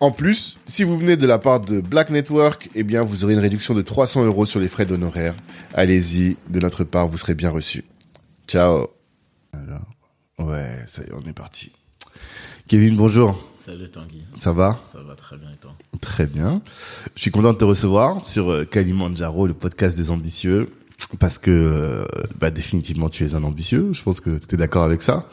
En plus, si vous venez de la part de Black Network, eh bien, vous aurez une réduction de 300 euros sur les frais d'honoraires. Allez-y, de notre part, vous serez bien reçu. Ciao. Alors, ouais, ça y est, on est parti. Kevin, bonjour. Salut Tanguy. Ça va? Ça va très bien et toi? Très bien. Je suis content de te recevoir sur euh, Kalimandjaro, le podcast des ambitieux, parce que euh, bah, définitivement tu es un ambitieux. Je pense que tu es d'accord avec ça.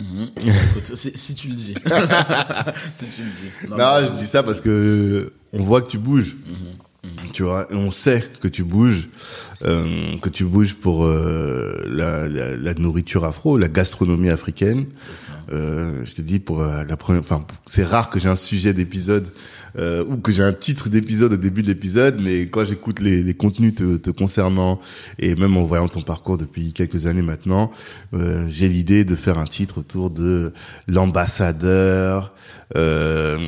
Mhm. Écoute, si, si tu le dis. si tu le dis. Non, mais- je dis ça parce que on voit que tu bouges. Mhm, Tu vois, et on sait que tu bouges, euh, que tu bouges pour euh, la, la, la nourriture afro, la gastronomie africaine. Euh, je t'ai dit pour euh, la première, enfin c'est rare que j'ai un sujet d'épisode euh, ou que j'ai un titre d'épisode au début de l'épisode, mais quand j'écoute les, les contenus te, te concernant et même en voyant ton parcours depuis quelques années maintenant, euh, j'ai l'idée de faire un titre autour de l'ambassadeur, euh,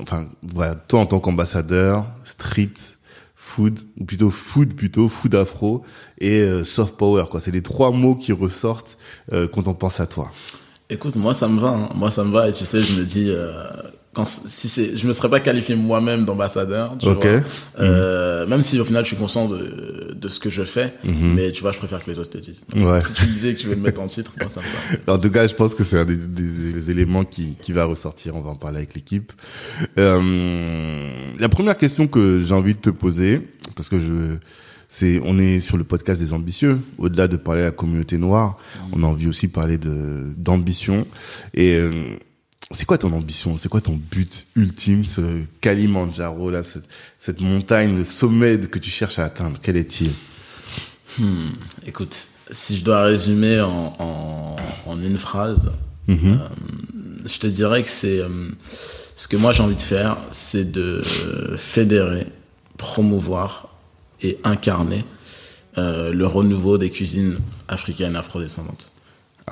enfin voilà, toi en tant qu'ambassadeur, street, food ou plutôt food plutôt food afro et euh, soft power quoi c'est les trois mots qui ressortent euh, quand on pense à toi Écoute, moi ça me va. hein. Moi ça me va et tu sais, je me dis. Euh, quand, si c'est, je me serais pas qualifié moi-même d'ambassadeur, tu Ok. vois. Euh, Même si au final je suis conscient de, de ce que je fais, mais tu vois, je préfère que les autres le disent. Donc, Mhm. Ouais. Si tu me disais que tu veux le mettre en titre, moi ça me va. En tout cas, je pense que c'est un des, des- des éléments qui, qui va ressortir. On va en parler avec l'équipe. Euh, la première question que j'ai envie de te poser, parce que je, c'est, on est sur le podcast des ambitieux. Au-delà de parler à la communauté noire, on a envie aussi de parler de d'ambition. Et euh, c'est quoi ton ambition? C'est quoi ton but ultime, ce Kalimandjaro là, cette, cette montagne, le sommet que tu cherches à atteindre? Quel est-il? Écoute, si je dois résumer en, en, en une phrase, Mhm. euh, je te dirais que c'est euh, ce que moi j'ai envie de faire, c'est de fédérer, promouvoir et incarner euh, le renouveau des cuisines africaines afrodescendantes.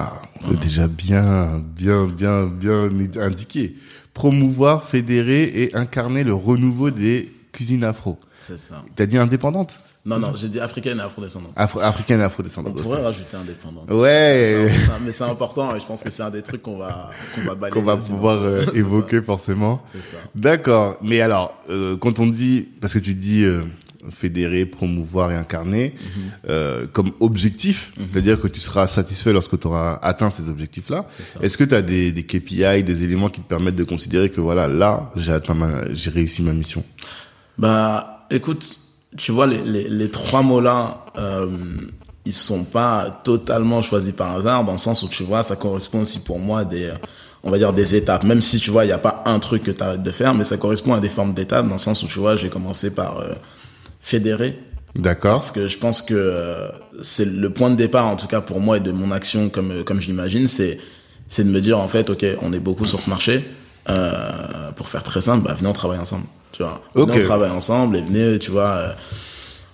Ah, c'est déjà bien, bien, bien, bien indiqué. Promouvoir, fédérer et incarner le renouveau des cuisines afro. C'est ça. T'as dit indépendante? Non, non, j'ai dit africaine et afrodescendante. Afro, Africaine et On afrodescendante. pourrait rajouter indépendante. Ouais. Mais c'est important et je pense que c'est un des trucs qu'on va qu'on va balayer Qu'on va pouvoir euh, évoquer forcément. C'est ça. D'accord. Mais alors, euh, quand on dit, parce que tu dis euh, fédérer, promouvoir et incarner, Mhm. euh, comme objectif, c'est-à-dire que tu seras satisfait lorsque tu auras atteint ces objectifs-là. Est-ce que tu as des, des KPI, des éléments qui te permettent de considérer que voilà, là, j'ai atteint ma, j'ai réussi ma mission? Bah, écoute, tu vois, les, les, les trois mots-là, euh, ils sont pas totalement choisis par hasard, dans le sens où, tu vois, ça correspond aussi pour moi à des, on va dire, des étapes. Même si, tu vois, il n'y a pas un truc que tu arrêtes de faire, mais ça correspond à des formes d'étapes, dans le sens où, tu vois, j'ai commencé par euh, fédérer, D'accord. parce que je pense que euh, c'est le point de départ, en tout cas pour moi et de mon action, comme, euh, comme je l'imagine, c'est, c'est de me dire, en fait, ok, on est beaucoup sur ce marché. Euh, pour faire très simple, bah, venez on travaille ensemble. Tu vois, venez on travaille ensemble et venez, tu vois, euh,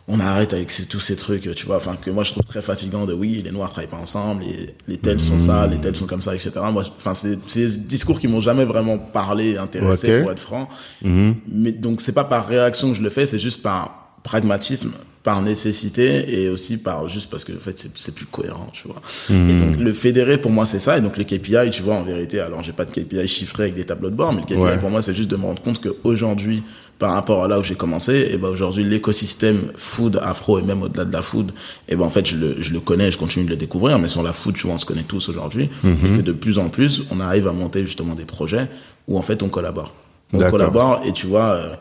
on arrête avec ces- tous ces trucs, tu vois, enfin que moi je trouve très fatigant de oui, les noirs travaillent pas ensemble, les, les tels sont ça, les tels sont comme ça, etc. Moi, enfin c'est des discours qui m'ont jamais vraiment parlé, intéressé pour être franc. Mhm. Mais donc c'est pas par réaction que je le fais, c'est juste par pragmatisme. par nécessité et aussi par juste parce que en fait c'est plus cohérent tu vois. Et donc le fédéré pour moi c'est ça. Et donc les KPI tu vois en vérité alors j'ai pas de KPI chiffrés avec des tableaux de bord mais le KPI pour moi c'est juste de me rendre compte qu'aujourd'hui par rapport à là où j'ai commencé et ben aujourd'hui l'écosystème food afro et même au-delà de la food et ben en fait je le, je le connais je continue de le découvrir mais sur la food tu vois on se connaît tous aujourd'hui. Et que de plus en plus on arrive à monter justement des projets où en fait on collabore. On collabore et tu vois euh,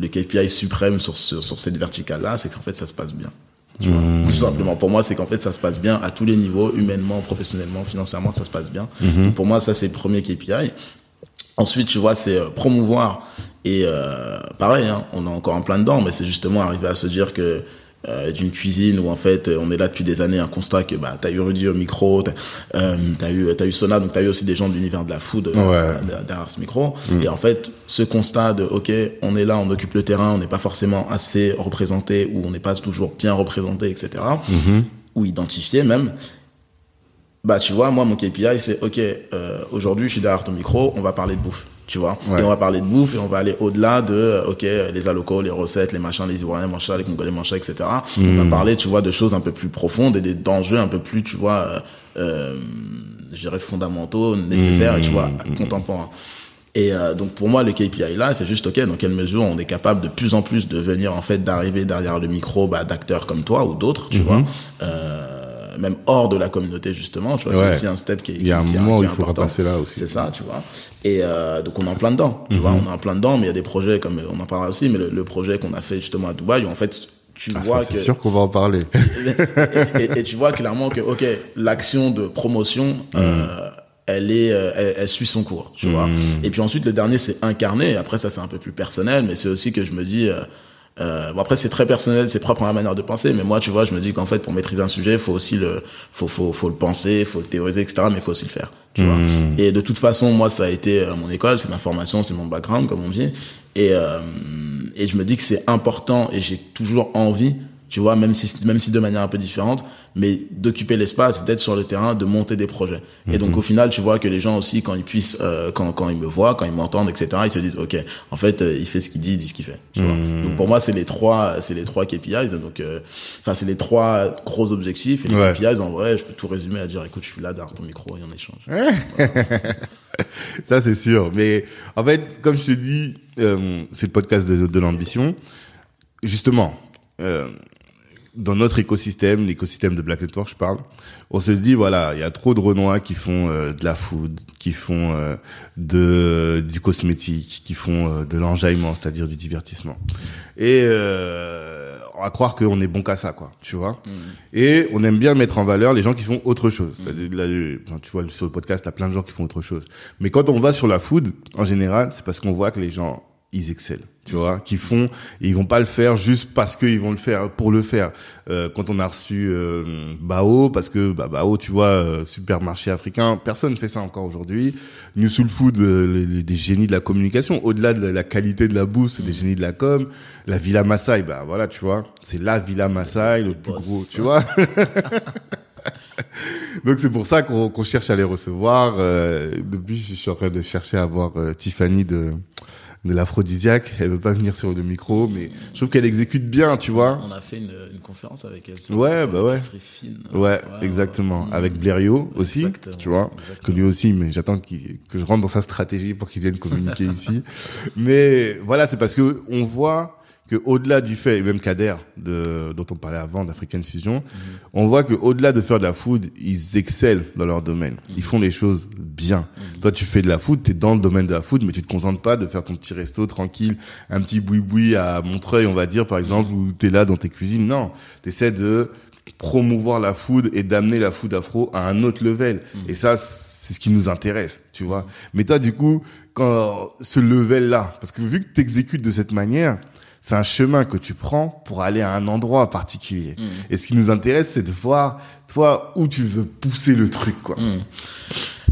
le KPI suprême sur, sur, sur cette verticale-là, c'est qu'en fait, ça se passe bien. Mmh. Tout simplement. Pour moi, c'est qu'en fait, ça se passe bien à tous les niveaux, humainement, professionnellement, financièrement, ça se passe bien. Mmh. pour moi, ça, c'est le premier KPI. Ensuite, tu vois, c'est euh, promouvoir. Et euh, pareil, hein, on est encore en plein dedans, mais c'est justement arriver à se dire que euh, d'une cuisine où en fait on est là depuis des années un constat que bah t'as eu Rudy au micro t'as euh, as eu t'as eu Sona donc t'as eu aussi des gens de l'univers de la food euh, derrière ce micro mm. et en fait ce constat de ok on est là on occupe le terrain on n'est pas forcément assez représenté ou on n'est pas toujours bien représenté etc mm-hmm. ou identifié même bah tu vois moi mon KPI c'est ok euh, aujourd'hui je suis derrière ton micro on va parler de bouffe tu vois. Et on va parler de bouffe et on va aller au-delà de, euh, ok, les alocos, les recettes, les machins, les Ivoiriens les Congolais etc. On va hmm. parler, tu vois, de choses un peu plus profondes et d'enjeux un peu plus, tu vois, euh, euh, je dirais fondamentaux, nécessaires et tu vois, hmm. contemporains. Et euh, donc pour moi, le KPI là, c'est juste ok. Dans quelle mesure on est capable de plus en plus de venir en fait d'arriver derrière le micro bah, d'acteurs comme toi ou d'autres, tu hmm. vois. Euh, même hors de la communauté justement. Tu vois, c'est aussi un step qui est. Il y a un moment où il faut passer là aussi. C'est ça, tu vois. Et euh, donc on est en plein dedans. Tu vois, mhm. on est en plein dedans, mais il y a des projets comme on en parlera aussi, mais le, projet qu'on a fait justement à Dubaï, où en fait tu ah, vois que c'est sûr qu'on va en parler. et, tu vois clairement que ok, l'action de promotion. Euh, mhm. elle est euh, elle, suit son cours tu vois mhm. et puis ensuite le dernier c'est incarné après ça c'est un peu plus personnel mais c'est aussi que je me dis euh, euh, bon après c'est très personnel, c'est propre à ma manière de penser, mais moi tu vois, je me dis qu'en fait pour maîtriser un sujet, faut aussi le, faut faut faut le penser, faut le théoriser, etc. Mais faut aussi le faire, tu vois. Hmm. Et de toute façon, moi ça a été euh, mon école, c'est ma formation, c'est mon background comme on dit, et euh, et je me dis que c'est important et j'ai toujours envie tu vois, même si, même si de manière un peu différente, mais d'occuper l'espace, d'être sur le terrain, de monter des projets. Et donc, mhm. au final, tu vois que les gens aussi, quand ils puissent, euh, quand, quand ils me voient, quand ils m'entendent, etc., ils se disent, OK, en fait, euh, il fait ce qu'il dit, il dit ce qu'il fait. Tu vois. Mhm. Donc, pour moi, c'est les trois, c'est les trois KPIs. Donc, euh, enfin, c'est les trois gros objectifs. Et les KPIs, en vrai, je peux tout résumer à dire, écoute, je suis là derrière ton micro et on échange. Ça, c'est sûr. Mais, en fait, comme je te dis, c'est le podcast de, de l'ambition. Justement, dans notre écosystème, l'écosystème de Black Network, je parle, on se dit voilà, il y a trop de Renois qui font euh, de la food, qui font euh, de du cosmétique, qui font euh, de l'enjaillement, c'est-à-dire du divertissement. Et on va croire qu'on est bon qu'à ça, quoi, tu vois. Mm. Et on aime bien mettre en valeur les gens qui font autre chose. Là, tu vois, sur le podcast, t'as plein de gens qui font autre chose. Mais quand on va sur la food, en général, c'est parce qu'on voit que les gens ils excellent, tu vois, qui font, et ils vont pas le faire juste parce qu'ils vont le faire pour le faire. Euh, quand on a reçu euh, Bao, parce que bah, Bao, tu vois, euh, supermarché africain, personne ne fait ça encore aujourd'hui. New Soul Food, euh, des génies de la communication, au-delà de la qualité de la bouffe, c'est des mm. génies de la com. La Villa Maasai, bah voilà, tu vois, c'est la Villa Maasai, le plus gros, tu vois. Donc c'est pour ça qu'on cherche à les recevoir. depuis, je suis en train de chercher à voir Tiffany de de l'aphrodisiaque. Elle veut pas venir sur le micro, mais je trouve qu'elle exécute bien, tu vois. On a fait une, une conférence avec elle. Sur ouais, bah ouais. Fine. ouais. exactement. Avec Blériot aussi, tu vois, que lui aussi, mais j'attends que je rentre dans sa stratégie pour qu'il vienne communiquer ici. Mais voilà, c'est parce que on voit que au-delà du fait, et même Kader, de, dont on parlait avant, d'African Fusion, mhm. on voit que au-delà de faire de la food, ils excellent dans leur domaine. Ils mhm. font les choses bien. Mhm. Toi, tu fais de la food, t'es dans le domaine de la food, mais tu te contentes pas de faire ton petit resto tranquille, un petit boui-boui à Montreuil, on va dire, par exemple, où t'es là dans tes cuisines. Non, t'essaies de promouvoir la food et d'amener la food afro à un autre level. Et ça, c'est ce qui nous intéresse, tu vois. Mais toi, du coup, quand ce level-là, parce que vu que t'exécutes de cette manière, c'est un chemin que tu prends pour aller à un endroit particulier. Mm. Et ce qui nous intéresse, c'est de voir, toi, où tu veux pousser le truc, quoi. Mm.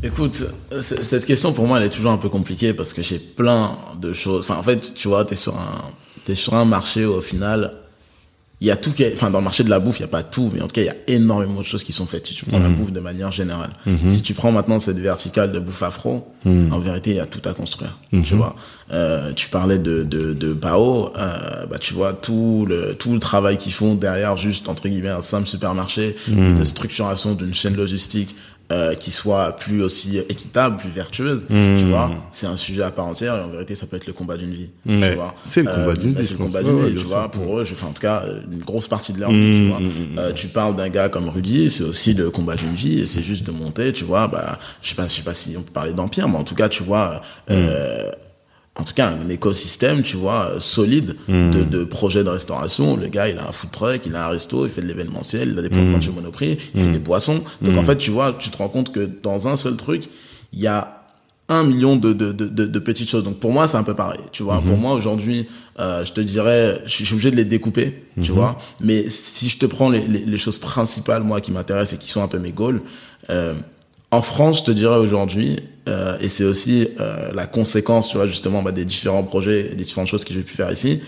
Écoute, cette question pour moi, elle est toujours un peu compliquée parce que j'ai plein de choses. Enfin, en fait, tu vois, t'es sur un, t'es sur un marché où, au final, il y a tout qui est, enfin dans le marché de la bouffe il y a pas tout mais en tout cas il y a énormément de choses qui sont faites si tu prends la bouffe de manière générale. Si tu prends maintenant cette verticale de bouffe afro en vérité il y a tout à construire tu vois. Euh, tu parlais de de, de Bao euh, bah tu vois tout le tout le travail qu'ils font derrière juste entre guillemets un simple supermarché de structuration d'une chaîne logistique euh, qui soit plus aussi équitable, plus vertueuse, tu vois. C'est un sujet à part entière et en vérité, ça peut être le combat d'une vie, tu vois. C'est le combat d'une bah, vie, C'est le combat d'une Ouais, vie, tu vois. Pour eux, je, enfin, en tout cas, une grosse partie de leur vie, tu vois. Euh, tu parles d'un gars comme Rudy, c'est aussi le combat d'une vie et c'est juste de monter, tu vois. Bah, je sais pas, je sais pas si on peut parler d'empire, mais en tout cas, tu vois. Euh, en tout cas, un écosystème, tu vois, solide de, de projets de restauration. Le gars, il a un food truck, il a un resto, il fait de l'événementiel, il a des de vente chez Monoprix, il fait des boissons. Donc, en fait, tu vois, tu te rends compte que dans un seul truc, il y a un million de, de, de, de, petites choses. Donc, pour moi, c'est un peu pareil. Tu vois, pour moi, aujourd'hui, euh, je te dirais, je suis je suis obligé de les découper, tu vois. Mais si je te prends les, les, les choses principales, moi, qui m'intéressent et qui sont un peu mes goals, euh, en France, je te dirais aujourd'hui, euh, et c'est aussi euh, la conséquence, tu vois, justement, bah, des différents projets, et des différentes choses que j'ai pu faire ici.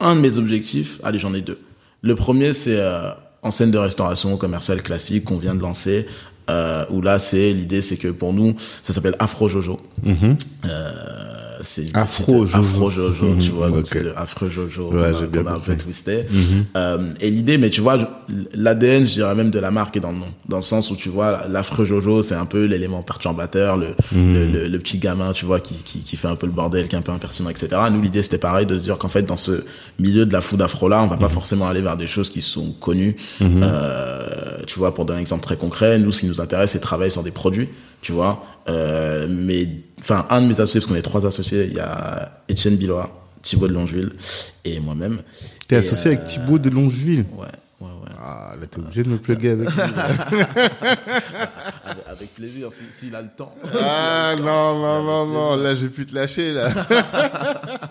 Un de mes objectifs, allez, j'en ai deux. Le premier, c'est euh, enseigne de restauration commerciale classique qu'on vient de lancer. Euh, où là, c'est l'idée, c'est que pour nous, ça s'appelle Afro Jojo. Euh, c'est Afro petite- Jojo. Afro Jojo, tu vois, donc Ok. c'est Afro Jojo Ouais, qu'on a- un peu twisté. Euh, et l'idée, mais tu vois, l'ADN, je dirais même de la marque est dans le nom, dans le sens où tu vois, l'affreux Jojo, c'est un peu l'élément perturbateur, le, le, le, le petit gamin, tu vois, qui, qui, qui fait un peu le bordel, qui est un peu impertinent, etc. Nous, l'idée, c'était pareil, de se dire qu'en fait, dans ce milieu de la food afro là, on va pas forcément aller vers des choses qui sont connues. Euh, tu vois, pour donner un exemple très concret, nous, ce qui nous intéresse, c'est de travailler sur des produits, tu vois. Euh, mais, enfin, un de mes associés, parce qu'on est trois associés, il y a Étienne Bilois, Thibaut de Longeville et moi-même. T'es associé avec euh, Thibaut de Longeville. Ouais, ouais, ouais. Ah, là, t'es obligé de me plugger avec lui. Avec, plaisir, si- s'il a le temps. Ah non, non, non, non, là j'ai pu te lâcher là.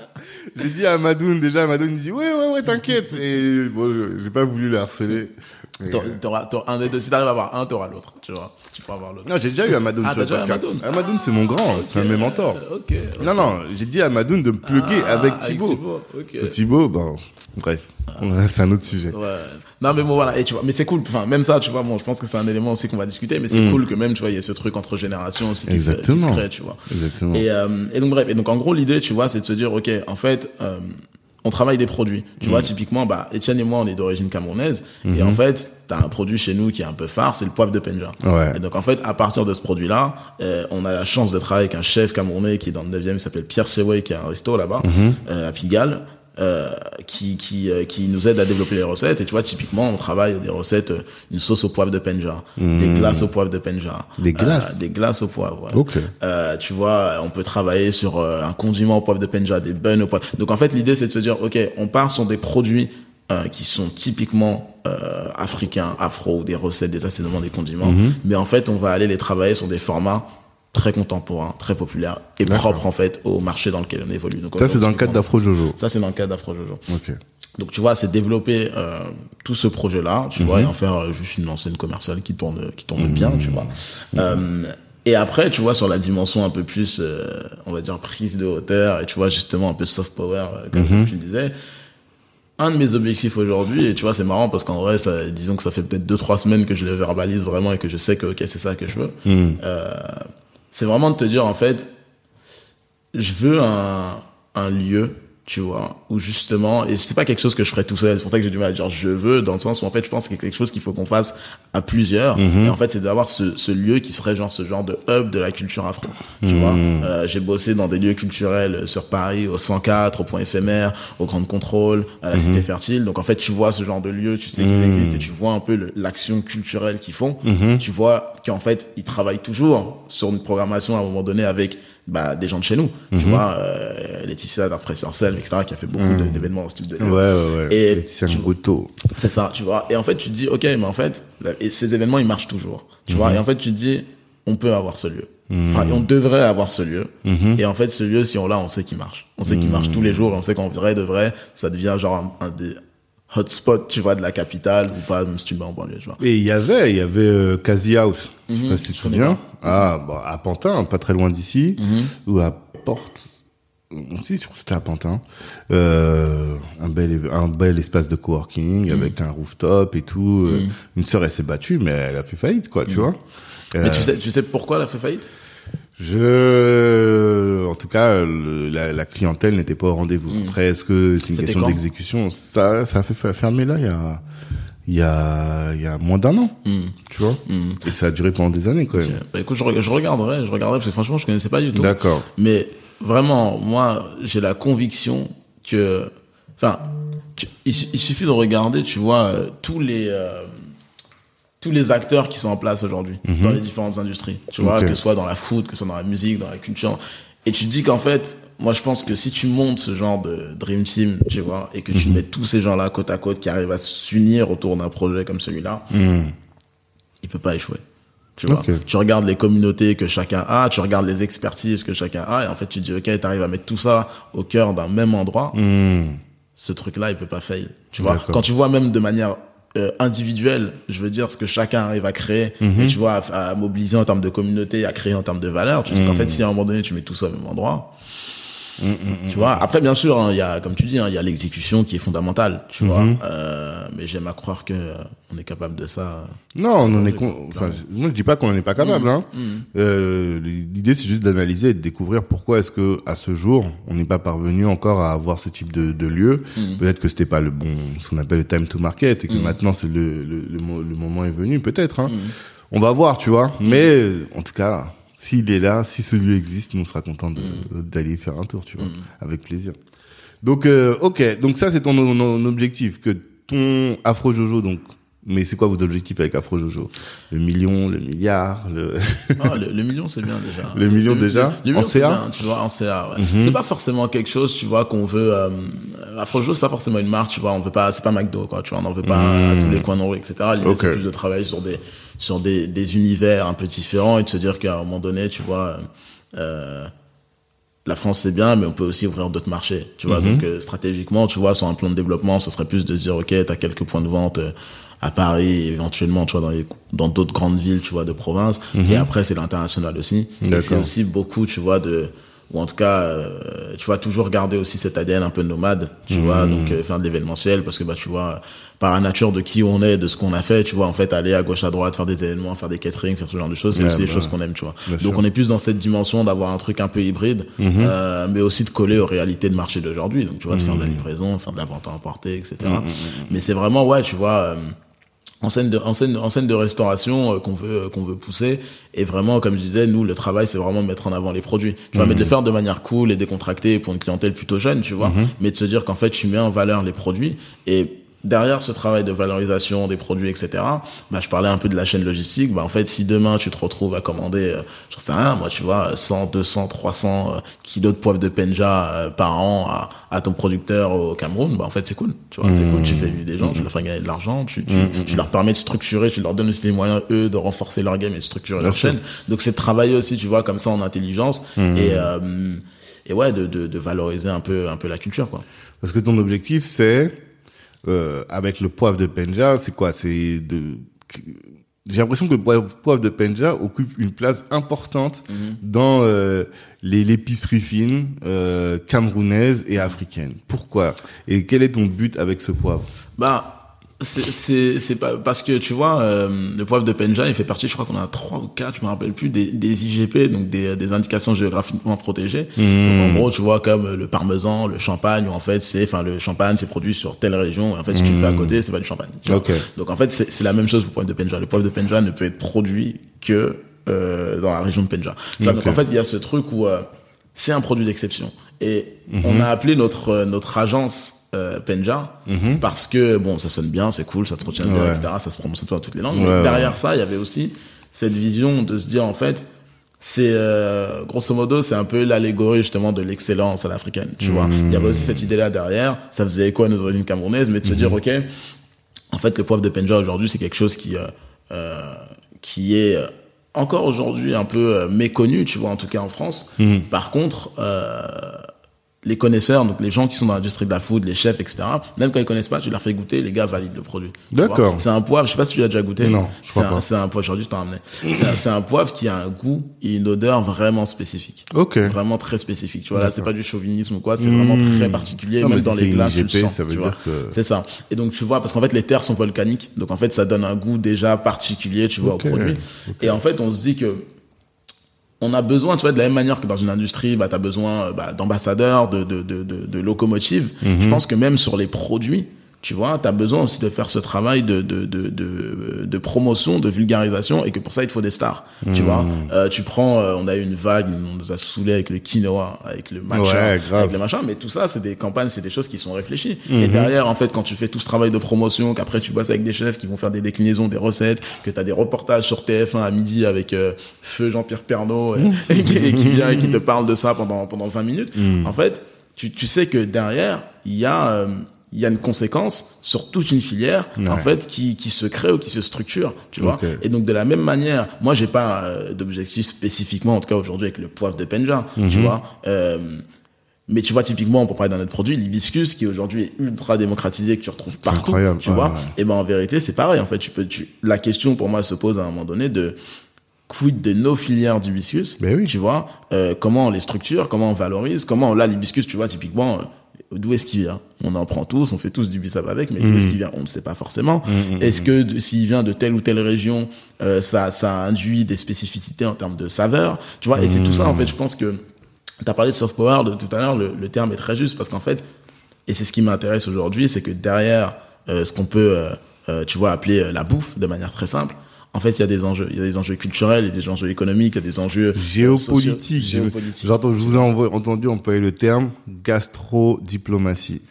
j'ai dit à Madoun, déjà Madoun il dit ouais, ouais, ouais, t'inquiète. Et bon, j'ai pas voulu le harceler. T'auras- euh, T'auras, un des deux. Si t'arrives à avoir un, t'auras l'autre. Tu vois. Tu peux avoir l'autre. Non, j'ai déjà eu Amadoun Ah, sur le podcast. Amadoun Amadoun, c'est mon grand, c'est un de mes mentors. Euh, Ok. ok. Non, non, j'ai dit à Madoun de me plugger Ah, avec Thibaut. Thibaut, ok. Ce Thibaut, bon, bref, c'est un autre sujet. Ouais. Non, mais bon, voilà. Et tu vois, mais c'est cool. Enfin, même ça, tu vois, bon, je pense que c'est un élément aussi qu'on va discuter, mais c'est cool que même, tu vois, il y ait ce truc entre générations aussi qui se, qui se Mm. Exactement. crée, tu vois. Exactement. Et, euh, et donc bref, et donc en gros l'idée, tu vois, c'est de se dire, ok, en fait, euh, on travaille des produits. Tu Mm. vois, typiquement, bah, Étienne et moi, on est d'origine camerounaise, et en fait, t'as un produit chez nous qui est un peu phare, c'est le poivre de Penja. Mm-hmm. Ouais. Et donc en fait, à partir de ce produit-là, euh, on a la chance de travailler avec un chef camerounais qui est dans le 9e, il s'appelle Pierre Seway, qui a un resto là-bas, Mm-hmm. euh, à Pigalle. Euh, qui qui euh, qui nous aide à développer les recettes et tu vois typiquement on travaille des recettes euh, une sauce au poivre de Penja des glaces au poivre de Penja Des glaces des glaces au poivre ouais. Tu vois, on peut travailler sur un condiment au poivre de Penja, des buns au poivre. Donc en fait, l'idée c'est de se dire, ok, on part sur des produits qui sont typiquement africains, afro, ou des recettes, des assaisonnements, des condiments. Mhm. Mais en fait, on va aller les travailler sur des formats très contemporains, très populaires et propres en fait au marché dans lequel on évolue. Donc, Ça, c'est dans le cadre d'Afro Jojo. Ça c'est dans le cadre d'Afro Jojo. Ok. Donc tu vois, c'est développer euh, tout ce projet-là, tu Mhm. vois, et en faire euh, juste une enseigne commerciale qui tourne, qui tourne bien, tu vois. Euh, et après, tu vois, sur la dimension un peu plus, euh, on va dire prise de hauteur, et tu vois justement un peu soft power, euh, comme, Mhm. comme tu disais. Un de mes objectifs aujourd'hui, et tu vois, c'est marrant parce qu'en vrai, ça, disons que ça fait peut-être deux trois semaines que je le verbalise vraiment et que je sais que ok, c'est ça que je veux. Mhm. Euh, c'est vraiment de te dire en fait, je veux un, lieu, tu vois, où justement, et c'est pas quelque chose que je ferais tout seul, c'est pour ça que j'ai du mal à dire je veux, dans le sens où en fait je pense que c'est quelque chose qu'il faut qu'on fasse à plusieurs, et en fait c'est d'avoir ce, ce lieu qui serait genre ce genre de hub de la culture afro, tu vois. Euh, j'ai bossé dans des lieux culturels sur Paris, au 104, au point éphémère, au Grand Contrôle, à la Cité Fertile, donc en fait tu vois ce genre de lieu, tu sais qu'ils existent, et tu vois un peu le- l'action culturelle qu'ils font, tu vois qu'en fait ils travaillent toujours sur une programmation à un moment donné avec bah, des gens de chez nous, tu vois, euh, Laetitia d'Arpresseur Self, etc., qui a fait beaucoup de- d'événements dans ce type de Ouais, ouais, ouais. Et Laetitia c'est ça, tu vois. Et en fait, tu te dis, ok, mais en fait, et ces événements, ils marchent toujours, tu vois. Et en fait, tu te dis, on peut avoir ce lieu. Enfin, on devrait avoir ce lieu. Et en fait, ce lieu, si on l'a, on sait qu'il marche. On sait qu'il marche tous les jours. Et on sait qu'en vrai de vrai, ça devient genre un, un des hotspots, tu vois, de la capitale ou pas, même si tu me mets en banlieue, tu vois. Et il y avait, il y avait euh, House. Je sais Mhm, pas si tu te souviens. Ah, bon, à Pantin, pas très loin d'ici, Mhm. ou à Porte. si, je crois que c'était à Pantin. Euh, un bel, un bel espace de coworking avec un rooftop et tout. Euh, Une sœur, elle s'est battue, mais elle a fait faillite, quoi, tu vois. Mais tu Euh, sais, tu sais pourquoi elle a fait faillite? Je, en tout cas, le- la, la clientèle n'était pas au rendez-vous. Mm. Après, est-ce que c'est une question d'exécution? Ça, ça a fait fa- fermer là il y a, il y a, il y a moins d'un an, Hmm. tu vois? Hmm. Et ça a duré pendant des années quand même. Bah écoute, je, je regarderai, je regarderai parce que franchement, je connaissais pas du tout. D'accord. Mais vraiment, moi, j'ai la conviction que, enfin, tu- il, il suffit de regarder, tu vois, euh, tous les euh, tous les acteurs qui sont en place aujourd'hui dans les différentes industries. Tu vois, Mhm. Que ce soit dans la foot, que ce soit dans la musique, dans la culture. Et tu te dis qu'en fait, moi, je pense que si tu montes ce genre de dream team, tu vois, et que tu Mhm. mets tous ces gens-là côte à côte qui arrivent à s'unir autour d'un projet comme celui-là, Hmm. il peut pas échouer. Tu vois, tu regardes les communautés que chacun a, tu regardes les expertises que chacun a, et en fait, tu te dis, ok, t'arrives à mettre tout ça au cœur d'un même endroit, ce truc-là, il peut pas fail. Tu vois, quand tu vois même de manière euh, individuelle, je veux dire, ce que chacun arrive à créer, Mhm. et tu vois, à, à mobiliser en termes de communauté, à créer en termes de valeur, tu dis Mhm. qu'en fait, si à un moment donné, tu mets tout ça au même endroit, tu vois. Après, bien sûr, hein, il y a, comme tu dis, hein, il y a l'exécution qui est fondamentale, tu vois. Euh, mais j'aime à croire que euh, on est capable de ça. Non, on en est con... enfin, moi je dis pas qu'on en est pas capable. Hein. Euh, L'idée c'est juste d'analyser et de découvrir pourquoi est-ce que à ce jour on n'est pas parvenu encore à avoir ce type de, de lieu. Peut-être que c'était pas le bon, ce qu'on appelle le time to market et que maintenant c'est le, le, le, le moment est venu peut-être. Hein. On va voir, tu vois. Mais euh, en tout cas, s'il est là, si ce lieu existe, nous on sera content de- d'aller faire un tour, tu vois, avec plaisir. Donc euh, ok, donc ça c'est ton, ton objectif que ton Afro Jojo donc. Mais c'est quoi vos objectifs avec Afro Jojo? Le million, le milliard, le Ah, le, le million, c'est bien déjà. Le million déjà? Le, million, En CA bien, tu vois, en CA. Ouais. Mhm. C'est pas forcément quelque chose, tu vois, qu'on veut. Euh, Afrojo, c'est pas forcément une marque, tu vois. On veut pas, c'est pas McDo, quoi. Tu vois, on en veut pas à tous les coins de rue, etc. L'idée, Ok. c'est plus de travailler sur des sur des des univers un peu différents et de se dire qu'à un moment donné, tu vois. Euh, la France c'est bien, mais on peut aussi ouvrir d'autres marchés, tu vois. Donc euh, stratégiquement, tu vois, sur un plan de développement, ce serait plus de dire, ok, t'as quelques points de vente euh, à Paris, éventuellement, tu vois, dans les dans d'autres grandes villes, tu vois, de province. Et après, c'est l'international aussi. C'est aussi beaucoup, tu vois, de ou en tout cas, euh, tu vois, toujours garder aussi cet ADN un peu nomade, tu vois, donc euh, faire de l'événementiel, parce que bah, tu vois, par la nature de qui on est, de ce qu'on a fait, tu vois, en fait, aller à gauche à droite, faire des événements, faire des catering, faire ce genre de choses, c'est aussi des bah, choses qu'on aime, tu vois. Donc sûr. on est plus dans cette dimension d'avoir un truc un peu hybride, euh, mais aussi de coller aux réalités de marché d'aujourd'hui. Donc tu vois, de faire de la livraison, faire de la vente à emporter, etc. Mais c'est vraiment ouais, tu vois. En scène de en scène en scène de restauration euh, qu'on veut euh, qu'on veut pousser. Et vraiment comme je disais nous le travail c'est vraiment de mettre en avant les produits. Tu vois mais de le faire de manière cool et décontractée pour une clientèle plutôt jeune tu vois. Mais de se dire qu'en fait tu mets en valeur les produits. Et derrière ce travail de valorisation des produits etc bah je parlais un peu de la chaîne logistique. Bah en fait si demain tu te retrouves à commander euh, j'en sais rien moi tu vois 100 200 300 euh, kilos de poivre de penja euh, par an à, à ton producteur au Cameroun bah en fait c'est cool tu vois c'est cool. Tu fais vivre des gens tu leur fais gagner de l'argent tu tu, tu leur permets de structurer tu leur donnes aussi les moyens eux de renforcer leur game et de structurer leur sûr. chaîne. Donc c'est de travailler aussi tu vois comme ça en intelligence et euh, et ouais de, de de valoriser un peu un peu la culture quoi. Parce que ton objectif, c'est euh, avec le poivre de Penja, c'est quoi? C'est de. J'ai l'impression que le poivre, de Penja occupe une place importante dans euh, les l'épicerie fine euh, camerounaise et africaine. Pourquoi? Et quel est ton but avec ce poivre? Bah, c'est pas parce que tu vois euh, le poivre de Penja il fait partie je crois qu'on a trois ou quatre je me rappelle plus des des IGP donc des des indications géographiquement protégées. Donc en gros tu vois comme le parmesan le champagne où en fait c'est enfin le champagne c'est produit sur telle région et en fait si tu le fais à côté c'est pas du champagne donc en fait c'est la même chose pour le poivre de Penja. Le poivre de Penja ne peut être produit que euh, dans la région de Penja. Vois, donc en fait il y a ce truc où euh, c'est un produit d'exception. Et on a appelé notre notre agence euh, Penja parce que bon ça sonne bien c'est cool ça se retient bien Ouais. etc. Ça se prononce un peu dans toutes les langues. Ouais, mais ouais. derrière ça il y avait aussi cette vision de se dire en fait c'est euh, grosso modo c'est un peu l'allégorie justement de l'excellence à l'africaine tu vois. Il y avait aussi cette idée là derrière. Ça faisait écho à nos origines camerounaises mais de se dire ok en fait le poivre de Penja aujourd'hui c'est quelque chose qui euh, euh, qui est encore aujourd'hui un peu méconnu tu vois en tout cas en France. Par contre les connaisseurs, donc les gens qui sont dans l'industrie de la food, les chefs, etc. Même quand ils connaissent pas, tu leur fais goûter, les gars valident le produit. D'accord. C'est un poivre, je sais pas si tu l'as déjà goûté. Non, je C'est crois un, pas. c'est un poivre, aujourd'hui je t'en ramené. C'est un, poivre qui a un goût et une odeur vraiment spécifique. Ok. Vraiment très spécifique. Tu vois, là, c'est pas du chauvinisme ou quoi, c'est vraiment très particulier, Non, même dans les glaces, tu le sens. ça veut tu vois? dire que- C'est ça. Et donc, tu vois, parce qu'en fait, les terres sont volcaniques. Donc, en fait, ça donne un goût déjà particulier, tu vois, au produit. Et en fait, on se dit que on a besoin, tu vois, de la même manière que dans une industrie, bah, tu as besoin euh, bah, d'ambassadeurs, de, de, de, de, locomotives. Mhm. Je pense que même sur les produits, tu vois, tu as besoin aussi de faire ce travail de, de, de, de, de promotion, de vulgarisation, et que pour ça, il te faut des stars. Tu Mhm. vois, euh, tu prends, euh, on a eu une vague, on nous a saoulé avec le quinoa, avec le matcha, Ouais, grave. avec le machin, mais tout ça, c'est des campagnes, c'est des choses qui sont réfléchies. Et derrière, en fait, quand tu fais tout ce travail de promotion, qu'après tu bosses avec des chefs qui vont faire des déclinaisons, des recettes, que tu as des reportages sur TF1 à midi avec euh, Feu Jean-Pierre Pernaud, et, et qui, et qui vient et qui te parle de ça pendant, pendant 20 minutes, en fait, tu, tu sais que derrière, il y a... euh, il y a une conséquence sur toute une filière en fait qui, qui se crée ou qui se structure tu vois et donc de la même manière moi j'ai pas euh, d'objectif spécifiquement en tout cas aujourd'hui avec le poivre de Penja Mhm. tu vois euh, mais tu vois, typiquement, pour parler d'un autre produit, l'hibiscus, qui aujourd'hui est ultra démocratisé, que tu retrouves partout, incroyable. tu Ouais, vois. ouais. Et ben, en vérité, c'est pareil. En fait, tu peux, tu, la question pour moi se pose à un moment donné de quid de nos filières d'hibiscus, Ben oui. tu vois, euh, comment on les structure, comment on valorise, comment, là, l'hibiscus, tu vois, typiquement, euh, d'où est-ce qu'il vient? On en prend tous, on fait tous du bissap avec, mais d'où Mhm. est-ce qu'il vient? On ne sait pas forcément. Mhm, Est-ce que s'il vient de telle ou telle région, euh, ça, ça induit des spécificités en termes de saveur, tu vois Et c'est tout ça, en fait, je pense que tu as parlé de soft power de tout à l'heure, le, le terme est très juste parce qu'en fait, et c'est ce qui m'intéresse aujourd'hui, c'est que derrière euh, ce qu'on peut, euh, tu vois, appeler la bouffe de manière très simple, en fait, il y a des enjeux. Il y a des enjeux culturels, il y a des enjeux économiques, il y a des enjeux euh, Géopolitique. géopolitiques. J'entends, je vous ai entendu employer le terme gastrodiplomatie.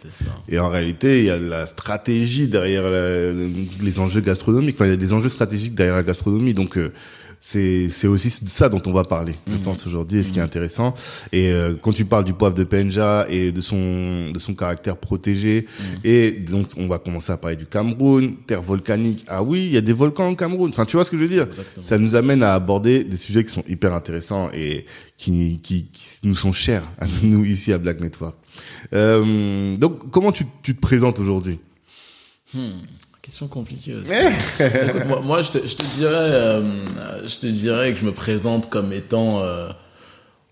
Et en réalité, il y a de la stratégie derrière la- les enjeux gastronomiques. Enfin, il y a des enjeux stratégiques derrière la gastronomie. Donc, euh, c'est c'est aussi ça dont on va parler, je pense aujourd'hui, et ce qui est intéressant. Et euh, quand tu parles du poivre de Penja et de son de son caractère protégé, et donc on va commencer à parler du Cameroun, terre volcanique. Ah oui, il y a des volcans au Cameroun. Enfin, tu vois ce que je veux dire? Exactement. Ça nous amène à aborder des sujets qui sont hyper intéressants et qui qui, qui nous sont chers à nous ici à Black Network. Euh, donc, comment tu, tu te présentes aujourd'hui? Hmm, Question compliquée aussi. Écoute, moi, moi, je, te, je te dirais, euh, je te dirais que je me présente comme étant euh,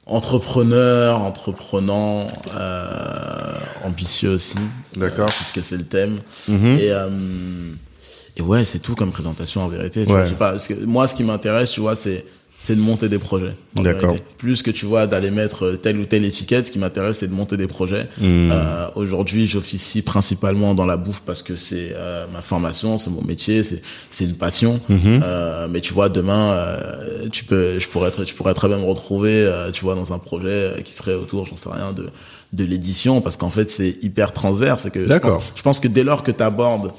entrepreneur, entreprenant, euh, ambitieux aussi. D'accord. Euh, puisque c'est le thème. Mhm. Et, euh, et ouais, c'est tout comme présentation en vérité. Tu Ouais. vois, pas, parce que moi, ce qui m'intéresse, tu vois, c'est c'est de monter des projets. D'accord. Plus que tu vois d'aller mettre telle ou telle étiquette, ce qui m'intéresse, c'est de monter des projets. Mhm. Euh, Aujourd'hui, j'officie principalement dans la bouffe parce que c'est euh, ma formation, c'est mon métier, c'est une passion. Mhm. Euh, mais tu vois, demain, tu peux, je pourrais être, tu pourrais très bien me retrouver, tu vois, dans un projet qui serait autour, j'en sais rien, de de l'édition, parce qu'en fait, c'est hyper transverse. Que je D'accord. pense- Je pense que dès lors que tu abordes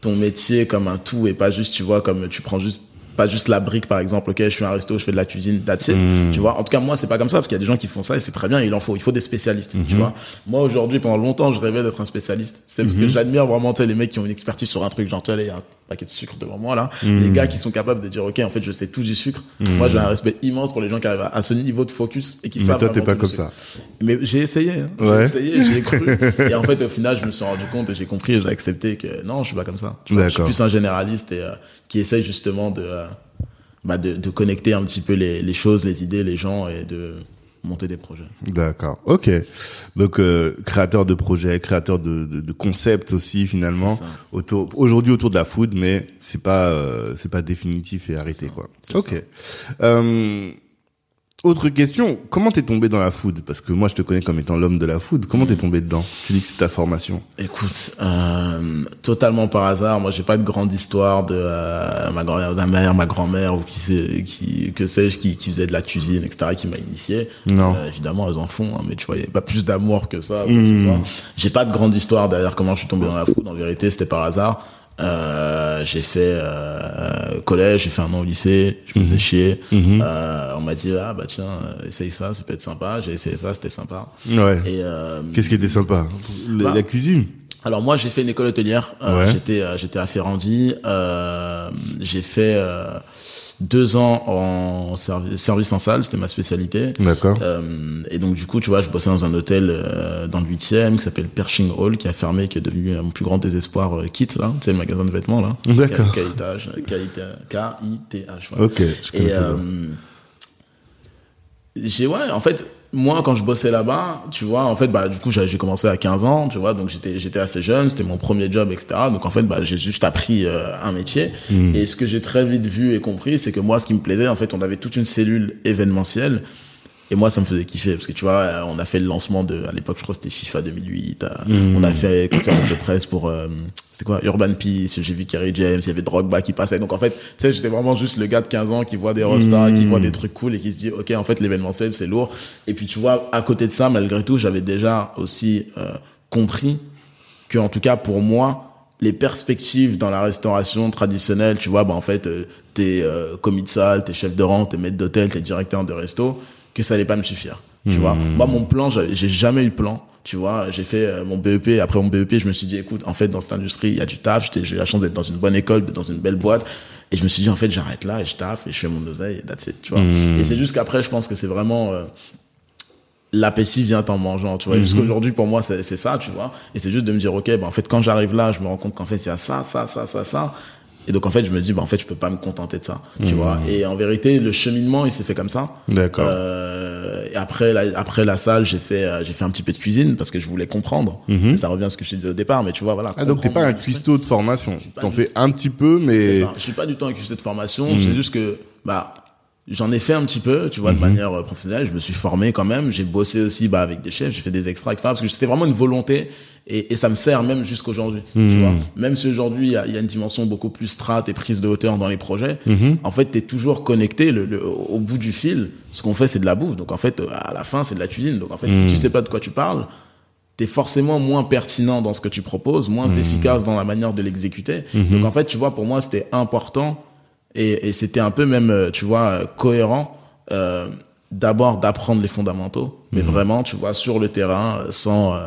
ton métier comme un tout et pas juste, tu vois, comme tu prends juste pas juste la brique par exemple ok je suis un resto je fais de la cuisine that's it Mm. tu vois en tout cas moi c'est pas comme ça parce qu'il y a des gens qui font ça et c'est très bien il en faut il faut des spécialistes Mm-hmm. tu vois moi aujourd'hui pendant longtemps je rêvais d'être un spécialiste c'est parce que j'admire vraiment tu sais les mecs qui ont une expertise sur un truc genre tu vois il y a un paquet de sucre devant moi là Mm. les gars qui sont capables de dire ok en fait je sais tout du sucre moi j'ai un respect immense pour les gens qui arrivent à, ce niveau de focus et qui Mais savent toi, t'es pas comme ça. Mais j'ai essayé, hein. Ouais. j'ai essayé, j'ai cru. et en fait, au final, je me suis rendu compte et j'ai compris et j'ai accepté que non, je suis pas comme ça. Tu vois, je suis plus un généraliste et euh, qui essaye justement de, euh, bah, de, de connecter un petit peu les, les choses, les idées, les gens et de monter des projets. D'accord. Ok. Donc euh, créateur de projets, créateur de, de, de concepts aussi finalement autour aujourd'hui autour de la food, mais c'est pas euh, c'est pas définitif et arrêté quoi. Ok. Euh, autre question, comment t'es tombé dans la food? Parce que moi je te connais comme étant l'homme de la food. Comment Mm. t'es tombé dedans? Tu dis que c'est ta formation. Écoute, euh, totalement par hasard. Moi, j'ai pas de grande histoire de euh, ma grand-mère, ma mère, ma grand-mère ou qui sait, qui que sais-je, qui, qui faisait de la cuisine, etc., qui m'a initié. Non. Euh, évidemment, elles en font, hein, mais tu vois, il y a pas plus d'amour que ça. soit. J'ai pas de grande histoire derrière comment je suis tombé dans la food. En vérité, c'était par hasard. Euh, j'ai fait euh, collège, j'ai fait un an au lycée, je me faisais chier. Euh, on m'a dit ah bah tiens, euh, essaye ça, ça peut être sympa. J'ai essayé ça, c'était sympa. Ouais. Et euh, Qu'est-ce qui était sympa? La, Bah, la cuisine? alors moi j'ai fait une école hôtelière. Euh, Ouais. J'étais euh, j'étais à Ferrandi. Euh, j'ai fait euh, deux ans en servi- service en salle, c'était ma spécialité. D'accord. Euh, et donc du coup, tu vois, je bossais dans un hôtel euh, dans le 8e qui s'appelle Pershing Hall, qui a fermé, qui est devenu mon plus grand désespoir, euh, Kit là, tu sais le magasin de vêtements là. D'accord. K-I-T-H, K-I-T-H. voilà. Ok, je Et j'ai ouais, en fait, moi quand je bossais là-bas, tu vois, en fait, bah du coup j'ai commencé à 15 ans, tu vois, donc j'étais j'étais assez jeune, c'était mon premier job, etc. Donc en fait, bah j'ai juste appris euh, un métier. Hmm. Et ce que j'ai très vite vu et compris, c'est que moi, ce qui me plaisait, en fait, on avait toute une cellule événementielle. Et moi, ça me faisait kiffer parce que tu vois, euh, on a fait le lancement de, à l'époque, je crois que c'était FIFA 2008. euh, Hmm. On a fait conférence de presse pour, euh, c'est quoi, Urban Peace. J'ai vu Kerry James, il y avait Drogba qui passait. Donc en fait, tu sais, j'étais vraiment juste le gars de 15 ans qui voit des rostas, qui voit des trucs cool et qui se dit, ok, en fait, l'événementiel c'est lourd. Et puis tu vois, à côté de ça, malgré tout, j'avais déjà aussi euh, compris que en tout cas pour moi les perspectives dans la restauration traditionnelle tu vois bah en fait euh, t'es euh, commis de salle t'es chef de rang t'es maître d'hôtel t'es directeur de resto que ça allait pas me suffire tu vois moi mon plan j'ai jamais eu de plan tu vois j'ai fait euh, mon BEP après mon BEP je me suis dit écoute en fait dans cette industrie il y a du taf j'ai eu la chance d'être dans une bonne école dans une belle boîte et je me suis dit en fait j'arrête là et je taffe et je fais mon oseille et that's it tu vois et c'est juste qu'après je pense que c'est vraiment euh, l'appétit vient en mangeant, tu vois. Mhm. Jusqu'aujourd'hui, pour moi, c'est c'est ça, tu vois. Et c'est juste de me dire, ok, ben, en fait, quand j'arrive là, je me rends compte qu'en fait, il y a ça, ça, ça, ça, ça. Et donc, en fait, je me dis, ben, en fait, je peux pas me contenter de ça, tu vois. Et en vérité, le cheminement, il s'est fait comme ça. Mhm. D'accord. Euh, et après, la, après la salle, j'ai fait, euh, j'ai fait un petit peu de cuisine parce que je voulais comprendre. Et ça revient à ce que je te disais au départ, mais tu vois, voilà. Mhm. Ah, donc t'es pas un cuistot de formation. T'en fais un petit peu, mais. Je suis pas du tout accusé de formation. C'est juste que, bah, j'en ai fait un petit peu, tu vois, de manière euh, professionnelle. Je me suis formé quand même. J'ai bossé aussi, bah, avec des chefs. J'ai fait des extras, etc. Parce que c'était vraiment une volonté. Et, et ça me sert même jusqu'aujourd'hui. Tu vois. Même si aujourd'hui, il y a, il y a une dimension beaucoup plus strat et prise de hauteur dans les projets. En fait, t'es toujours connecté le, le- au bout du fil. Ce qu'on fait, c'est de la bouffe. Donc, en fait, à la fin, c'est de la cuisine. Donc, en fait, si tu sais pas de quoi tu parles, t'es forcément moins pertinent dans ce que tu proposes, moins efficace dans la manière de l'exécuter. Donc en fait, tu vois, pour moi, c'était important et, et c'était un peu même, euh, tu vois, euh, cohérent. euh, D'abord d'apprendre les fondamentaux, mais vraiment, tu vois, sur le terrain, sans euh,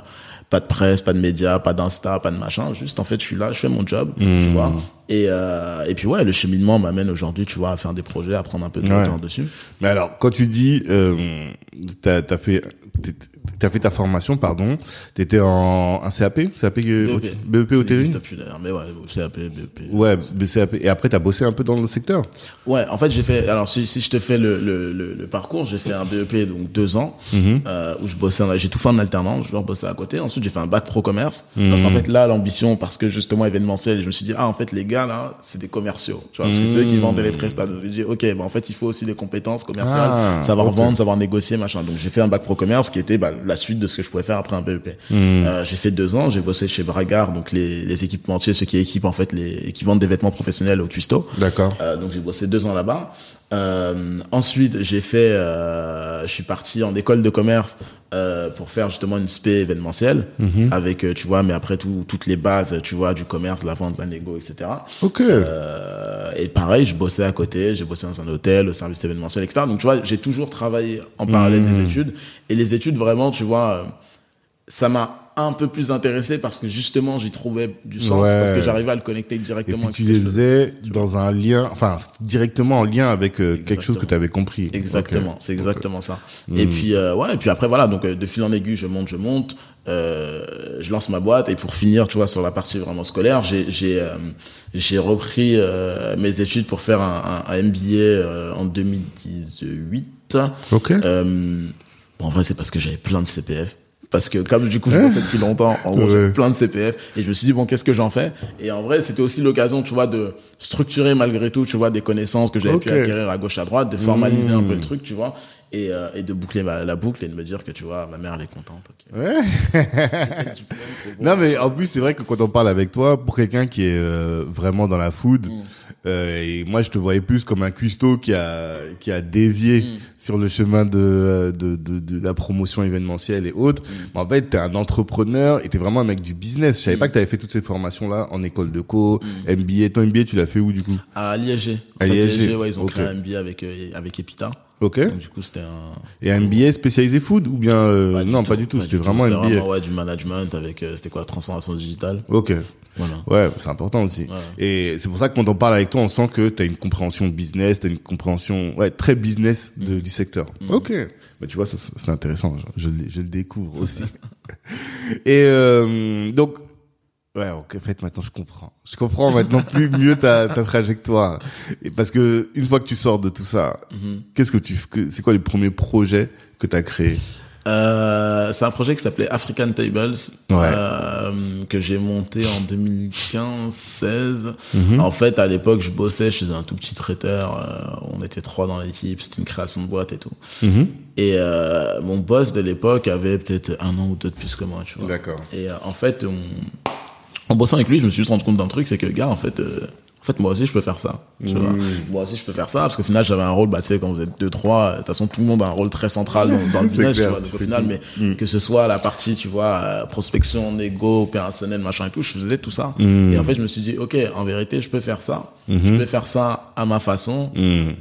pas de presse, pas de médias, pas d'insta, pas de machin. Juste, en fait, je suis là, je fais mon job, tu vois. Et, euh, et puis ouais, le cheminement m'amène aujourd'hui, tu vois, à faire des projets, à prendre un peu de Ouais. temps dessus. Mais alors, quand tu dis, euh, t'as as fait, t'as fait ta formation, pardon, t'étais en un CAP, CAP, BEP. BEP hôtellerie. n'existe plus d'ailleurs, mais ouais, CAP, BEP. Ouais, CAP. Et après, t'as bossé un peu dans le secteur. Ouais, en fait, j'ai fait. Alors, si, si je te fais le, le, le, le parcours, j'ai fait un BEP donc deux ans euh, où je bossais. J'ai tout fait en alternance. Je dois bosser à côté. Ensuite, j'ai fait un bac pro commerce parce qu'en fait là, l'ambition, parce que justement événementiel, je me suis dit ah en fait les gars là, c'est des commerciaux. Tu vois, parce que c'est eux qui vendaient les prestats. Donc, j'ai dit ok, bah en fait il faut aussi des compétences commerciales, Ah, savoir vendre, savoir négocier, machin. Donc j'ai fait un bac pro commerce qui était bah, la suite de ce que je pouvais faire après un BEP. Euh, j'ai fait deux ans. J'ai bossé chez Bragard, donc les, les équipementiers, ceux qui équipent en fait les qui vendent des vêtements professionnels au cuistot. D'accord. Euh, donc j'ai bossé deux ans là-bas. Euh, ensuite, j'ai fait, euh, je suis parti en école de commerce euh, pour faire justement une spé événementielle avec, euh, tu vois, mais après tout, toutes les bases, tu vois, du commerce, la vente, la négo, etc. Ok. Et pareil, je bossais à côté, j'ai bossé dans un hôtel, au service événementiel, etc. Donc tu vois, j'ai toujours travaillé en parallèle des études. Et les études, vraiment, tu vois, ça m'a un peu plus intéressé parce que justement, j'y trouvais du sens, Ouais. parce que j'arrivais à le connecter Et directement puis tu avec que les faisais. dans un lien, enfin directement en lien avec euh, quelque chose que tu avais compris. Exactement, c'est exactement ça. Et puis euh, ouais, et puis après voilà, donc euh, de fil en aiguille, je monte, je monte, euh, je lance ma boîte et pour finir, tu vois, sur la partie vraiment scolaire, j'ai j'ai euh, j'ai repris euh, mes études pour faire un, un, un MBA euh, en 2018. Ok. Euh, bon, en vrai, c'est parce que j'avais plein de CPF. Parce que comme du coup je bossais depuis longtemps, en gros j'avais plein de CPF et je me suis dit bon qu'est-ce que j'en fais? Et en vrai c'était aussi l'occasion tu vois de structurer malgré tout tu vois des connaissances que j'avais pu. Mmh. acquérir à gauche à droite, de formaliser un peu le truc tu vois et, euh, et de boucler ma, la boucle et de me dire que tu vois ma mère elle est contente. ok. Ouais. Bon. Non mais en plus c'est vrai que quand on parle avec toi, pour quelqu'un qui est euh, vraiment dans la food, Mm. Euh, et moi je te voyais plus comme un cuistot qui a qui a dévié Mm. sur le chemin de, de de de la promotion événementielle et autres. Mm. Mais en fait t'es un entrepreneur et t'es vraiment un mec du business. Je savais Mm. pas que t'avais fait toutes ces formations là en école de co, MBA. Ton MBA tu l'as fait où du coup? À l'ISG. À l'ISG, ouais, ils ont créé un MBA avec euh, avec Epita. Ok. Donc, du coup, c'était un. Et un MBA spécialisé food ou bien euh, Pas non tout, pas du tout, c'était vraiment C'était MBA. vraiment, ouais, du management avec, euh, c'était quoi, transformation digitale. Ok. Voilà. Ouais, c'est important aussi. Ouais. Et c'est pour ça que quand on parle avec toi, on sent que tu as une compréhension business, tu as une compréhension ouais, très business Mm. de, du secteur. Ok. Bah, tu vois, c'est intéressant. Je, je, le- je le découvre aussi. Et euh, donc, ouais, en fait, maintenant, je comprends. Je comprends maintenant plus mieux ta, ta trajectoire. Et parce que une fois que tu sors de tout ça, Mhm. qu'est-ce que tu, c'est quoi les premiers projets que tu as créés? Euh, c'est un projet qui s'appelait African Tables Ouais. euh, que j'ai monté en 2015-16. Mhm. En fait, à l'époque, je bossais chez un tout petit traiteur. euh, on était trois dans l'équipe. C'était une création de boîte et tout. Mhm. Et mon boss de l'époque avait peut-être un an ou deux de plus que moi, tu vois. D'accord. Et en fait, on... en bossant avec lui, je me suis juste rendu compte d'un truc, c'est que gars, en fait, euh, en fait, moi aussi, je peux faire ça. Tu vois. Moi aussi, je peux faire ça, parce qu'au final, j'avais un rôle, bah, tu sais, quand vous êtes deux, trois, de toute façon, tout le monde a un rôle très central dans, dans le business, tu vois. Donc, au final, tout. mais que ce soit la partie, tu vois, euh, prospection, négo, opérationnel, machin et tout, je faisais tout ça. Mm. Et en fait, je me suis dit, ok, en vérité, je peux faire ça. Je peux faire ça à ma façon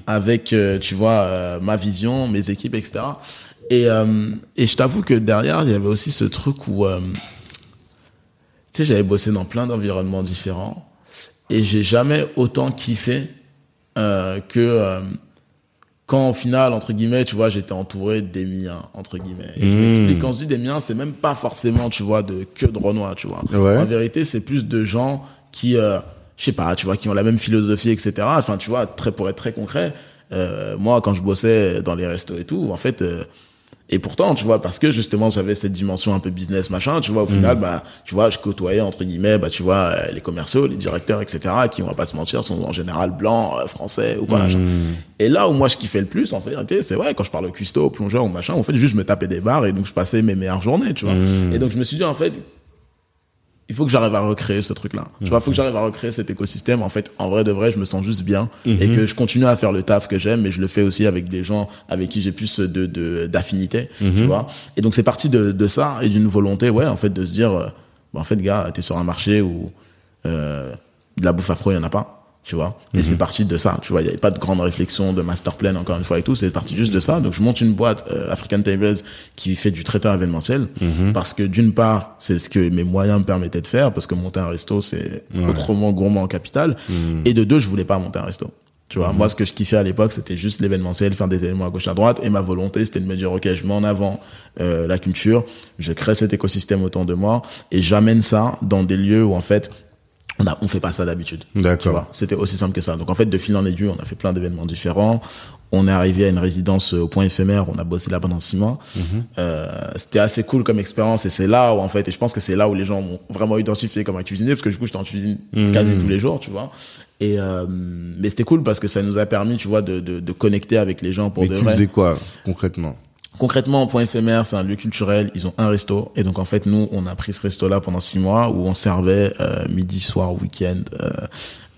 avec euh, tu vois euh, ma vision mes équipes etc et euh, et je t'avoue que derrière il y avait aussi ce truc où euh, tu sais j'avais bossé dans plein d'environnements différents et j'ai jamais autant kiffé euh, que euh, quand au final entre guillemets tu vois j'étais entouré des miens entre guillemets et je Mmh. m'explique quand je dis des miens c'est même pas forcément tu vois de que de Renoir tu vois Ouais. en vérité c'est plus de gens qui euh, je sais pas tu vois qui ont la même philosophie etc enfin tu vois très pour être très concret moi quand je bossais dans les restos et tout en fait et pourtant, tu vois, parce que justement, j'avais cette dimension un peu business, machin, tu vois, au final, bah, tu vois, je côtoyais, entre guillemets, bah, tu vois, euh, les commerciaux, les directeurs, etc., qui, on va pas se mentir, sont en général blancs, euh, français, ou quoi, machin. Et là où moi, je kiffais le plus, en fait, c'est ouais, quand je parle au cuistot, au plongeur, ou machin, en fait, juste je me tapais des barres, et donc je passais mes meilleures journées, tu vois. Et donc, je me suis dit, en fait, il faut que j'arrive à recréer ce truc-là. Tu vois, il faut que j'arrive à recréer cet écosystème. En fait, en vrai de vrai, je me sens juste bien et que je continue à faire le taf que j'aime, mais je le fais aussi avec des gens avec qui j'ai plus de de- d'affinité, tu vois. Et donc c'est parti de, de ça et d'une volonté, ouais, en fait, de se dire, euh, bah, en fait, gars, t'es sur un marché où euh, de la bouffe afro, il y en a pas. Tu vois, et c'est parti de ça. Tu vois, il y avait pas de grande réflexion, de master plan encore une fois et tout. C'est parti juste de ça. Donc je monte une boîte euh, African Tables qui fait du traiteur événementiel parce que d'une part, c'est ce que mes moyens me permettaient de faire parce que monter un resto c'est autrement gourmand en capital. Et de deux, je voulais pas monter un resto. Tu vois, moi, ce que je kiffais à l'époque, c'était juste l'événementiel, faire des éléments à gauche à droite. Et ma volonté, c'était de me dire, OK, je mets en avant euh, la culture, je crée cet écosystème autour de moi et j'amène ça dans des lieux où, en fait, on a, on fait pas ça d'habitude. Tu D'accord. C'était aussi simple que ça. Donc, en fait, de fil en aiguille, on a fait plein d'événements différents. On est arrivé à une résidence euh, au point éphémère. On a bossé là pendant six mois. Euh, c'était assez cool comme expérience. Et c'est là où, en fait, et je pense que c'est là où les gens m'ont vraiment identifié comme un cuisinier, parce que du coup, j'étais en cuisine quasi tous les jours, tu vois. Et euh, mais c'était cool parce que ça nous a permis, tu vois, de, de, de connecter avec les gens pour Mais de tu vrai. faisais quoi concrètement? Concrètement, Point Éphémère, c'est un lieu culturel. Ils ont un resto. Et donc, en fait, nous, on a pris ce resto-là pendant six mois où on servait euh, midi, soir, week-end euh,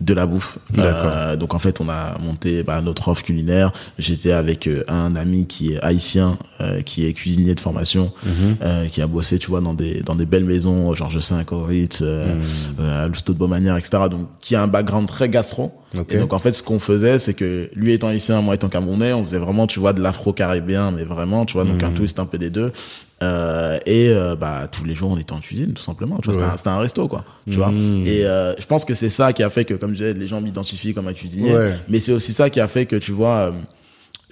de la bouffe. Euh, donc, en fait, on a monté bah, notre offre culinaire. J'étais avec euh, un ami qui est haïtien, euh, qui est cuisinier de formation, Mhm. euh, qui a bossé, tu vois, dans des dans des belles maisons, Georges V, au Ritz, euh, Mhm. euh, de Beaumanière, etc. Donc, qui a un background très gastro. Ok. Et donc, en fait, ce qu'on faisait, c'est que lui étant haïtien, moi étant camerounais, on faisait vraiment, tu vois, de l'afro-caribéen, mais vraiment, tu vois, donc un twist un peu des deux. Euh, et euh, bah tous les jours on était en cuisine tout simplement. Tu vois c'était Ouais. un- c'était un, resto quoi. Tu vois. Et euh, je pense que c'est ça qui a fait que comme je disais les gens m'identifient comme un cuisinier. Ouais. mais c'est aussi ça qui a fait que tu vois euh,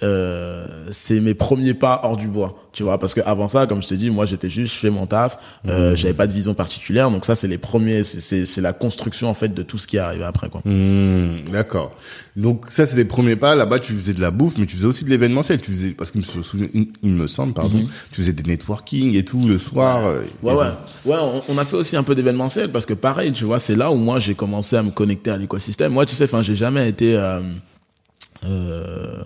euh, c'est mes premiers pas hors du bois tu vois parce que avant ça comme je t'ai dit moi j'étais juste je fais mon taf euh, j'avais pas de vision particulière donc ça c'est les premiers c'est c'est la construction en fait de tout ce qui est arrivé après quoi Hmm, D'accord. Donc ça c'est les premiers pas. Là-bas tu faisais de la bouffe, mais tu faisais aussi de l'événementiel. Tu faisais parce qu'il me, souviens- il me semble, pardon, tu faisais des networking et tout le soir. euh, Ouais, et ouais. Ouais, on, on a fait aussi un peu d'événementiel parce que pareil, tu vois, c'est là où moi j'ai commencé à me connecter à l'écosystème. Moi, tu sais, enfin, j'ai jamais été euh, euh,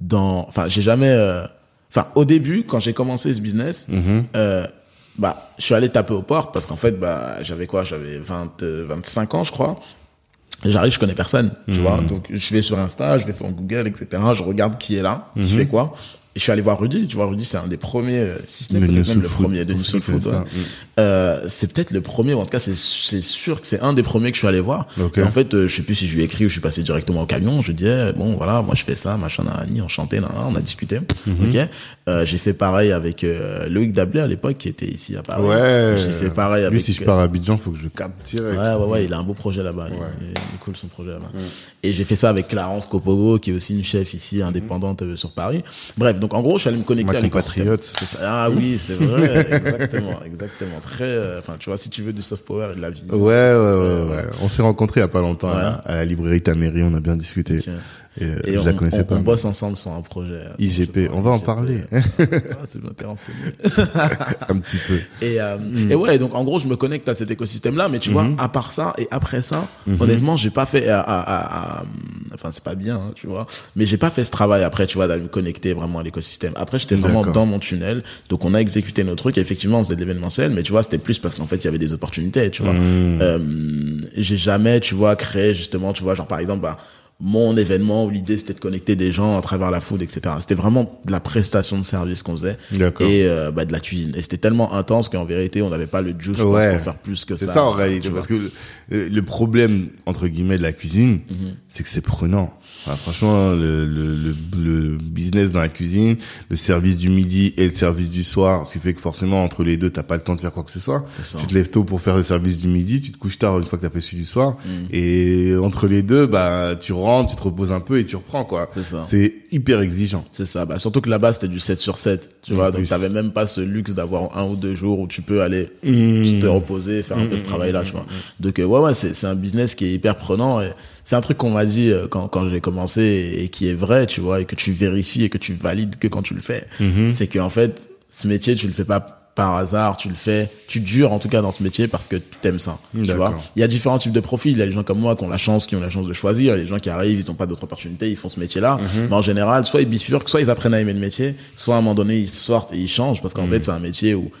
dans, enfin, j'ai jamais, euh, enfin, au début, quand j'ai commencé ce business, Mhm. euh, bah, je suis allé taper aux portes parce qu'en fait, bah, j'avais quoi, j'avais 20, euh, 25 ans, je crois. J'arrive, je connais personne, tu vois. Donc, je vais sur Insta, je vais sur Google, etc. Je regarde qui est là, qui fait quoi. Je suis allé voir Rudy, tu vois, Rudy, c'est un des premiers, euh, si ce n'est même le Food, premier de New Soul Food. ouais. Euh, c'est peut-être le premier, en tout cas, c'est, c'est sûr que c'est un des premiers que je suis allé voir. Et en fait, euh, je sais plus si je lui ai écrit ou je suis passé directement au camion. Je disais, bon, voilà, moi, je fais ça, machin, nanani, enchanté, nanana, on a discuté. Mhm. Ok. Euh, j'ai fait pareil avec Loïc Dablé à l'époque, qui était ici à Paris. Ouais. J'ai fait pareil Lui, avec. si je pars à Abidjan, faut que je le capte direct. Ouais, ouais, ouais, il a un beau projet là-bas. Il- Ouais. Il, est cool son projet là-bas. Et j'ai fait ça avec Clarence Copogo, qui est aussi une chef ici, indépendante euh, sur Paris. Bref, donc en gros, je suis allé me connecter Ma à l'écosystème. Ah oui, c'est vrai, exactement, exactement. Très, euh, enfin, tu vois, si tu veux du soft power et de la vie. Ouais, ouais, ouais, ouais. On s'est rencontrés il y a pas longtemps à, à la librairie Taméry, on a bien discuté. Et, euh, Et je on, la connaissais on- pas. on bosse ensemble sur un projet. euh, IGP, pas, on va en parler. Ah, c'est renseigné. un petit peu. Et, euh, Mm. et ouais, donc en gros, je me connecte à cet écosystème-là, mais tu vois, Mm-hmm. à part ça et après ça, honnêtement, j'ai pas fait, à, à- à- à- enfin, c'est pas bien, hein, tu vois, mais j'ai pas fait ce travail après, tu vois, d'aller me connecter vraiment à l'écosystème. Après, j'étais vraiment dans mon tunnel, donc on a exécuté nos trucs. Et effectivement, on faisait de l'événementiel, mais tu vois, c'était plus parce qu'en fait, il y avait des opportunités, tu vois. Mm. Euh, j'ai jamais, tu vois, créé justement, tu vois, genre par exemple, bah, mon événement où l'idée c'était de connecter des gens à travers la food, etc. C'était vraiment de la prestation de service qu'on faisait et euh, bah, de la cuisine. Et c'était tellement intense qu'en vérité, on n'avait pas le juice Ouais. pour faire plus que C'est ça. ça, en réalité, parce que le, le problème entre guillemets de la cuisine, Mhm. c'est que c'est prenant. Enfin, franchement, le, le, le, le business dans la cuisine, le service du midi et le service du soir, ce qui fait que forcément entre les deux, t'as pas le temps de faire quoi que ce soit. Ça. Tu te lèves tôt pour faire le service du midi, tu te couches tard une fois que t'as fait celui du soir, Mhm. et entre les deux, bah tu rentres, tu te reposes un peu et tu reprends quoi. C'est ça. C'est hyper exigeant. C'est ça. Bah, surtout que là-bas, c'était du 7 sur 7. Tu vois, donc t'avais même pas ce luxe d'avoir un ou deux jours où tu peux aller Mmh. te reposer, faire un peu ce travail-là, tu vois. Donc, euh, ouais, ouais, c'est, c'est un business qui est hyper prenant et c'est un truc qu'on m'a dit euh, quand, quand j'ai commencé et, et qui est vrai, tu vois, et que tu vérifies et que tu valides que quand tu le fais. C'est qu'en fait, ce métier, tu le fais pas par hasard, tu le fais, tu dures en tout cas dans ce métier parce que t'aimes ça. Tu vois. Il y a différents types de profils. Il y a les gens comme moi qui ont la chance, qui ont la chance de choisir. Il y a les gens qui arrivent, ils ont pas d'autres opportunités, ils font ce métier-là. Mais en général, soit ils bifurquent, soit ils apprennent à aimer le métier, soit à un moment donné, ils sortent et ils changent parce qu'en fait, c'est un métier où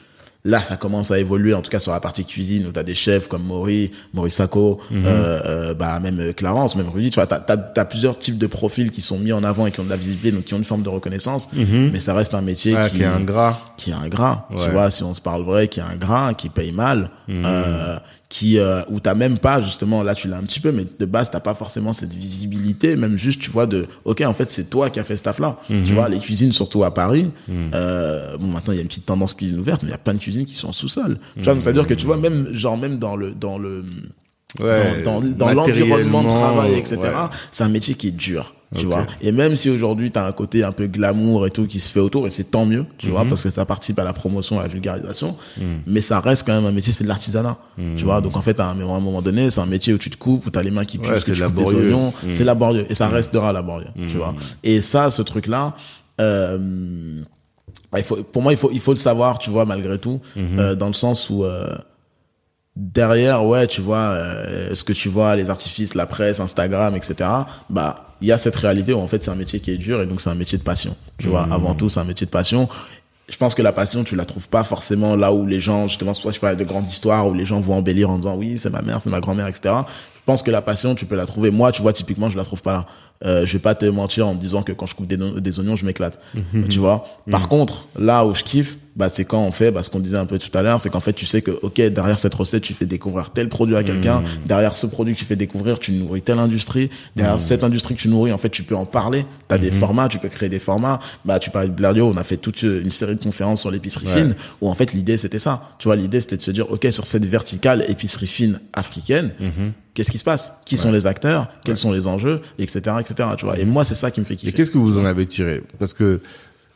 Là, ça commence à évoluer, en tout cas sur la partie cuisine, où tu as des chefs comme Maury, Maurice Sacco, euh, euh, bah, même euh, Clarence, même Rudy. Tu vois, t'as as, plusieurs types de profils qui sont mis en avant et qui ont de la visibilité, donc qui ont une forme de reconnaissance. Mais ça reste un métier Ah, qui, est ingrat. qui est ingrat. Ouais. Tu vois, si on se parle vrai, qui est ingrat, qui paye mal, euh, qui euh, où t'as même pas justement là tu l'as un petit peu, mais de base t'as pas forcément cette visibilité, même juste tu vois de ok en fait c'est toi qui as fait ce taf là. Tu vois les cuisines surtout à Paris. Euh, bon maintenant il y a une petite tendance cuisine ouverte, mais il y a plein de cuisines qui sont en sous-sol. Tu vois donc c'est à dire que tu vois même genre même dans le dans le Ouais, dans, dans, dans l'environnement de travail, etc. ouais. C'est un métier qui est dur, tu vois. Et même si aujourd'hui tu as un côté un peu glamour et tout qui se fait autour, et c'est tant mieux, tu Mhm. vois, parce que ça participe à la promotion, à la vulgarisation, mais ça reste quand même un métier, c'est de l'artisanat, tu vois. Donc en fait, à un, à un moment donné, c'est un métier où tu te coupes, où tu as les mains qui puent, Ouais, c'est tu coupes des laborieux. oignons, Mhm. c'est laborieux, et ça restera laborieux, tu vois. Et ça, ce truc-là, euh, bah, il faut, pour moi, il faut, il faut le savoir, tu vois, malgré tout, euh, dans le sens où euh, derrière, ouais, tu vois, euh, ce que tu vois, les artifices, la presse, Instagram, etc. Bah, il y a cette réalité où en fait c'est un métier qui est dur et donc c'est un métier de passion. Tu vois, avant tout, c'est un métier de passion. Je pense que la passion, tu la trouves pas forcément là où les gens, justement, c'est pour ça que je parlais de grandes histoires où les gens vont embellir en disant oui, c'est ma mère, c'est ma grand-mère, etc. Je pense que la passion, tu peux la trouver. Moi, tu vois, typiquement, je la trouve pas là. Euh, je vais pas te mentir en me disant que quand je coupe des, no- des oignons, je m'éclate. Tu vois? Par contre, là où je kiffe, bah, c'est quand on fait, bah, ce qu'on disait un peu tout à l'heure, c'est qu'en fait, tu sais que, ok, derrière cette recette, tu fais découvrir tel produit à quelqu'un. Derrière ce produit que tu fais découvrir, tu nourris telle industrie. Derrière cette industrie que tu nourris, en fait, tu peux en parler. Tu as des formats, tu peux créer des formats. Bah, tu parlais de Blario, on a fait toute une série de conférences sur l'épicerie Ouais. fine où en fait, l'idée, c'était ça. Tu vois, l'idée, c'était de se dire, ok, sur cette verticale épicerie fine africaine, qu'est-ce qui se passe? Qui sont les acteurs? Quels sont les enjeux? Etc., etc., tu vois. Et moi, c'est ça qui me fait Et kiffer. qu'est-ce que vous en avez tiré? Parce que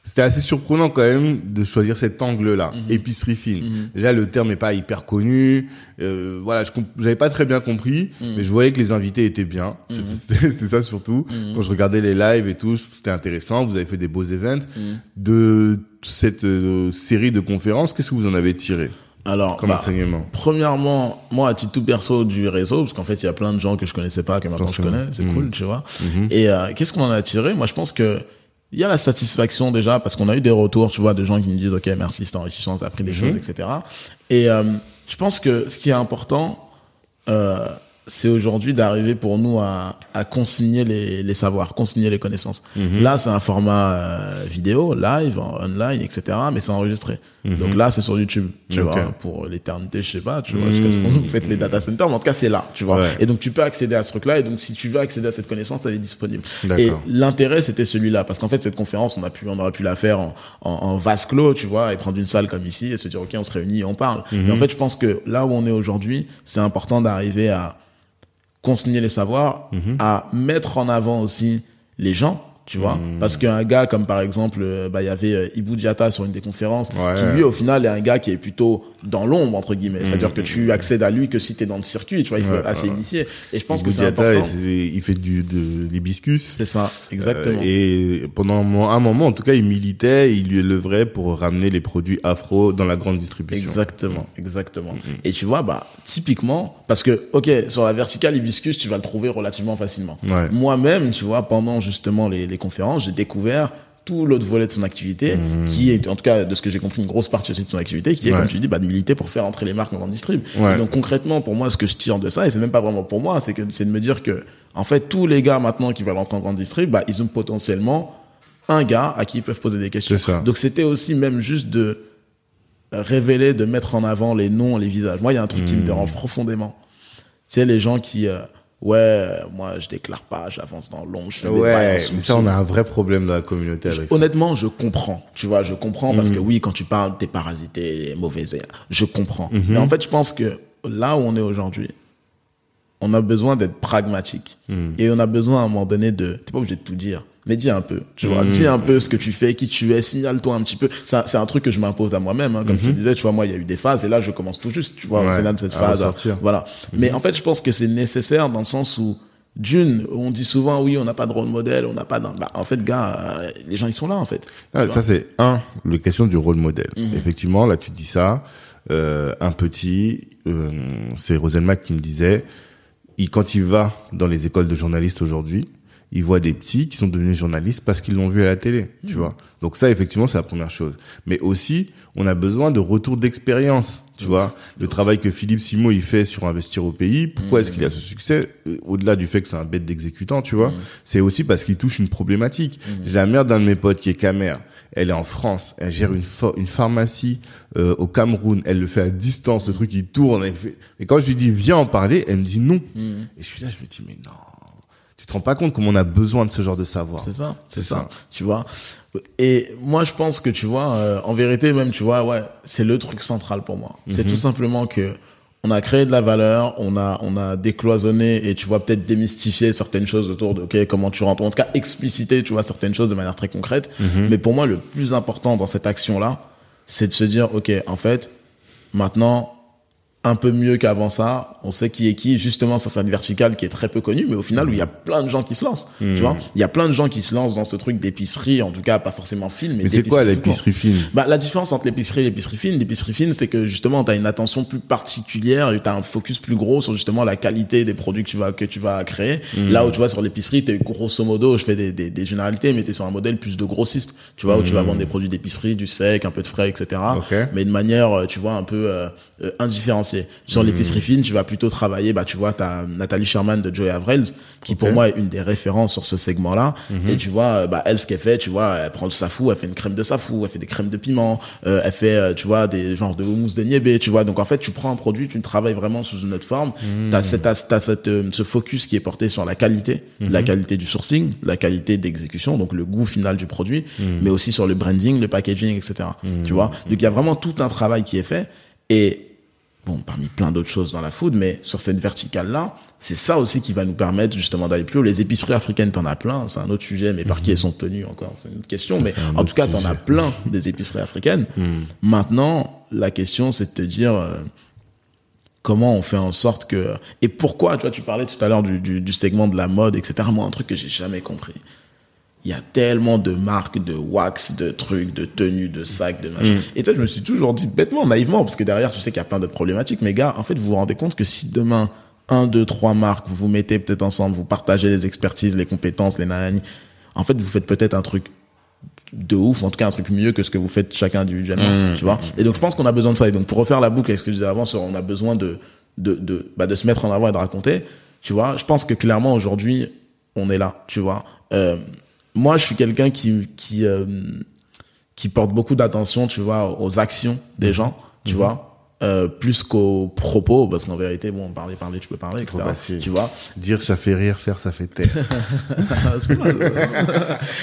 c'était assez surprenant quand même de choisir cet angle-là, Mhm. épicerie fine. Déjà, le terme est pas hyper connu. Euh, voilà, je j'avais pas très bien compris, Mhm. mais je voyais que les invités étaient bien. C'était ça surtout. Mhm. Quand je regardais les lives et tout, c'était intéressant. Vous avez fait des beaux events. Mhm. De cette euh, série de conférences, qu'est-ce que vous en avez tiré? Alors, comme bah, enseignement Premièrement, moi, à titre tout perso du réseau, parce qu'en fait, il y a plein de gens que je connaissais pas, que maintenant je connais, c'est Mhm. cool, tu vois. Mhm. Et euh, qu'est-ce qu'on en a tiré? Moi, je pense que il y a la satisfaction déjà, parce qu'on a eu des retours, tu vois, de gens qui me disent, OK, merci, c'est enrichissant, ça a appris des Mhm. choses, etc. Et euh, je pense que ce qui est important, euh, c'est aujourd'hui d'arriver pour nous à, à consigner les, les savoirs, consigner les connaissances. Mhm. Là, c'est un format euh, vidéo, live, online, etc. Mais c'est enregistré. Donc là, c'est sur YouTube, tu Mhm. Vois, pour l'éternité, je sais pas, tu vois, jusqu'à ce qu'on nous faites les data centers. Mais en tout cas, c'est là, tu vois. Ouais. Et donc, tu peux accéder à ce truc-là. Et donc, si tu veux accéder à cette connaissance, elle est disponible. Et l'intérêt, c'était celui-là. Parce qu'en fait, cette conférence, on a pu, on aurait pu la faire en, en, en vase clos, tu vois, et prendre une salle comme ici et se dire, OK, on se réunit on parle. Mhm. Mais en fait, je pense que là où on est aujourd'hui, c'est important d'arriver à consigner les savoirs, Mhm. à mettre en avant aussi les gens, tu vois. Mhm. Parce qu'un gars comme par exemple, euh, bah, il y avait euh, Ibou Diata sur une des conférences, Ouais. qui lui, au final, est un gars qui est plutôt dans l'ombre, entre guillemets. C'est-à-dire que tu accèdes à lui que si tu es dans le circuit, tu vois, il faut. Ouais, assez ouais. initié. Et je pense Ibou que c'est important. il fait du, de l'hibiscus. C'est ça, exactement. Euh, et pendant un moment, en tout cas, il militait, il lui levrait pour ramener les produits afro dans la grande distribution. Exactement, exactement. Mm-hmm. Et tu vois, bah, typiquement, parce que, ok, sur la verticale hibiscus, tu vas le trouver relativement facilement. Moi-même, tu vois, pendant justement les, les conférences, j'ai découvert tout l'autre volet de son activité, qui est, en tout cas, de ce que j'ai compris, une grosse partie aussi de son activité, qui est. Ouais. comme tu dis, bah, de militer pour faire entrer les marques en grande distrib. Ouais. Donc, concrètement, pour moi, ce que je tire de ça, et c'est même pas vraiment pour moi, c'est que, c'est de me dire que, en fait, tous les gars maintenant qui veulent entrer en grande distrib, bah, ils ont potentiellement un gars à qui ils peuvent poser des questions. Donc, c'était aussi même juste de, révéler, de mettre en avant les noms, les visages. Moi, il y a un truc qui me dérange profondément. Tu sais, les gens qui, euh, ouais, moi, je déclare pas, j'avance dans l'ombre, je fais Ouais, mais sous-sous. ça, on a un vrai problème dans la communauté avec ça. Honnêtement, je comprends. Tu vois, je comprends Hmm. parce que oui, quand tu parles des parasités, mauvais airs, je comprends. Hmm. Mais en fait, je pense que là où on est aujourd'hui, on a besoin d'être pragmatique. Hmm. Et on a besoin à un moment donné de, t'es pas obligé de tout dire. Mais dis un peu, tu Hmm. vois, dis un peu ce que tu fais, qui tu es, signale-toi un petit peu. C'est un, c'est un truc que je m'impose à moi-même, hein. comme je te disais, tu vois, moi, il y a eu des phases, et là, je commence tout juste, tu vois, Hmm. Ouais, au final de cette phase. ressortir. Voilà. Mais en fait, je pense que c'est nécessaire dans le sens où, d'une, on dit souvent, oui, on n'a pas de rôle modèle, on n'a pas d'un, bah, en fait, gars, euh, les gens, ils sont là, en fait. Ah, ça, c'est un, le question du rôle modèle. Mhm. Effectivement, là, tu dis ça. Euh, un petit, euh, c'est Roselmack qui me disait, il, quand il va dans les écoles de journalistes aujourd'hui, il voit des petits qui sont devenus journalistes parce qu'ils l'ont vu à la télé, tu vois. Donc ça, effectivement, c'est la première chose. Mais aussi, on a besoin de retour d'expérience, tu vois. Le travail que Philippe Simo il fait sur investir au pays, pourquoi est-ce qu'il a ce succès Euh, Au-delà du fait que c'est un bête d'exécutant, tu vois, c'est aussi parce qu'il touche une problématique. J'ai la mère d'un de mes potes qui est camère. Elle est en France, elle gère une, une pharmacie euh, au Cameroun, elle le fait à distance, le truc il tourne. Elle fait... Et quand je lui dis viens en parler, elle me dit non. Et je suis là, je me dis mais non, tu te rends pas compte comment on a besoin de ce genre de savoir. C'est ça, c'est ça. ça. Tu vois. Et moi, je pense que tu vois, euh, en vérité, même, tu vois, ouais, c'est le truc central pour moi. C'est tout simplement que on a créé de la valeur, on a, on a décloisonné et tu vois peut-être démystifié certaines choses autour de, ok, comment tu rentres, en tout cas expliciter, tu vois, certaines choses de manière très concrète. Mais pour moi, le plus important dans cette action-là, c'est de se dire, ok, en fait, maintenant, un peu mieux qu'avant ça. On sait qui est qui, justement, sur cette verticale qui est très peu connue, mais au final, où il y a plein de gens qui se lancent. Tu vois, il y a plein de gens qui se lancent dans ce truc d'épicerie, en tout cas, pas forcément fine, mais, Mais c'est quoi l'épicerie fine Bah, la différence entre l'épicerie et l'épicerie fine, l'épicerie fine, c'est que justement, tu as une attention plus particulière et tu as un focus plus gros sur justement la qualité des produits que tu vas, que tu vas créer. Là où tu vois, sur l'épicerie, tu grosso modo, je fais des, des, des généralités, mais tu es sur un modèle plus de grossiste, tu vois, où tu vas vendre des produits d'épicerie, du sec, un peu de frais, etc. Ok. Mais de manière, euh, tu vois, un peu euh, euh, indifférenciée. Sur l'épicerie fine, tu vas plutôt travailler, bah, tu vois, tu as Nathalie Sherman de Joy Avrils, qui pour moi est une des références sur ce segment-là. Et tu vois, euh, bah, elle, ce qu'elle fait, tu vois, elle prend le safou, elle fait une crème de safou, elle fait des crèmes de piment, euh, elle fait, euh, tu vois, des genres de houmous de niébé, tu vois. Donc, en fait, tu prends un produit, tu le travailles vraiment sous une autre forme. T'as cette, t'as, t'as cette, euh, ce focus qui est porté sur la qualité, la qualité du sourcing, la qualité d'exécution, donc le goût final du produit, mais aussi sur le branding, le packaging, etc. Tu vois? Donc, il y a vraiment tout un travail qui est fait. Et, bon, parmi plein d'autres choses dans la food, mais sur cette verticale-là, c'est ça aussi qui va nous permettre justement d'aller plus haut. Les épiceries africaines, t'en as plein, c'est un autre sujet, mais par qui elles sont tenues encore, c'est une autre question. Mais en tout cas, t'en as plein des épiceries africaines. Maintenant, la question, c'est de te dire euh, comment on fait en sorte que et pourquoi. Tu vois, tu parlais tout à l'heure du, du, du segment de la mode, etc. Moi, un truc que j'ai jamais compris. Il y a tellement de marques, de wax, de trucs, de tenues, de sacs, de machin. Et tu sais, je me suis toujours dit bêtement, naïvement, parce que derrière, tu sais qu'il y a plein d'autres problématiques. Mais gars, en fait, vous vous rendez compte que si demain, un, deux, trois marques, vous vous mettez peut-être ensemble, vous partagez les expertises, les compétences, les nanani, en fait, vous faites peut-être un truc de ouf, ou en tout cas un truc mieux que ce que vous faites chacun individuellement, tu vois. Et donc je pense qu'on a besoin de ça. Et donc pour refaire la boucle avec ce que je disais avant, on a besoin de de, de, bah, de se mettre en avant et de raconter, tu vois, je pense que clairement aujourd'hui, on est là, tu vois. Euh, moi, je suis quelqu'un qui, qui, euh, qui porte beaucoup d'attention, tu vois, aux actions des gens, tu vois. Euh, plus qu'aux propos, parce qu'en vérité, bon, parler, parler, tu peux parler, etc. Facile. Tu vois. Dire ça fait rire, faire ça fait taire.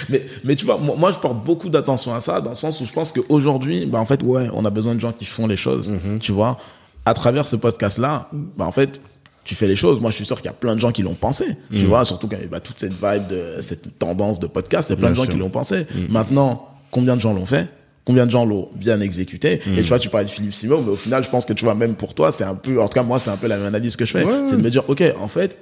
Mais, mais tu vois, moi, moi, je porte beaucoup d'attention à ça, dans le sens où je pense qu'aujourd'hui, bah, en fait, ouais, on a besoin de gens qui font les choses, tu vois. À travers ce podcast-là, bah, en fait, tu fais les choses. Moi, je suis sûr qu'il y a plein de gens qui l'ont pensé, tu vois, surtout quand il y a bah, toute cette vibe de, cette tendance de podcast, il y a plein Bien de gens sûr. qui l'ont pensé. Maintenant, combien de gens l'ont fait? Combien de gens l'ont bien exécuté? Et tu vois, tu parlais de Philippe Simon, mais au final, je pense que tu vois, même pour toi, c'est un peu, en tout cas, moi, c'est un peu la même analyse que je fais. Ouais, c'est de me dire, OK, en fait,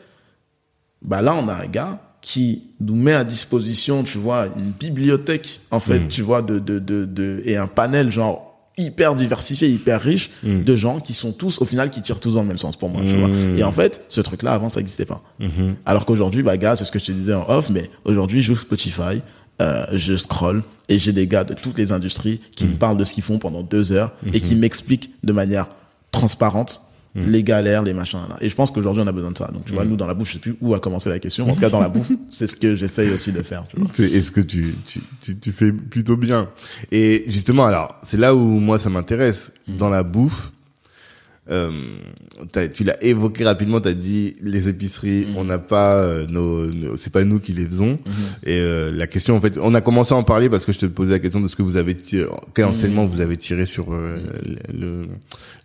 bah là, on a un gars qui nous met à disposition, tu vois, une bibliothèque, en fait, Mm. tu vois, de, de, de, de, et un panel, genre, hyper diversifié, hyper riche, Mm. de gens qui sont tous, au final, qui tirent tous dans le même sens pour moi, tu vois. Mm. Et en fait, ce truc-là, avant, ça n'existait pas. Mhm. Alors qu'aujourd'hui, bah, gars, c'est ce que je te disais en off, mais aujourd'hui, j'ouvre Spotify, euh, je scroll, et j'ai des gars de toutes les industries qui Mm. me parlent de ce qu'ils font pendant deux heures, et Mm-hmm. qui m'expliquent de manière transparente, Mm. les galères, les machins. là. Et je pense qu'aujourd'hui, on a besoin de ça. Donc, tu vois, nous, dans la bouffe, je sais plus où a commencé la question. En tout cas, dans la bouffe, c'est ce que j'essaye aussi de faire, tu vois. C'est est-ce que tu, tu, tu, tu fais plutôt bien? Et justement, alors, c'est là où moi ça m'intéresse. Dans la bouffe, euh, t'as- tu l'as évoqué rapidement, tu as dit les épiceries, on n'a pas euh, nos, nos- c'est pas nous qui les faisons. Et euh, la question en fait, on a commencé à en parler parce que je te posais la question de ce que vous avez tiré, quel enseignement vous avez tiré sur euh, le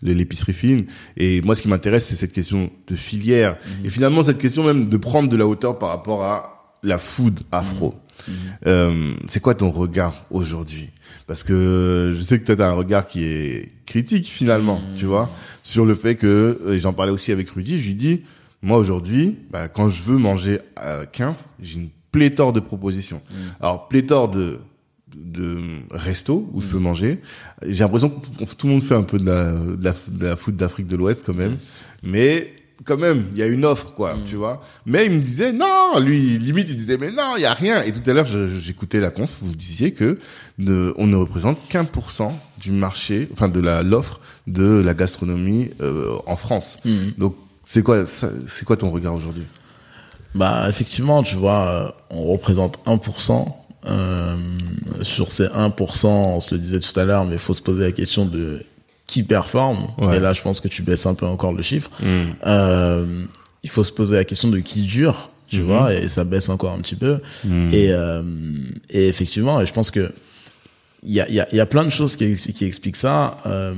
le- l'épicerie fine. Et moi ce qui m'intéresse c'est cette question de filière. Et finalement cette question même de prendre de la hauteur par rapport à la food afro. Euh, c'est quoi ton regard aujourd'hui? Parce que je sais que tu as un regard qui est critique finalement, tu vois, sur le fait que, et j'en parlais aussi avec Rudy, je lui dis, moi aujourd'hui, bah, quand je veux manger à Quinf, j'ai une pléthore de propositions. Alors, pléthore de de resto où je peux manger. J'ai l'impression que tout le monde fait un peu de la, de la, de la foot d'Afrique de l'Ouest quand même. Mais quand même, il y a une offre, quoi, tu vois. Mais il me disait, non, lui, limite, il disait, mais non, il y a rien. Et tout à l'heure, j'écoutais la conf, vous disiez que ne- on ne représente qu'un pour cent du marché, enfin de la l'offre de la gastronomie euh, en France. Donc, c'est quoi, c'est quoi ton regard aujourd'hui? Bah, effectivement, tu vois, euh, on représente 1%. Euh, sur ces 1%, on se le disait tout à l'heure, mais il faut se poser la question de qui performe. Ouais. Et là, je pense que tu baisses un peu encore le chiffre. Euh, il faut se poser la question de qui dure, tu Mhm. vois, et ça baisse encore un petit peu. Et, euh, et effectivement, je pense que il y a, y, a, y a plein de choses qui expliquent ça. Euh,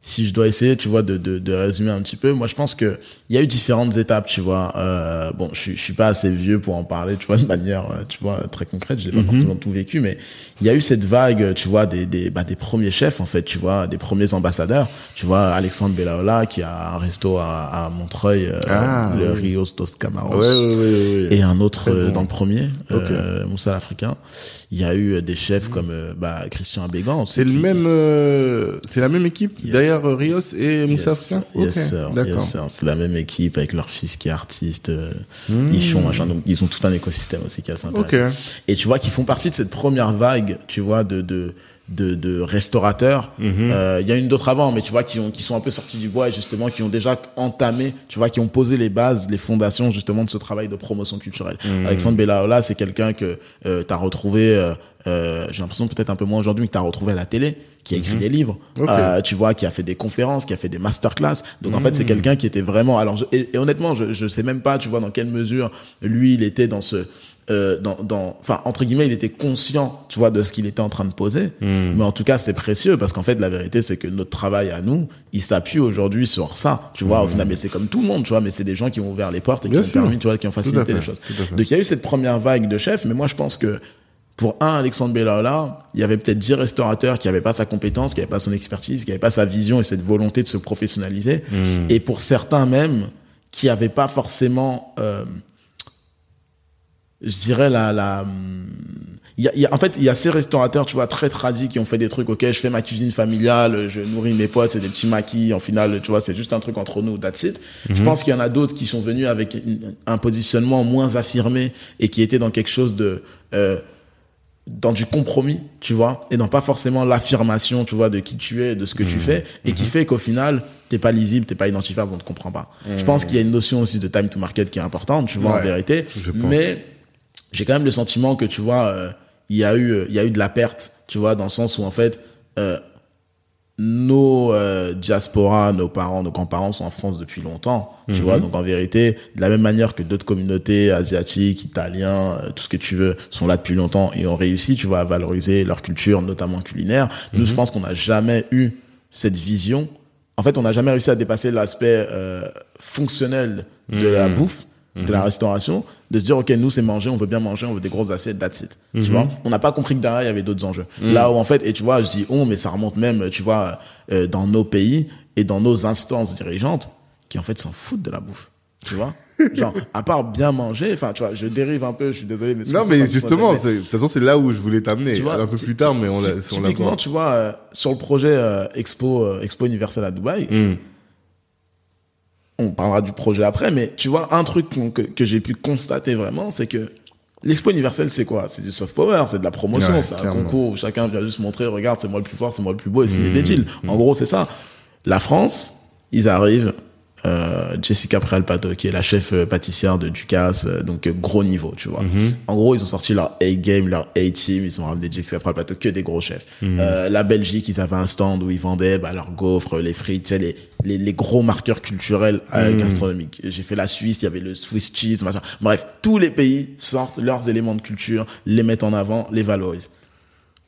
si je dois essayer, tu vois, de, de, de résumer un petit peu, moi je pense que il y a eu différentes étapes, tu vois. Euh, bon, je, suis- je suis pas assez vieux pour en parler, tu vois, de manière, euh, tu vois, très concrète. J'ai pas forcément tout vécu, mais il y a eu cette vague, tu vois, des des bah, des premiers chefs en fait, tu vois, des premiers ambassadeurs. Tu vois, Alexandre Bellaola qui a un resto à, à Montreuil, euh, Ah, le oui. Rios dos Camaros. Ouais, ouais, ouais, ouais. Et un autre euh, bon. dans le premier, Ok. euh, Moussa l'Africain. Il y a eu des chefs comme euh, bah, Christian Abégan. C'est le qui- même, euh, c'est la même équipe? Yes. Derrière Rios et Moussa Yes, yes, d'accord. yes. C'est la même équipe avec leur fils qui est artiste, Mmh. Ichon, machin. Donc, ils ont tout un écosystème aussi qui est assez intéressant. Et tu vois, qu'ils font partie de cette première vague, tu vois, de, de, de, de restaurateurs. Mhm. Euh, Il y a une d'autres avant, mais tu vois, qui ont, qui sont un peu sortis du bois et justement, qui ont déjà entamé, tu vois, qui ont posé les bases, les fondations, justement, de ce travail de promotion culturelle. Mhm. Alexandre Bellaola, c'est quelqu'un que, euh, t'as retrouvé, euh, j'ai l'impression peut-être un peu moins aujourd'hui, mais que t'as retrouvé à la télé, qui a écrit des livres, Mhm. Euh, tu vois, qui a fait des conférences, qui a fait des masterclass. Donc, en fait, c'est quelqu'un qui était vraiment, alors, je- et, et honnêtement, je, je sais même pas, tu vois, dans quelle mesure lui, il était dans ce, euh, dans, dans, enfin, entre guillemets, il était conscient, tu vois, de ce qu'il était en train de poser. Hmm. Mais en tout cas, c'est précieux parce qu'en fait, la vérité, c'est que notre travail à nous, il s'appuie aujourd'hui sur ça, tu vois, au final. Mais c'est comme tout le monde, tu vois, mais c'est des gens qui ont ouvert les portes et qui Bien ont sûr. permis, tu vois, qui ont facilité les choses. Donc, il y a eu cette première vague de chefs, mais moi, je pense que pour un Alexandre Bellaola, il y avait peut-être 10 restaurateurs qui n'avaient pas sa compétence, qui n'avaient pas son expertise, qui n'avaient pas sa vision et cette volonté de se professionnaliser. Hmm. Et pour certains même, qui n'avaient pas forcément, euh, je dirais la, la, il y a, y a- en fait, il y a ces restaurateurs, tu vois, très tradis qui ont fait des trucs, ok, je fais ma cuisine familiale, je nourris mes potes, c'est des petits maquis, en final, tu vois, c'est juste un truc entre nous, that's it. Je pense qu'il y en a d'autres qui sont venus avec une- un positionnement moins affirmé et qui étaient dans quelque chose de, euh, dans du compromis, tu vois, et dans pas forcément l'affirmation, tu vois, de qui tu es, de ce que tu fais, et qui fait qu'au final, t'es pas lisible, t'es pas identifiable, on te comprend pas. Je pense qu'il y a une notion aussi de time to market qui est importante, tu vois, en vérité. je pense. Mais j'ai quand même le sentiment que, tu vois, euh, il y a eu, euh, il y a eu de la perte, tu vois, dans le sens où, en fait, euh, nos euh, diasporas, nos parents, nos grands-parents sont en France depuis longtemps, tu Mhm. vois. Donc en vérité, de la même manière que d'autres communautés asiatiques, italiens, euh, tout ce que tu veux, sont là depuis longtemps et ont réussi, tu vois, à valoriser leur culture, notamment culinaire. Nous, Mhm. je pense qu'on n'a jamais eu cette vision. En fait, on n'a jamais réussi à dépasser l'aspect euh, fonctionnel de la Mhm. bouffe, de la restauration, de se dire ok, nous c'est manger, on veut bien manger, on veut des grosses assiettes, that's it. Tu vois, on n'a pas compris que derrière il y avait d'autres enjeux. Là où en fait, et tu vois, je dis on, mais ça remonte même, tu vois, euh, dans nos pays et dans nos instances dirigeantes qui en fait s'en foutent de la bouffe. Tu vois, genre à part bien manger, enfin tu vois, je dérive un peu, je suis désolé, mais Non, mais justement, de toute façon, c'est là où je voulais t'amener. Un peu plus tard, mais on l'a, ty- on l'a typiquement, tu vois, euh, sur le projet euh, Expo, euh, Expo Universel à Dubaï, Hmm. On parlera du projet après, mais tu vois, un truc que, que j'ai pu constater vraiment, c'est que l'Expo universelle, c'est quoi? C'est du soft power, c'est de la promotion, Ouais, c'est un concours où chacun vient juste montrer, regarde, c'est moi le plus fort, c'est moi le plus beau, et Mmh, des deals. En gros, c'est ça. La France, ils arrivent, euh, Jessica Préalpato, qui est la chef euh, pâtissière de Ducasse, euh, donc gros niveau, tu vois. Mhm. En gros, ils ont sorti leur A-game, leur A-team, ils ont ramené Jessica Préalpato, que des gros chefs. Mhm. Euh, la Belgique, ils avaient un stand où ils vendaient bah, leurs gaufres, les frites, tu sais, les, les, les gros marqueurs culturels euh, Mhm. gastronomiques. J'ai fait la Suisse, il y avait le Swiss cheese, machin. Bref, tous les pays sortent leurs éléments de culture, les mettent en avant, les valorisent.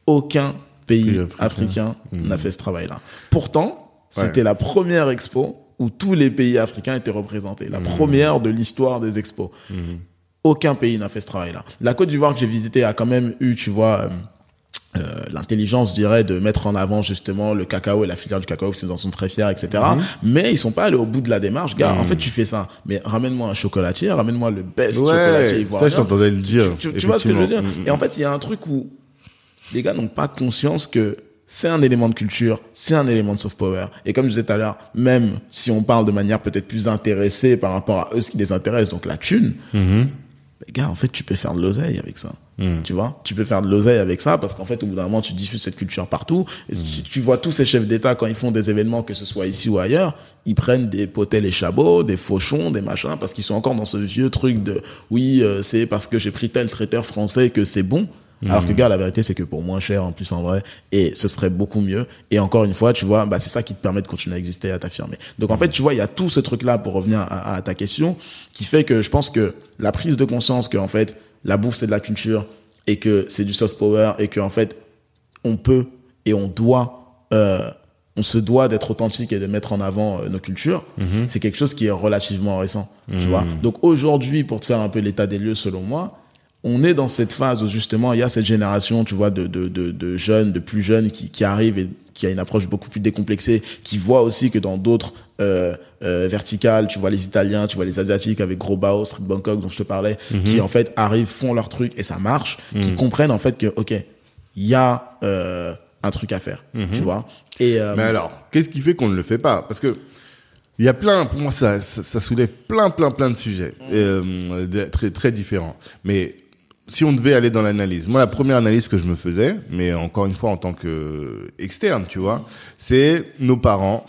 Aucun pays africain. n'a fait ce travail-là. Pourtant, c'était la première expo où tous les pays africains étaient représentés. La première de l'histoire des expos. Aucun pays n'a fait ce travail-là. La Côte d'Ivoire que j'ai visitée a quand même eu, tu vois, euh, euh, l'intelligence, je dirais, de mettre en avant justement le cacao et la filière du cacao, parce qu'ils en sont très fiers, etc. Mais ils sont pas allés au bout de la démarche. Gars, en fait, tu fais ça. Mais ramène-moi un chocolatier, ramène-moi le best chocolatier ivoirien. ça, je t'entendais le dire. Tu, tu- tu vois ce que je veux dire? Et en fait, il y a un truc où les gars n'ont pas conscience que c'est un élément de culture, c'est un élément de soft power. Et comme je disais tout à l'heure, même si on parle de manière peut-être plus intéressée par rapport à eux, ce qui les intéresse, donc la thune, Mhm. les gars, en fait, tu peux faire de l'oseille avec ça. Mhm. Tu vois, tu peux faire de l'oseille avec ça parce qu'en fait, au bout d'un moment, tu diffuses cette culture partout. Tu, tu vois tous ces chefs d'État quand ils font des événements, que ce soit ici ou ailleurs, ils prennent des potels et chabots, des fauchons, des machins, parce qu'ils sont encore dans ce vieux truc de oui, euh, c'est parce que j'ai pris tel traiteur français que c'est bon. Alors que gars, la vérité, c'est que pour moins cher, en plus en vrai, et ce serait beaucoup mieux. Et encore une fois, tu vois, bah, c'est ça qui te permet de continuer à exister, et à t'affirmer. Donc en fait, tu vois, il y a tout ce truc-là pour revenir à, à ta question, qui fait que je pense que la prise de conscience que en fait, la bouffe c'est de la culture et que c'est du soft power et que en fait, on peut et on doit, euh, on se doit d'être authentique et de mettre en avant euh, nos cultures. C'est quelque chose qui est relativement récent, tu vois. Donc aujourd'hui, pour te faire un peu l'état des lieux, selon moi, on est dans cette phase où justement il y a cette génération, tu vois, de, de, de, de jeunes, de plus jeunes qui, qui arrivent et qui a une approche beaucoup plus décomplexée, qui voit aussi que dans d'autres euh, euh, verticales, tu vois les Italiens, tu vois les Asiatiques avec Gros Bao, Street Bangkok dont je te parlais, qui en fait arrivent, font leur truc et ça marche, qui comprennent en fait que ok, il y a euh, un truc à faire, tu vois. Et euh, Mais alors, qu'est-ce qui fait qu'on ne le fait pas? Parce que il y a plein, pour moi, ça, ça, ça soulève plein, plein, plein de sujets euh, très, très différents. Mais si on devait aller dans l'analyse, moi, la première analyse que je me faisais, mais encore une fois en tant que externe, tu vois, c'est nos parents.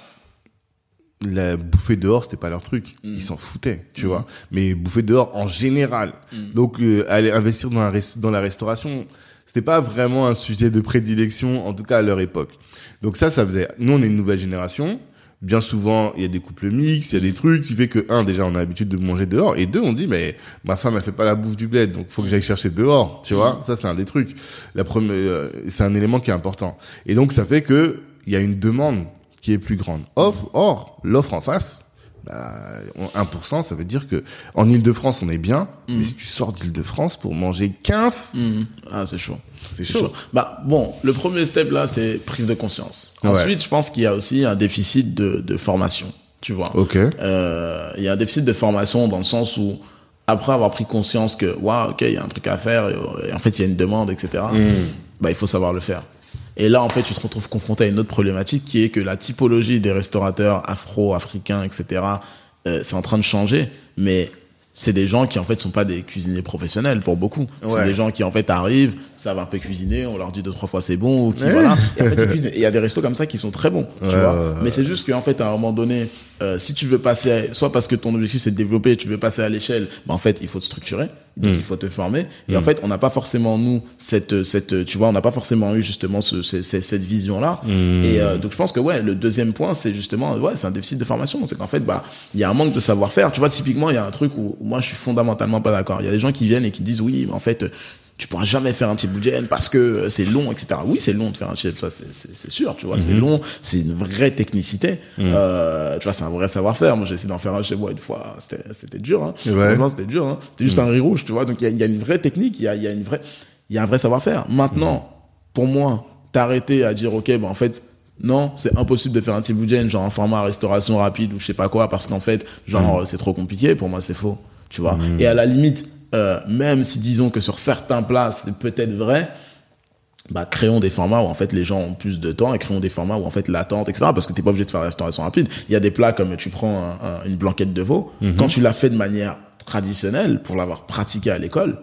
La bouffer dehors, c'était pas leur truc. Ils s'en foutaient, tu vois. Mais bouffer dehors en général. Donc, euh, aller investir dans la, dans la restauration, c'était pas vraiment un sujet de prédilection, en tout cas à leur époque. Donc ça, ça faisait. Nous, on est une nouvelle génération. Bien souvent, il y a des couples mixtes, il y a des trucs qui fait que un, déjà, on a l'habitude de manger dehors, et deux, on dit mais ma femme, elle fait pas la bouffe du bled, donc faut que j'aille chercher dehors, tu vois. Ça, c'est un des trucs. La première, euh, c'est un élément qui est important. Et donc, ça fait que il y a une demande qui est plus grande. Or, or l'offre en face, bah, on- 1%, ça veut dire que en Ile-de-France, on est bien, mais si tu sors d'Ile-de-France pour manger quinf, Mhm. Ah, c'est chaud. c'est chaud. Bah bon, le premier step là, c'est prise de conscience. Ouais. Ensuite, je pense qu'il y a aussi un déficit de, de formation. Tu vois. Ok. Euh, il y a un déficit de formation dans le sens où après avoir pris conscience que waouh, ok, il y a un truc à faire et, et en fait il y a une demande, etc. Bah il faut savoir le faire. Et là, en fait, tu te retrouves confronté à une autre problématique qui est que la typologie des restaurateurs afro-africains, etc., euh, c'est en train de changer, mais c'est des gens qui en fait sont pas des cuisiniers professionnels pour beaucoup. C'est des gens qui en fait arrivent, savent un peu cuisiner, on leur dit deux trois fois c'est bon ou qui voilà. Et en fait ils cuisinent. Et il y a des restos comme ça qui sont très bons, tu Ouais, vois. ouais, ouais. Mais c'est juste qu'en fait à un moment donné, euh, si tu veux passer, à- soit parce que ton objectif c'est de développer, tu veux passer à l'échelle, bah en fait il faut te structurer, donc il faut te former. Et en fait on n'a pas forcément nous cette cette tu vois on n'a pas forcément eu justement ce, ce- ce- cette vision là. Mm. Et euh, donc je pense que ouais le deuxième point c'est justement ouais c'est un déficit de formation, c'est qu'en fait bah il y a un manque de savoir-faire. Tu vois typiquement il y a un truc où, où moi je suis fondamentalement pas d'accord. Il y a des gens qui viennent et qui disent oui mais en fait tu pourras jamais faire un chip budget parce que euh, c'est long, etc. Oui, c'est long de faire un chip, ça c'est- sûr, tu vois, c'est long, c'est une vraie technicité. Euh, tu vois, c'est un vrai savoir-faire. Moi, j'ai essayé d'en faire un chez moi une fois, c'était c'était dur. Hein. Ouais. C'était dur. Hein. C'était juste un riz rouge, tu vois. Donc il y a, il y a une vraie technique, il y a, il y a une vraie, il y a un vrai savoir-faire. Maintenant, pour moi, t'arrêter à dire ok, ben en fait. Non, c'est impossible de faire un budget, genre en format restauration rapide ou je sais pas quoi, parce qu'en fait, genre, c'est trop compliqué. Pour moi, c'est faux, tu vois. Et à la limite, euh, même si disons que sur certains plats, c'est peut-être vrai, bah, créons des formats où en fait les gens ont plus de temps et créons des formats où en fait l'attente, etc. Parce que t'es pas obligé de faire la restauration rapide. Il y a des plats comme tu prends un- un- une blanquette de veau, quand tu l'as fait de manière traditionnelle pour l'avoir pratiqué à l'école,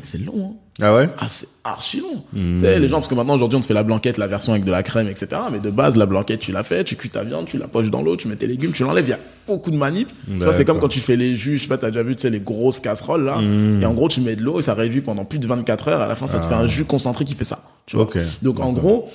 c'est long. Hein. Ah ouais? Ah, c'est archi long. Tu sais, les gens, parce que maintenant, aujourd'hui, on te fait la blanquette, la version avec de la crème, etc. Mais de base, la blanquette, tu l'as fait, tu cuis ta viande, tu la poches dans l'eau, tu mets tes légumes, tu l'enlèves. Il y a beaucoup de manip. Tu vois, c'est comme quand tu fais les jus, je sais pas, t'as déjà vu, tu sais, les grosses casseroles, là. Et en gros, tu mets de l'eau et ça réduit pendant plus de 24 heures. À la fin, ça te fait un jus concentré qui fait ça. Tu vois. Donc, en gros,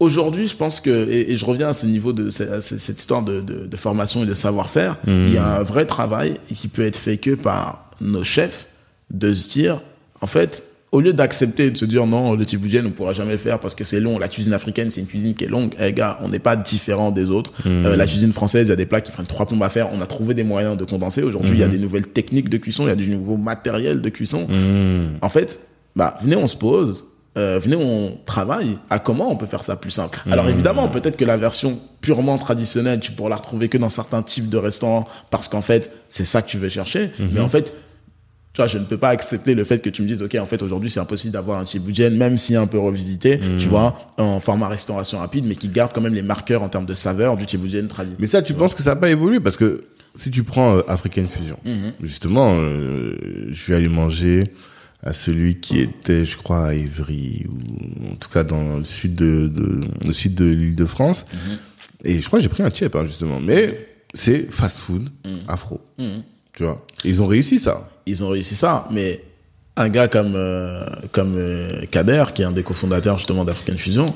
aujourd'hui, je pense que, et, et je reviens à ce niveau de, cette histoire de, de, de formation et de savoir-faire, il y a un vrai travail qui peut être fait que par nos chefs de se dire, en fait, au lieu d'accepter de se dire non, le tiboudienne, on ne pourra jamais le faire parce que c'est long, la cuisine africaine, c'est une cuisine qui est longue. Eh gars, on n'est pas différent des autres. Euh, la cuisine française, il y a des plats qui prennent trois plombes à faire. On a trouvé des moyens de condenser. Aujourd'hui, il y a des nouvelles techniques de cuisson, il y a du nouveau matériel de cuisson. En fait, bah, venez, on se pose. Euh, venez, on travaille à comment on peut faire ça plus simple. Alors évidemment, peut-être que la version purement traditionnelle, tu pourras la retrouver que dans certains types de restaurants parce qu'en fait, c'est ça que tu veux chercher. Mais en fait, tu vois, je ne peux pas accepter le fait que tu me dises, OK, en fait, aujourd'hui, c'est impossible d'avoir un budget, même si un peu revisité, tu vois, en format restauration rapide, mais qui garde quand même les marqueurs en termes de saveur du tiboudienne traditionnel. Mais ça, tu penses que ça n'a pas évolué? Parce que si tu prends euh, African Fusion, Mhm. justement, euh, je suis allé manger à celui qui était, je crois, à Évry, ou en tout cas dans le sud de, de, le sud de l'île de France. Mhm. Et je crois que j'ai pris un chip, hein, justement. Mais c'est fast food Mhm. afro. Tu vois Ils ont réussi ça. ils ont réussi ça, mais un gars comme euh, comme euh, Kader, qui est un des cofondateurs justement d'African Fusion,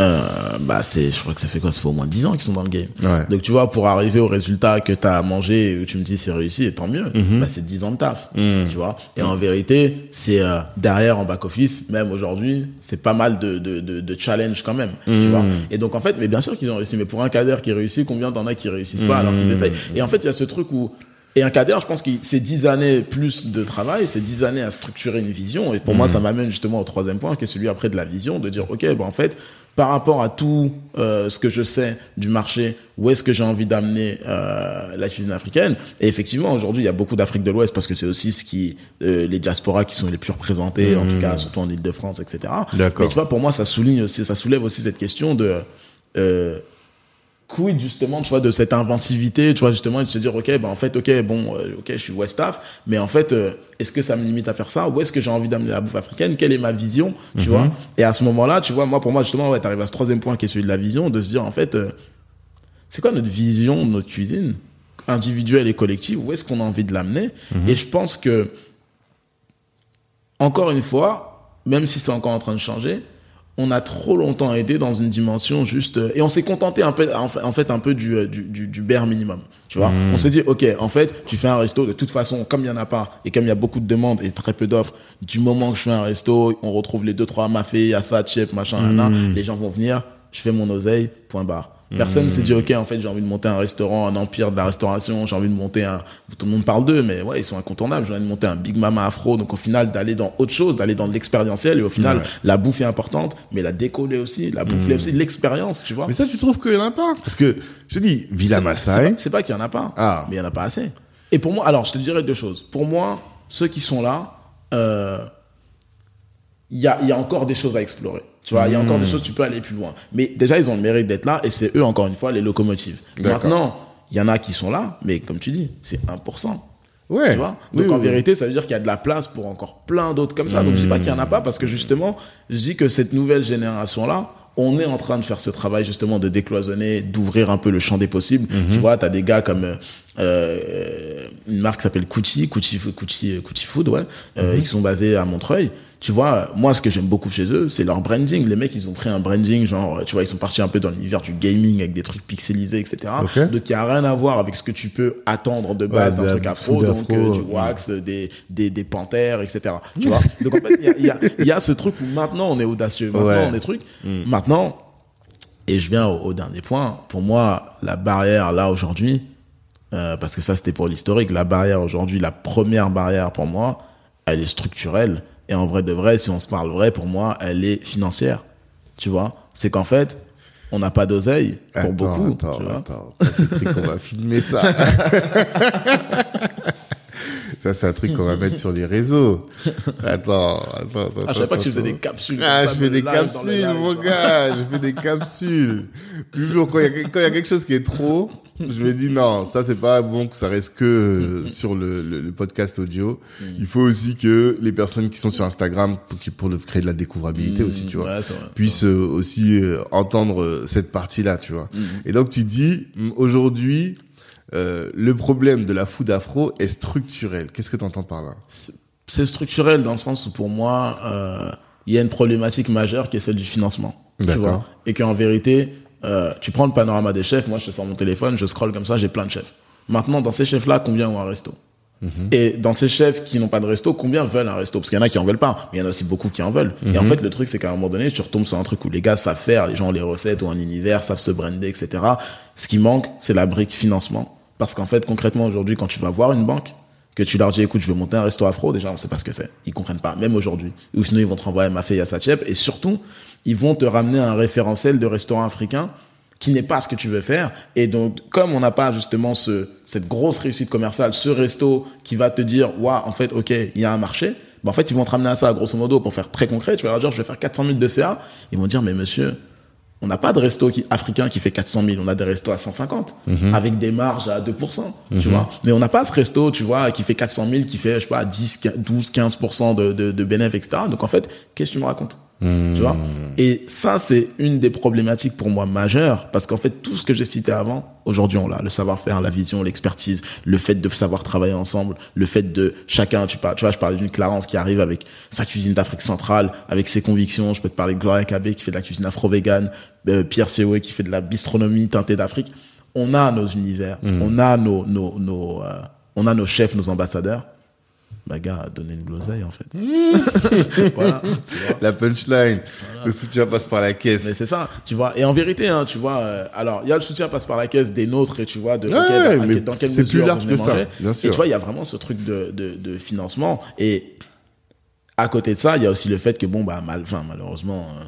euh, bah c'est, je crois que ça fait quoi? Ça fait au moins 10 ans qu'ils sont dans le game. Ouais. Donc tu vois, pour arriver au résultat que tu as mangé et où tu me dis c'est réussi, et tant mieux, Mhm. bah c'est 10 ans de taf. Tu vois Et en vérité, c'est derrière en back-office, même aujourd'hui, c'est pas mal de, de, de, de challenge quand même. Mhm. Tu vois Et donc en fait, mais bien sûr qu'ils ont réussi, mais pour un Kader qui réussit, combien t'en as qui réussissent pas alors Mhm. qu'ils essayent? Et en fait, il y a ce truc où et un cadre, je pense que c'est dix années plus de travail, c'est dix années à structurer une vision. Et pour moi, ça m'amène justement au troisième point, qui est celui après de la vision, de dire, OK, bon, en fait, par rapport à tout euh, ce que je sais du marché, où est-ce que j'ai envie d'amener euh, la cuisine africaine? Et effectivement, aujourd'hui, il y a beaucoup d'Afrique de l'Ouest, parce que c'est aussi ce qui, euh, les diasporas qui sont les plus représentés, en tout cas, surtout en Ile-de-France, etc. D'accord. Mais tu vois, pour moi, ça souligne aussi, ça soulève aussi cette question de... Quid justement tu vois de cette inventivité tu vois justement et de se dire ok ben en fait ok bon euh, ok je suis Westaf mais en fait euh, est-ce que ça me limite à faire ça? Ou est-ce que j'ai envie d'amener la bouffe africaine? Quelle est ma vision? Tu vois? Et à ce moment-là tu vois moi pour moi justement ouais t'arrives à ce troisième point qui est celui de la vision de se dire en fait euh, c'est quoi notre vision de notre cuisine individuelle et collective? Où est-ce qu'on a envie de l'amener? Et je pense que encore une fois même si c'est encore en train de changer on a trop longtemps aidé dans une dimension juste euh, et on s'est contenté un peu en fait, un peu du, euh, du, du, du bare minimum tu vois. On s'est dit ok en fait tu fais un resto de toute façon comme il y en a pas et comme il y a beaucoup de demandes et très peu d'offres du moment que je fais un resto on retrouve les deux trois mafé yassa chip machin nana, les gens vont venir je fais mon oseille point barre Personne ne s'est dit, OK, en fait, j'ai envie de monter un restaurant, un empire de la restauration, j'ai envie de monter un, tout le monde parle d'eux, mais ouais, ils sont incontournables. J'ai envie de monter un Big Mama Afro. Donc, au final, d'aller dans autre chose, d'aller dans l'expérientiel. Et au final, la bouffe est importante, mais la déco l'est aussi, la bouffe l'est aussi, l'expérience, tu vois. Mais ça, tu trouves qu'il y en a pas? Parce que, je dis, Villa Maasai, C'est pas, pas qu'il y en a pas, Ah. mais il y en a pas assez. Et pour moi, alors, je te dirais deux choses. Pour moi, ceux qui sont là, euh, il y a, il y a encore des choses à explorer. Tu vois, il y a encore des choses, tu peux aller plus loin. Mais déjà, ils ont le mérite d'être là et c'est eux, encore une fois, les locomotives. Maintenant, il y en a qui sont là, mais comme tu dis, c'est 1%. Ouais. Tu vois Oui, Donc en oui, vérité, ça veut dire qu'il y a de la place pour encore plein d'autres comme ça. Donc je dis pas qu'il y en a pas parce que justement, je dis que cette nouvelle génération là, on est en train de faire ce travail justement de décloisonner, d'ouvrir un peu le champ des possibles. Mhm. Tu vois, tu as des gars comme euh, euh, une marque qui s'appelle Gucci, Gucci, Gucci, Gucci Food, ouais, euh, Mhm. qui sont basés à Montreuil. Tu vois, moi, ce que j'aime beaucoup chez eux, c'est leur branding. Les mecs, ils ont pris un branding, genre, tu vois, ils sont partis un peu dans l'univers du gaming avec des trucs pixelisés, etc. Donc, il y a rien à voir avec ce que tu peux attendre de base Ouais, d'un truc afro, donc euh, du ouais. wax, des, des, des panthères, etc. Tu vois? Donc, en fait, il y a, y, a, y a ce truc où maintenant, on est audacieux. Maintenant, Ouais. on est truc. Maintenant, et je viens au, au dernier point. Pour moi, la barrière, là, aujourd'hui, euh, parce que ça, c'était pour l'historique, la barrière aujourd'hui, la première barrière pour moi, elle est structurelle. Et en vrai de vrai, si on se parle vrai, pour moi, elle est financière. Tu vois? C'est qu'en fait, on n'a pas d'oseille pour Attends, beaucoup. Attends, tu vois? attends. Ça, c'est un truc qu'on va filmer ça. ça, c'est un truc qu'on va mettre sur les réseaux. Attends, attends, attends. Ah, je savais pas que tu faisais des capsules. Ah, je fais de des capsules, mon gars. Je fais des capsules. Toujours, quand il y, a, quand il y a quelque chose qui est trop, je me dis non, ça c'est pas bon que ça reste que euh, sur le, le, le podcast audio. Mm. Il faut aussi que les personnes qui sont sur Instagram, pour, qui- pour créer de la découvrabilité aussi, tu vois. Ouais, vrai, puissent euh, aussi euh, entendre euh, cette partie-là, tu vois. Mm. Et donc tu dis, aujourd'hui, euh, le problème de la food afro est structurel. Qu'est-ce que tu entends par là? C'est structurel dans le sens où pour moi, euh, il y a une problématique majeure qui est celle du financement. Tu vois Et qu'en vérité, euh, tu prends le panorama des chefs, moi je te sors mon téléphone, je scrolle comme ça, j'ai plein de chefs. Maintenant, dans ces chefs-là, combien ont un resto Et dans ces chefs qui n'ont pas de resto, combien veulent un resto? Parce qu'il y en a qui en veulent pas, mais il y en a aussi beaucoup qui en veulent. Et en fait, le truc, c'est qu'à un moment donné, tu retombes sur un truc où les gars savent faire, les gens ont les recettes ou un univers, savent se brander, etc. Ce qui manque, c'est la brique financement. Parce qu'en fait, concrètement, aujourd'hui, quand tu vas voir une banque, que tu leur dis, écoute, je veux monter un resto afro, déjà, on sait pas ce que c'est. Ils comprennent pas, même aujourd'hui. Ou sinon, ils vont te renvoyer Mafé et à Satchep. Et surtout, ils vont te ramener un référentiel de restaurant africain qui n'est pas ce que tu veux faire. Et donc, comme on n'a pas justement ce, cette grosse réussite commerciale, ce resto qui va te dire, waouh, en fait, ok, il y a un marché, ben, en fait, ils vont te ramener à ça, grosso modo, pour faire très concret. Tu vas leur dire, je vais faire 400 000 de CA. Ils vont dire, mais monsieur, on n'a pas de resto qui, africain qui fait 400 000, on a des restos à 150, avec des marges à 2%, tu vois. Mais on n'a pas ce resto, tu vois, qui fait 400 000, qui fait, je sais pas, 10, 15, 12, 15% de, de, de bénéfices, etc. Donc en fait, qu'est-ce que tu me racontes? Tu vois? Et ça, c'est une des problématiques pour moi majeures, parce qu'en fait, tout ce que j'ai cité avant, aujourd'hui, on l'a. Le savoir-faire, la vision, l'expertise, le fait de savoir travailler ensemble, le fait de chacun, tu, par- tu vois, je parlais d'une Clarence qui arrive avec sa cuisine d'Afrique centrale, avec ses convictions. Je peux te parler de Gloria Cabé qui fait de la cuisine afro-végane, euh, Pierre Sioé qui fait de la bistronomie teintée d'Afrique. On a nos univers, on a nos, nos, nos, euh, on a nos chefs, nos ambassadeurs. Bah, gars, donnez une l'oseille, en fait. voilà. tu vois. La punchline. Le soutien passe par la Mais caisse. c'est ça, tu vois. Et en vérité, hein, tu vois, euh, alors il y a le soutien passe par la caisse des nôtres et tu vois de Ouais, ok, dans- mais ok, dans quelle c'est mesure plus large que ça, bien Et sûr. tu vois, il y a vraiment ce truc de, de, de financement. Et à côté de ça, il y a aussi le fait que bon bah mal, enfin malheureusement, euh,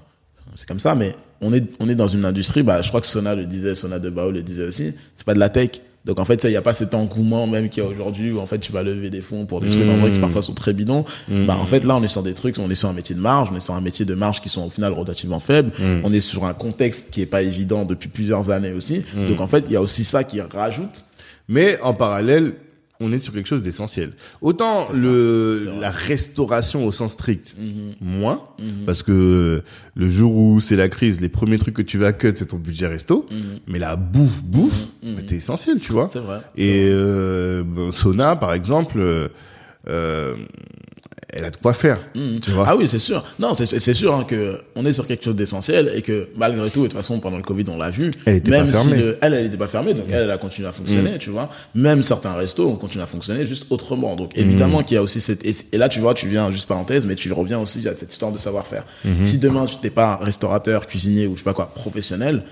c'est comme ça, mais on est on est dans une industrie. Bah, je crois que Sona le disait, Sona de Bao le disait aussi. C'est pas de la tech. Donc en fait, ça, il y a pas cet engouement même qu'il y a aujourd'hui où en fait tu vas lever des fonds pour des trucs en vrai qui parfois sont très bidons. Bah en fait là, on est sur des trucs, on est sur un métier de marge, on est sur un métier de marge qui sont au final relativement faibles. On est sur un contexte qui est pas évident depuis plusieurs années aussi. Donc en fait, il y a aussi ça qui rajoute. Mais en parallèle, on est sur quelque chose d'essentiel. Autant le la restauration au sens strict, Mhm. moins, parce que le jour où c'est la crise, les premiers trucs que tu vas cut, c'est ton budget resto. Mhm. Mais la bouffe, bouffe, Mhm. bah, t'es essentiel, tu vois. C'est vrai. Et euh, bon, Sona, par exemple, euh, euh, elle a de quoi faire, tu vois. Ah oui, c'est sûr. Non, c'est sûr hein, que on est sur quelque chose d'essentiel et que malgré tout, de toute façon, pendant le Covid, on l'a vu. Elle était même pas fermée. si le- elle, elle était pas fermée, donc elle, elle a continué à fonctionner, tu vois. Même certains restos ont continué à fonctionner juste autrement. Donc évidemment qu'il y a aussi cette et, et là, tu vois, tu viens juste parenthèse, mais tu reviens aussi à cette histoire de savoir-faire. Si demain tu n'es pas restaurateur, cuisinier ou je sais pas quoi, professionnel,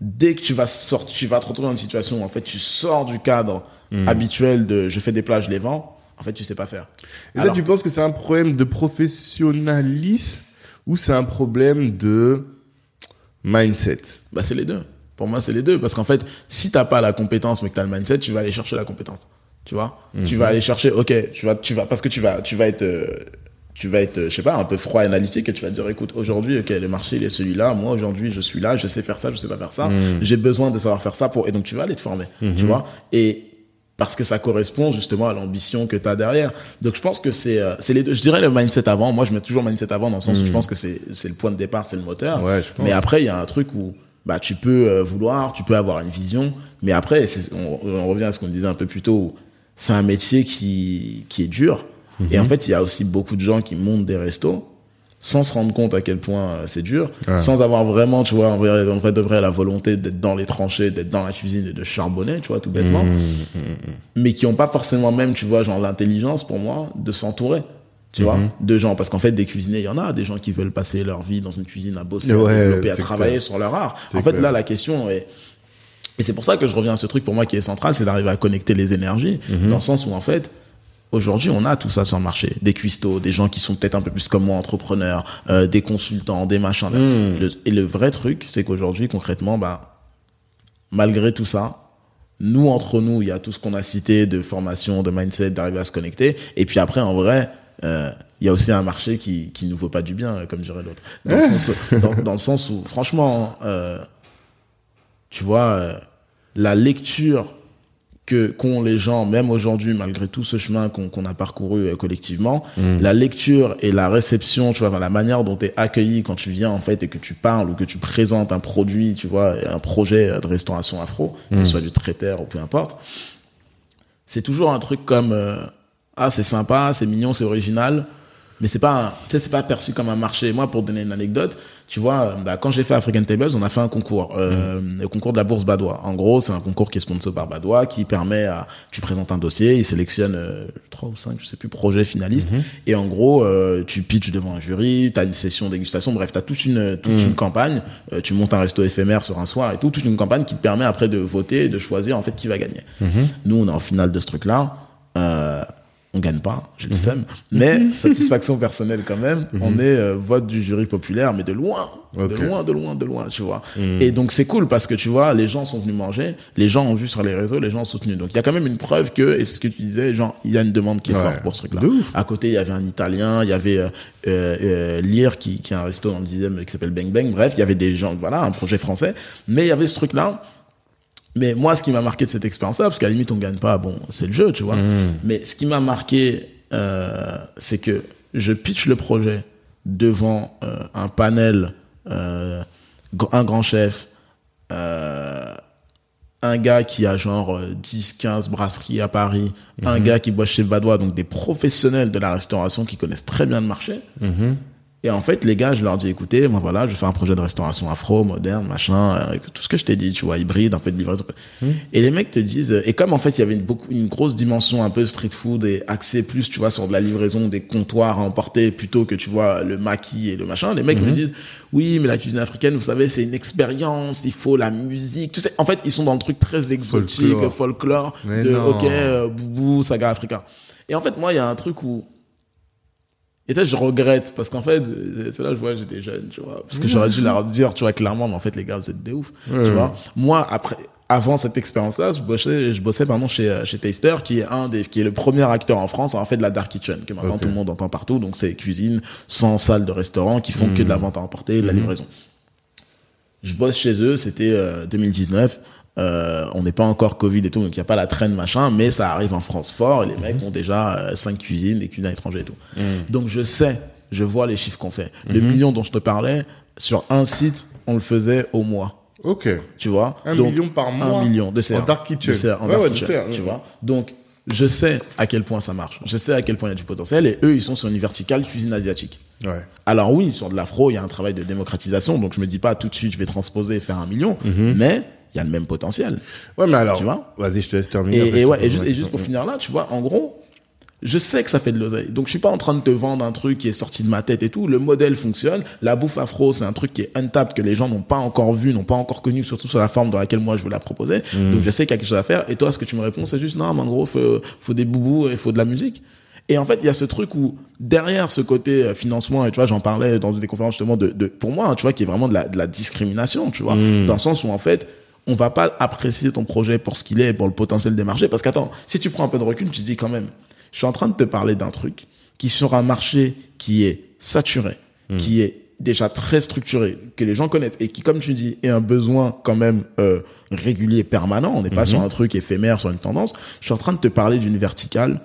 dès que tu vas sortir, tu vas te retrouver dans une situation où en fait tu sors du cadre habituel de je fais des plats, je les vends. En fait, tu sais pas faire. Et là, Alors- tu penses que c'est un problème de professionnalisme ou c'est un problème de mindset? Bah, c'est les deux. Pour moi, c'est les deux. Parce qu'en fait, si t'as pas la compétence, mais que t'as le mindset, tu vas aller chercher la compétence. Tu vois? Tu vas aller chercher, ok, tu vas, tu vas, parce que tu vas, tu vas être, euh, tu vas être, euh, je sais pas, un peu froid et analytique et tu vas te dire, écoute, aujourd'hui, ok, le marché, il est celui-là. Moi, aujourd'hui, je suis là, je sais faire ça, je sais pas faire ça. J'ai besoin de savoir faire ça pour, et donc tu vas aller te former. Tu vois? Et, parce que ça correspond justement à l'ambition que tu as derrière. Donc je pense que c'est euh, c'est les deux. Je dirais le mindset avant. Moi, je mets toujours mindset avant dans le sens où je pense que c'est c'est le point de départ, c'est le moteur. Ouais, je pense. Mais après, il y a un truc où bah tu peux euh, vouloir, tu peux avoir une vision, mais après, on, on revient à ce qu'on disait un peu plus tôt. C'est un métier qui qui est dur. Et en fait, il y a aussi beaucoup de gens qui montent des restos sans se rendre compte à quel point euh, c'est dur, Ouais. sans avoir vraiment, tu vois, en vrai, en vrai de vrai, la volonté d'être dans les tranchées, d'être dans la cuisine et de charbonner, tu vois, tout bêtement, mais qui ont pas forcément même, tu vois, genre l'intelligence pour moi de s'entourer. Tu vois, de gens, parce qu'en fait, des cuisiniers, il y en a, des gens qui veulent passer leur vie dans une cuisine à bosser, Ouais, à développer, à travailler clair. sur leur art. En fait, clair. là, la question est, et c'est pour ça que je reviens à ce truc pour moi qui est central, c'est d'arriver à connecter les énergies, dans le sens où en fait, aujourd'hui, on a tout ça sur le marché. Des cuistots, des gens qui sont peut-être un peu plus comme moi, entrepreneurs, euh, des consultants, des machins. Le- et le vrai truc, c'est qu'aujourd'hui, concrètement, bah, malgré tout ça, nous, entre nous, il y a tout ce qu'on a cité de formation, de mindset, d'arriver à se connecter. Et puis après, en vrai, euh, il y a aussi un marché qui, qui nous vaut pas du bien, comme dirait l'autre. Dans, le sens- dans, dans le sens où, franchement, euh, tu vois, euh, la lecture que qu'ont les gens, même aujourd'hui, malgré tout ce chemin qu'on a parcouru euh, collectivement, la lecture et la réception, tu vois, la manière dont tu es accueilli quand tu viens en fait et que tu parles ou que tu présentes un produit, tu vois, un projet de restauration afro, que ce soit du traiteur ou peu importe, c'est toujours un truc comme euh, ah c'est sympa, c'est mignon, c'est original, mais c'est pas tu sais c'est pas perçu comme un marché. Moi pour donner une anecdote, tu vois, euh, bah, quand j'ai fait African Tables, on a fait un concours, euh, le concours de la bourse Badois. En gros, c'est un concours qui est sponsor par Badois, qui permet à tu présentes un dossier, ils sélectionnent euh, trois ou cinq, je sais plus, projets finalistes, et en gros euh, tu pitches devant un jury, t'as une session dégustation, bref, t'as toute une toute une campagne, euh, tu montes un resto éphémère sur un soir et tout, toute une campagne qui te permet après de voter et de choisir en fait qui va gagner. Nous, on est en finale de ce truc-là. Euh, on gagne pas, j'ai le seum. Mais satisfaction personnelle quand même. On est euh, vote du jury populaire, mais de loin, de loin, de loin, de loin, tu vois. Et donc c'est cool parce que tu vois, les gens sont venus manger, les gens ont vu sur les réseaux, les gens ont soutenu. Donc il y a quand même une preuve que, et c'est ce que tu disais, genre il y a une demande qui est Ouais. forte pour ce truc-là. À côté, il y avait un Italien, il y avait euh, euh, euh, Lear qui, qui a un resto dans le dixième qui s'appelle Bang Bang. Bref, il y avait des gens, voilà, un projet français. Mais il y avait ce truc-là. Mais moi, ce qui m'a marqué de cette expérience-là, parce qu'à la limite, on gagne pas, bon, c'est le jeu, tu vois. Mais ce qui m'a marqué, euh, c'est que je pitch le projet devant euh, un panel, euh, un grand chef, un gars qui a genre euh, 10, 15 brasseries à Paris, un gars qui boit chez Badois, donc des professionnels de la restauration qui connaissent très bien le marché. Et en fait, les gars, je leur dis, écoutez, moi voilà, je fais un projet de restauration afro, moderne, machin, euh, tout ce que je t'ai dit, tu vois, hybride, un peu de livraison. Et les mecs te disent, euh, et comme en fait, il y avait une, beaucoup, une grosse dimension un peu street food et axé plus, tu vois, sur de la livraison des comptoirs à emporter plutôt que, tu vois, le maquis et le machin, les mecs me disent, oui, mais la cuisine africaine, vous savez, c'est une expérience, il faut la musique, tu sais. En fait, ils sont dans le truc très exotique, Folklore. folklore, de, non. ok, euh, boubou, saga africain. Et en fait, moi, il y a un truc où, et ça, je regrette, parce qu'en fait, euh, c'est là que je vois, j'étais jeune, tu vois. Parce que j'aurais dû leur dire, tu vois, clairement, mais en fait, les gars, vous êtes des ouf. Ouais. Tu vois. Moi, après, avant cette expérience-là, je bossais, je bossais, pardon, chez, euh, chez Taster, qui est un des, qui est le premier acteur en France à avoir fait de la dark kitchen, que maintenant tout le monde entend partout. Donc, c'est cuisine sans salle de restaurant qui font que de la vente à emporter, de la livraison. Je bosse chez eux, c'était euh, 2019. Euh, on n'est pas encore Covid et tout, donc il n'y a pas la traîne machin, mais ça arrive en France fort et les mecs ont déjà euh, cinq cuisines, des cuisines à l'étranger et tout. Donc je sais, je vois les chiffres qu'on fait. Le million dont je te parlais, sur un site, on le faisait au mois, Ok. tu vois? Un Donc, million par mois. Un million de CR. En dark kitchen. De en Ouais, dark ouais, kitchen, tu vois? Donc je sais à quel point ça marche. Je sais à quel point il y a du potentiel et eux, ils sont sur une verticale cuisine asiatique. Ouais. Alors oui, sur de l'afro, il y a un travail de démocratisation, donc je me dis pas tout de suite je vais transposer et faire un million, Mhm. mais il y a le même potentiel. Ouais, mais alors. Tu vois Vas-y, je te laisse terminer. Et, ouais, et juste, et juste pour finir là, tu vois, en gros, je sais que ça fait de l'oseille. Donc je suis pas en train de te vendre un truc qui est sorti de ma tête et tout. Le modèle fonctionne. La bouffe afro, c'est un truc qui est untapped, que les gens n'ont pas encore vu, n'ont pas encore connu, surtout sur la forme dans laquelle moi je veux la proposer. Mhm. Donc je sais qu'il y a quelque chose à faire. Et toi, ce que tu me réponds, c'est juste non, mais en gros, faut, faut des boubous et faut de la musique. Et en fait, il y a ce truc où derrière ce côté euh, financement, et tu vois, j'en parlais dans une des conférences justement de, de pour moi, hein, tu vois, qui est vraiment de la, de la discrimination, tu vois, dans le sens où en fait, on va pas apprécier ton projet pour ce qu'il est, et pour le potentiel des marchés, parce qu'attends, si tu prends un peu de recul, tu te dis quand même, je suis en train de te parler d'un truc qui sur un marché qui est saturé, qui est déjà très structuré, que les gens connaissent et qui, comme tu dis, est un besoin quand même euh, régulier, permanent. On n'est pas Mhm. sur un truc éphémère, sur une tendance. Je suis en train de te parler d'une verticale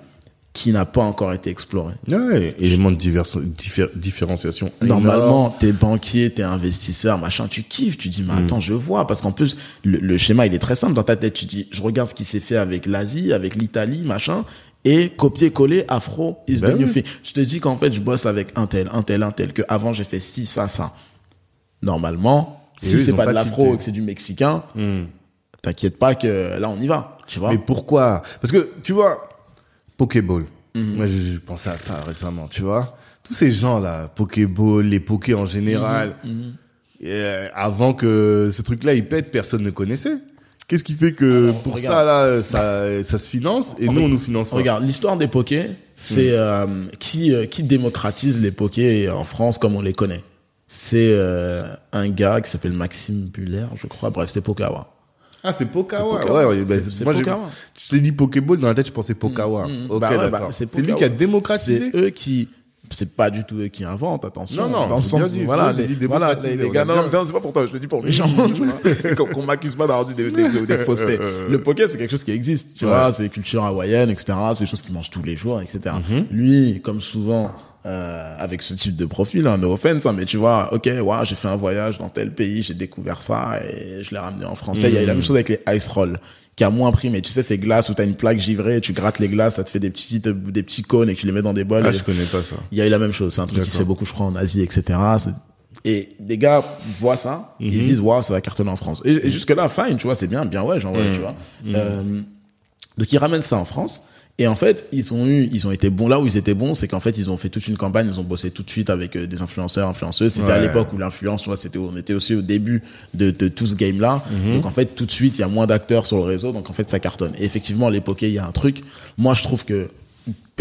qui n'a pas encore été explorée. Ouais, élément de diffé- différenciation. Normalement, t'es banquier, t'es investisseur, machin, tu kiffes, tu dis, mais Mm. attends, je vois, parce qu'en plus, le, le schéma, il est très simple dans ta tête. Tu dis, je regarde ce qui s'est fait avec l'Asie, avec l'Italie, machin, et copier-coller, afro, is Ben the new oui. thing. Je te dis qu'en fait, je bosse avec un tel, un tel, un tel, que avant j'ai fait ci, ça, ça. Normalement, Et si c'est pas pas de l'afro et que c'est du mexicain, Hmm. t'inquiète pas que là, on y va, tu vois. Mais pourquoi? Parce que, tu vois, Pokéball. Mhm. Moi, je, je pensais à ça récemment, tu vois. Tous ces gens-là, Pokéball, les Pokés en général, Mhm. euh, avant que ce truc-là, il pète, personne ne connaissait. Qu'est-ce qui fait que Alors, pour regarde. ça, là, ça, ça se finance et nous, on nous finance pas Regarde, l'histoire des pokés, c'est euh, qui euh, qui démocratise les pokés en France comme on les connaît? C'est euh, un gars qui s'appelle Maxime Buller, je crois. Bref, c'est Pokawa. Ah, c'est Pokawa. Ouais, bah, moi, Pokawa. je t'ai dit Pokéball, dans la tête, je pensais Pokawa. Mm, mm. Ok, Bah ouais, bah, d'accord. c'est c'est lui qui a démocratisé. C'est eux qui c'est pas du tout eux qui inventent, attention. Non, non, dans le sens dit, où, voilà, les, voilà, gars, non, c'est- pas pour toi, je le dis pour les gens, qu'on qu'on m'accuse pas d'avoir dit des, des, des, des faussetés. Le poker, c'est quelque chose qui existe, tu Ouais. vois, c'est culture hawaïenne, etc., c'est des choses qu'ils mangent tous les jours, etc. Mhm. Lui, comme souvent, euh, avec ce type de profil, hein, no offense, hein, mais tu vois, ok, ouais, j'ai fait un voyage dans tel pays, j'ai découvert ça et je l'ai ramené en France. Il y a eu la même chose avec les ice rolls qui a moins pris, mais tu sais, ces glaces où t'as une plaque givrée, tu grattes les glaces, ça te fait des petits, des petits cônes et que tu les mets dans des bols. Ah, je connais pas ça. il y a eu la même chose. C'est un truc qui se fait beaucoup, je crois, en Asie, etc. Et des gars voient ça, Mhm. ils disent, waouh, ça va cartonner en France. Et, et jusque-là, fine, tu vois, c'est bien, bien ouais, ouais, Mhm. tu vois. Euh, donc, ils ramènent ça en France. Et en fait, ils ont eu, ils ont été bons là où ils étaient bons, c'est qu'en fait, ils ont fait toute une campagne, ils ont bossé tout de suite avec euh, des influenceurs, influenceuses. C'était à l'époque où l'influence, tu vois, c'était, on était aussi au début de, de tout ce game-là. Mhm. Donc, en fait, tout de suite, il y a moins d'acteurs sur le réseau, donc en fait, ça cartonne. Et effectivement, les pokés, il y a un truc. Moi, je trouve que,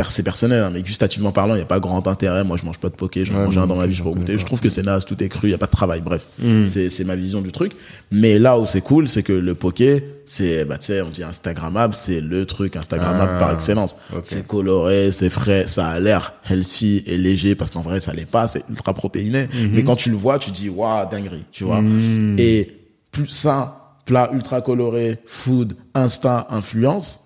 c'est personnel, hein, mais gustativement parlant, il n'y a pas grand intérêt. Moi, je mange pas de poké, j'en Ouais, mange un dans ma vie, je peux goûter. Je trouve que c'est naze, tout est cru, il n'y a pas de travail. Bref, Mm. c'est, ma vision du truc. Mais là où c'est cool, c'est que le poké, c'est, bah, tu sais, on dit Instagrammable, c'est le truc Instagrammable Ah, par excellence. ok. C'est coloré, c'est frais, ça a l'air healthy et léger parce qu'en vrai, ça l'est pas, c'est ultra protéiné. Mais quand tu le vois, tu dis, waouh, dinguerie, tu vois. Mhm. Et plus ça, plat ultra coloré, food, instant, influence,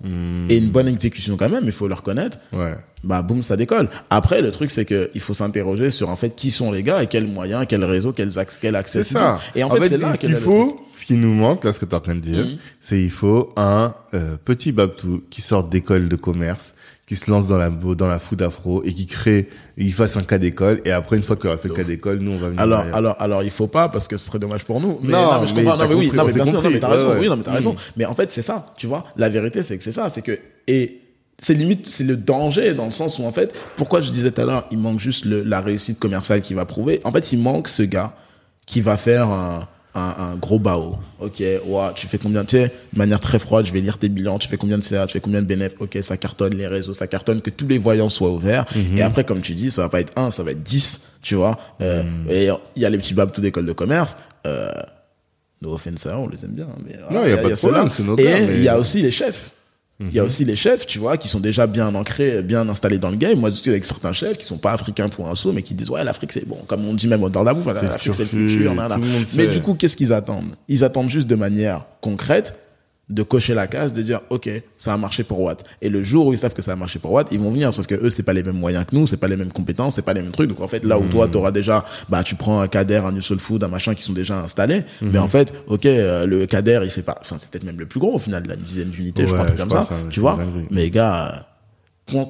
et une bonne exécution quand même, il faut le reconnaître, Ouais. bah boum, ça décolle. Après, le truc, c'est que il faut s'interroger sur en fait qui sont les gars et quels moyens, quels réseaux, quels accès, quel accès C'est ils ça. ont. Et en, fait, c'est là ce qu'il faut, ce qui nous manque, là, ce que tu es en train de dire, Mhm. c'est il faut un euh, petit Babtou qui sort d'école de commerce, qui se lance dans la dans la food afro et qui crée, il fasse un cas d'école et après une fois qu'il aura fait le cas d'école, nous on va venir. Alors, derrière. alors, alors, il faut pas parce que ce serait dommage pour nous. Mais, Non, non, mais je mais comprends. t'as Non, mais oui, compris, non, on mais bien sûr, non, compris. mais t'as Ouais, raison. ouais. Oui, non, mais t'as raison. Mm. Mais en fait, c'est ça, tu vois. La vérité, c'est que c'est ça, c'est que et c'est limite, c'est le danger dans le sens où en fait, pourquoi je disais tout à l'heure, il manque juste le, la réussite commerciale qui va prouver. En fait, il manque ce gars qui va faire un, un, un gros bao. Ok, ouais, tu fais combien, tu sais, de manière très froide, je vais lire tes bilans, tu fais combien de CA, tu fais combien de bénéfices, ok, ça cartonne, les réseaux, ça cartonne, que tous les voyants soient ouverts. Mhm. Et après, comme tu dis, ça va pas être un, ça va être 10, tu vois. Euh, Mhm. Et il y a les petits babs tout d'école de commerce, euh, no offense à eux, on les aime bien. Mais Non, il y a pas de problème, nos Et il mais- y a aussi les chefs. Il y a aussi les chefs, tu vois, qui sont déjà bien ancrés, bien installés dans le game. Moi, je suis avec certains chefs qui sont pas africains pour un saut, mais qui disent, ouais, l'Afrique, c'est bon. Comme on dit même dans la bouffe, C'est l'Afrique, c'est le futur. Mais du coup, qu'est-ce qu'ils attendent? Ils attendent juste de manière concrète de cocher la case, de dire, OK, ça a marché pour Watt. Et le jour où ils savent que ça a marché pour Watt, ils vont venir. Sauf que eux, c'est pas les mêmes moyens que nous, c'est pas les mêmes compétences, c'est pas les mêmes trucs. Donc, en fait, là où toi, t'auras déjà, bah, tu prends un Kader, un New Soul Food, un machin qui sont déjà installés. Mais en fait, OK, euh, le Kader, il fait pas, enfin, c'est peut-être même le plus gros au final, une dizaine d'unités, je Ouais, crois, un truc je comme crois ça. que ça, tu vois? Mais gars,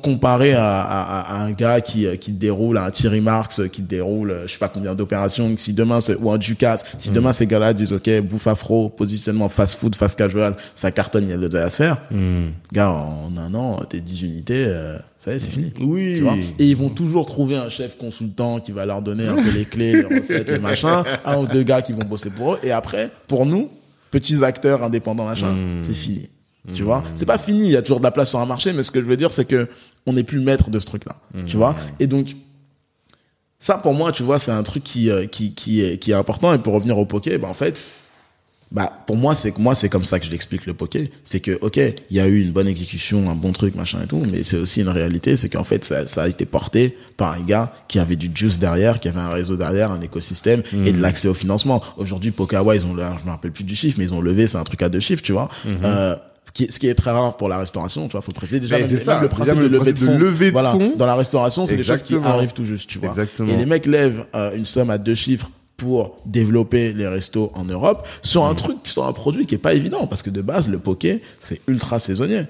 comparé à, à- à un gars qui, euh, qui déroule à un Thierry Marx euh, qui déroule euh, je sais pas combien d'opérations si demain c'est ou un Ducasse si Mm. demain ces gars-là disent ok bouffe afro positionnement fast food fast casual ça cartonne il y a de la à se faire Hmm. gars en un an t'es 10 unités euh, ça y est c'est fini Oui. tu vois et ils vont toujours trouver un chef consultant qui va leur donner un peu les clés les recettes les machins un ou deux gars qui vont bosser pour eux et après pour nous petits acteurs indépendants machin Mm. c'est fini tu vois? C'est pas fini il y a toujours de la place sur un marché mais ce que je veux dire c'est que on n'est plus maître de ce truc là tu vois? Et donc ça pour moi tu vois c'est un truc qui euh, qui qui est qui est important. Et pour revenir au poké ben en fait bah pour moi c'est moi c'est comme ça que je l'explique le poker c'est que ok il y a eu une bonne exécution un bon truc machin et tout mais c'est aussi une réalité c'est qu'en fait ça, ça, a été porté par un gars qui avait du juice derrière qui avait un réseau derrière un écosystème et de mmh. l'accès au financement. Aujourd'hui Pokawa ils ont je me rappelle plus du chiffre mais ils ont levé c'est un truc à deux chiffres tu vois? Mmh. euh, qui, ce qui est très rare pour la restauration, tu vois, faut préciser déjà même, ça, le principe de, lever de, voilà, dans la restauration, c'est des choses qui arrivent tout juste, tu vois. Exactement. Et les mecs lèvent euh, une somme à deux chiffres pour développer les restos en Europe sur un mm. truc, sur un produit qui est pas évident parce que de base le poké c'est ultra saisonnier.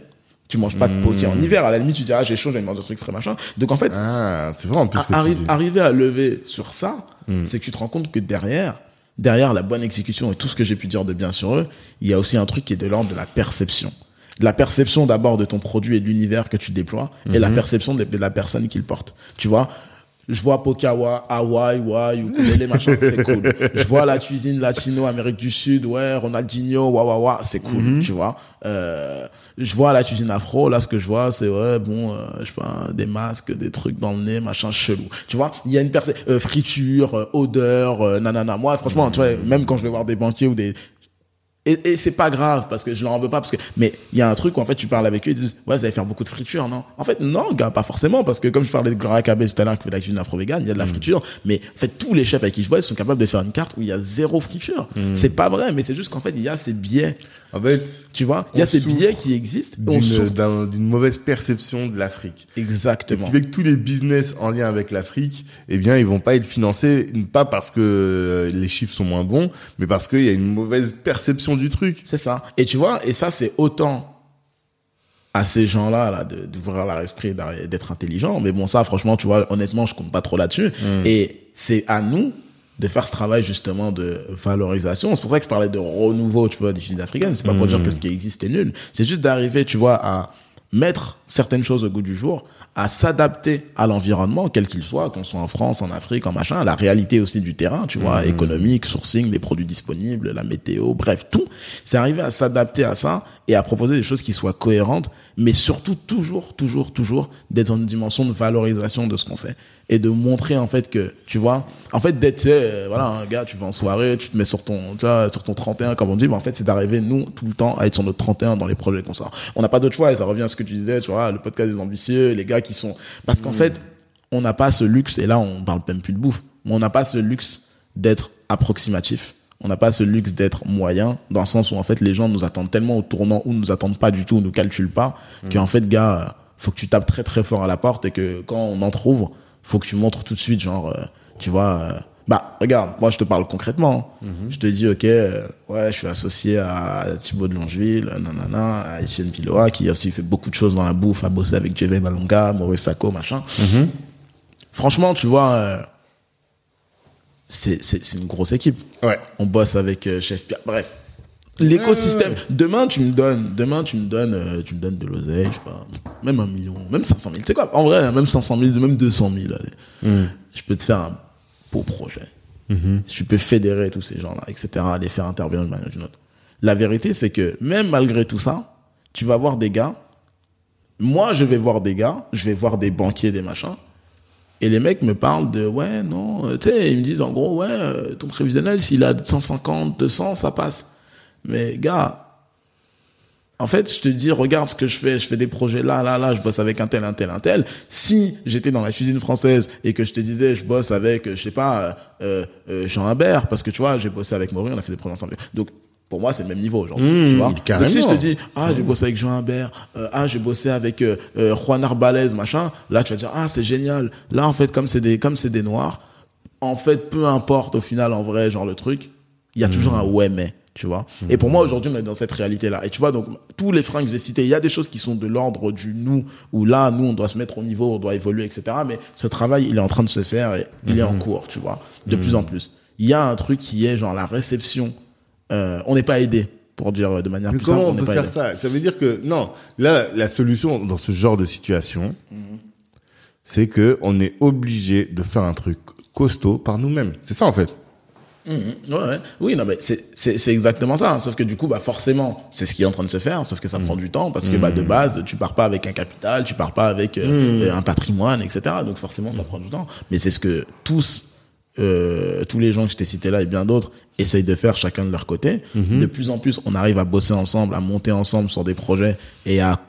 Tu manges pas de poké en mm. hiver. À la limite, tu dis ah j'ai chaud, j'ai manger un truc frais machin. Donc en fait, ah, c'est vraiment plus arriver à lever sur ça, mm. c'est que tu te rends compte que derrière, derrière la bonne exécution et tout ce que j'ai pu dire de bien sur eux, il y a aussi un truc qui est de l'ordre de la perception. De la perception d'abord de ton produit et de l'univers que tu déploies et la mm-hmm. perception de, de la personne qui le porte. Tu vois, je vois Pokawa, Hawaii, ouais, ukulele, machin, c'est cool. Je vois la cuisine latino, Amérique du Sud, ouais, Ronaldinho, wa wa wa, c'est cool, mhm. tu vois. Euh, je vois la cuisine afro, là, ce que je vois, c'est, ouais, bon, euh, je sais pas, des masques, des trucs dans le nez, machin, chelou. Tu vois, il y a une personne, euh, friture, euh, odeur, euh, nanana. Moi, franchement, tu vois, même quand je vais voir des banquiers ou des, et, et c'est pas grave parce que je leur en veux pas parce que mais il y a un truc où en fait tu parles avec eux ils disent ouais vous allez faire beaucoup de friture non? En fait non gars pas forcément parce que comme je parlais de Gloria Cabé tout à l'heure qui fait la cuisine afro vegan il y a de la mm. friture mais en fait tous les chefs avec qui je vois ils sont capables de faire une carte où il y a zéro friture. Mm. c'est pas vrai mais c'est juste qu'en fait il y a ces biais. En fait tu vois? Il y a ces billets qui existent d'une mauvaise perception de l'Afrique. Exactement ce qui fait que tous les business en lien avec l'Afrique eh bien ils vont pas être financés pas parce que les chiffres sont moins bons mais parce qu'il y a une mauvaise perception du truc. C'est ça. Et tu vois, et ça, c'est autant à ces gens-là là, d'ouvrir leur esprit, d'être intelligent. Mais bon, ça, franchement, tu vois, honnêtement, je compte pas trop là-dessus. Mm. Et c'est à nous de faire ce travail justement de valorisation. C'est pour ça que je parlais de renouveau, tu vois, des Sud africaines. C'est pas pour mm. dire que ce qui existe est nul. C'est juste d'arriver, tu vois, à mettre certaines choses au goût du jour, à s'adapter à l'environnement, quel qu'il soit, qu'on soit en France, en Afrique, en machin, à la réalité aussi du terrain, tu vois, mmh. économique, sourcing, les produits disponibles, la météo, bref, tout. C'est arriver à s'adapter à ça et à proposer des choses qui soient cohérentes, mais surtout toujours, toujours, toujours d'être dans une dimension de valorisation de ce qu'on fait et de montrer en fait que, tu vois, en fait d'être, euh, voilà, un gars, tu vas en soirée, tu te mets sur ton, tu vois, sur ton 31 comme on dit, mais en fait c'est d'arriver nous tout le temps à être sur notre 31 dans les projets comme ça. On n'a pas d'autre choix et ça revient à ce que tu disais, tu vois, le podcast des ambitieux, les gars qui sont, parce qu'en mmh. fait, on n'a pas ce luxe et là on parle même plus de bouffe, mais on n'a pas ce luxe d'être approximatif on n'a pas ce luxe d'être moyen, dans le sens où en fait les gens nous attendent tellement au tournant ou nous attendent pas du tout, nous calculent pas, mm. qu'en fait gars, faut que tu tapes très très fort à la porte et que quand on en trouve, faut que tu montres tout de suite, genre, euh, tu vois, euh, bah regarde, moi je te parle concrètement, mm-hmm. je te dis ok, euh, ouais, je suis associé à Thibaut de Longeville, nanana, à Etienne Piloa qui aussi fait beaucoup de choses dans la bouffe, a bossé avec JV Malonga, Maurice Sacco, machin. Mm-hmm. Franchement, tu vois c'est une grosse équipe. Ouais. On bosse avec euh, Chef Pierre. Bref, l'écosystème. Demain, tu me donnes, demain, tu me donnes, euh, tu me donnes de l'oseille, je sais pas, même un million, même 500 000. C'est quoi? En vrai, hein, même 500 000, même 200 000. Allez. Mm. Je peux te faire un beau projet. Mm-hmm. Tu peux fédérer tous ces gens-là, etc., les faire intervenir d'une manière ou d'une autre. La vérité, c'est que même malgré tout ça, tu vas voir des gars. Moi, je vais voir des gars, je vais voir des banquiers, des machins et les mecs me parlent de, ouais, non, euh, tu sais, ils me disent en gros, ouais, euh, ton prévisionnel, s'il a 150, 200, ça passe. Mais gars, en fait, je te dis, regarde ce que je fais, je fais des projets là, là, là, je bosse avec un tel, un tel, un tel. Si j'étais dans la cuisine française et que je te disais, je bosse avec, je sais pas, euh, Jean Habert, parce que tu vois, j'ai bossé avec Maurice, on a fait des projets ensemble. Donc, pour moi, c'est le même niveau, genre, mmh, tu vois. Donc, si je te dis, ah, j'ai bossé avec Jean Imbert, euh, ah, j'ai bossé avec euh, euh, Juan Arbalez, machin, là, tu vas dire, ah, c'est génial. Là, en fait, comme c'est des, comme c'est des noirs, en fait, peu importe au final, en vrai, genre, le truc, il y a mmh. toujours un ouais, mais, tu vois. Et pour moi, aujourd'hui, on est dans cette réalité-là. Et tu vois, donc, tous les freins que j'ai cités, il y a des choses qui sont de l'ordre du nous, où là, nous, on doit se mettre au niveau, on doit évoluer, etc. Mais ce travail, il est en train de se faire et il est en mmh. cours, tu vois, de plus en plus. Il y a un truc qui est, genre, la réception euh, on n'est pas aidé pour dire de manière plus comment simple. on, peut faire ça? Ça veut dire que non, là la solution dans ce genre de situation, mhm. c'est que on est obligé de faire un truc costaud par nous-mêmes. C'est ça en fait. Mhm. ouais, Oui, non, mais c'est exactement ça. Sauf que du coup, bah forcément, c'est ce qui est en train de se faire. Sauf que ça mhm. prend du temps parce que bah de base, tu pars pas avec un capital, tu pars pas avec euh, un patrimoine, etc. Donc forcément, ça prend du temps. Mais c'est ce que tous euh, tous les gens que je t'ai cités là et bien d'autres essayent de faire chacun de leur côté. De plus en plus, on arrive à bosser ensemble, à monter ensemble sur des projets et à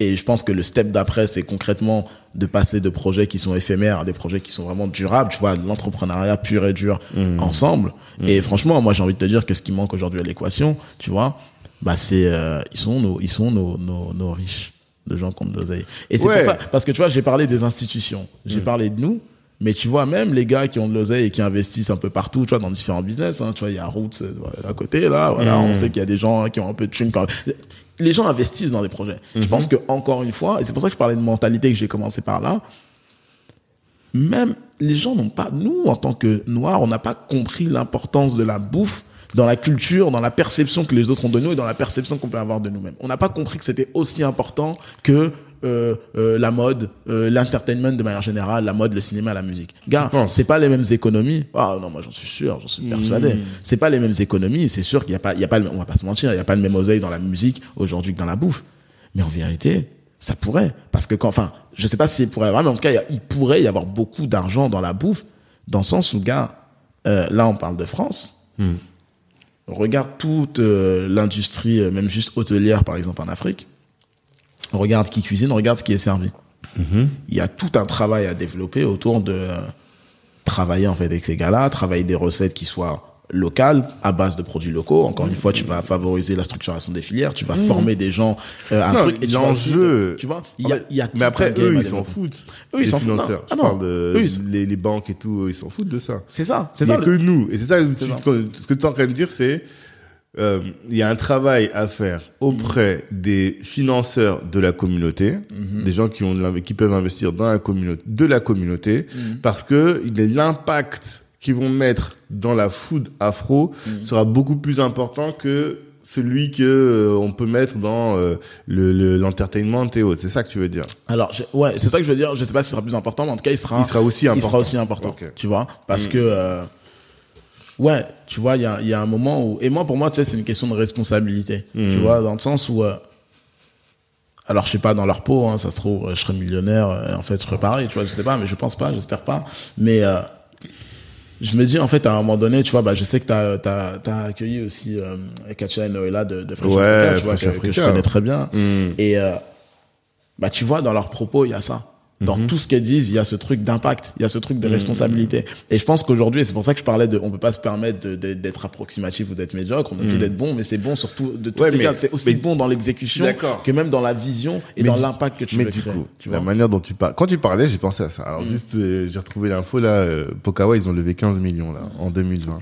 et je pense que le step d'après, c'est concrètement de passer de projets qui sont éphémères à des projets qui sont vraiment durables. Tu vois, de l'entrepreneuriat pur et dur ensemble. Et franchement, moi, j'ai envie de te dire que ce qui manque aujourd'hui à l'équation, tu vois, bah c'est euh, ils sont nos ils sont nos nos, nos riches, de gens qui ont de l'oseille. Et c'est Ouais. pour ça parce que tu vois, j'ai parlé des institutions, j'ai parlé de nous. Mais tu vois, même les gars qui ont de l'oseille et qui investissent un peu partout, tu vois, dans différents business, hein, tu vois, il y a Roots euh, à côté, là, voilà, on sait qu'il y a des gens qui ont un peu de thune quand Les gens investissent dans des projets. Je pense que, encore une fois, et c'est pour ça que je parlais de mentalité que j'ai commencé par là, même les gens n'ont pas, nous, en tant que noirs, on n'a pas compris l'importance de la bouffe dans la culture, dans la perception que les autres ont de nous et dans la perception qu'on peut avoir de nous-mêmes. On n'a pas compris que c'était aussi important que euh, euh, la mode, euh, l'entertainment de manière générale, la mode, le cinéma, la musique. Gars, c'est pas les mêmes économies. Ah non, moi j'en suis sûr, j'en suis persuadé. C'est pas les mêmes économies. C'est sûr qu'il y a pas, il y a pas, le- on va pas se mentir, il y a pas le même oseille dans la musique aujourd'hui que dans la bouffe. Mais en vérité, ça pourrait, parce que quand, enfin, je sais pas s'il pourrait y avoir, mais en tout cas, il pourrait y avoir beaucoup d'argent dans la bouffe, dans le sens où, gars, euh, là on parle de France. Regarde toute euh, l'industrie, même juste hôtelière par exemple en Afrique. Regarde qui cuisine, regarde ce qui est servi. Il y a tout un travail à développer autour de euh, travailler en fait avec ces gars-là, travailler des recettes qui soient locales, à base de produits locaux. Encore une fois, tu vas favoriser la structuration des filières, tu vas former des gens euh, un Non, truc. et tu vas aussi- l'enjeu. tu vois, il y a, y a Mais tout après, eux, à ils s'en développer. foutent. Eux, ils s'en foutent. financeurs. Non. Je Ah non. parle de Eux, ils- les, les banques et tout, ils s'en foutent de ça. C'est ça, c'est ça. le- que nous. Et c'est ça, tu- ça. ce que tu es en train de dire, c'est euh, il y a un travail à faire auprès des financeurs de la communauté, Mhm. des gens qui ont de qui peuvent investir dans la communauté, de la communauté, Mhm. parce que il l'impact qu'ils vont mettre dans la food afro Mhm. sera beaucoup plus important que celui que euh, on peut mettre dans euh, le le- l'entertainment et autres. C'est ça que tu veux dire? Alors, je- ouais, c'est ça que je veux dire. Je sais pas si ce sera plus important, mais en tout cas, il sera. Il sera aussi Il important. sera aussi important. Tu vois, parce que. Ouais, tu vois, il y a, y a un moment où... Et moi, pour moi, tu sais, c'est une question de responsabilité. Tu vois, dans le sens où... euh, Alors, je sais pas, dans leur peau, hein, ça se trouve, je serais millionnaire, euh, en fait, je serais pareil, tu vois, je sais pas, mais je pense pas, j'espère pas. Mais euh, je me dis, en fait, à un moment donné, tu vois, bah, je sais que t'as as, as accueilli aussi euh, Katia et Noëlla de, de Fresh Ouais, Africa, tu vois, Fresh que, que je connais très bien. Mm. Et bah, tu vois, dans leurs propos, il y a ça. Dans tout ce qu'elles disent, il y a ce truc d'impact, il y a ce truc de responsabilité. Et je pense qu'aujourd'hui, et c'est pour ça que je parlais de, on peut pas se permettre d'être approximatif ou d'être médiocre, on peut tout d'être bon, mais c'est bon surtout de tous Ouais, les cas. C'est aussi mais- bon dans l'exécution que même dans la vision et Mais dans l'impact que tu Mais veux du créer. coup, tu la vois. Manière dont tu parles. Quand tu parlais, j'ai pensé à ça. Alors juste, euh, j'ai retrouvé l'info là. Euh, Pokawa, ils ont levé 15 millions là en 2020.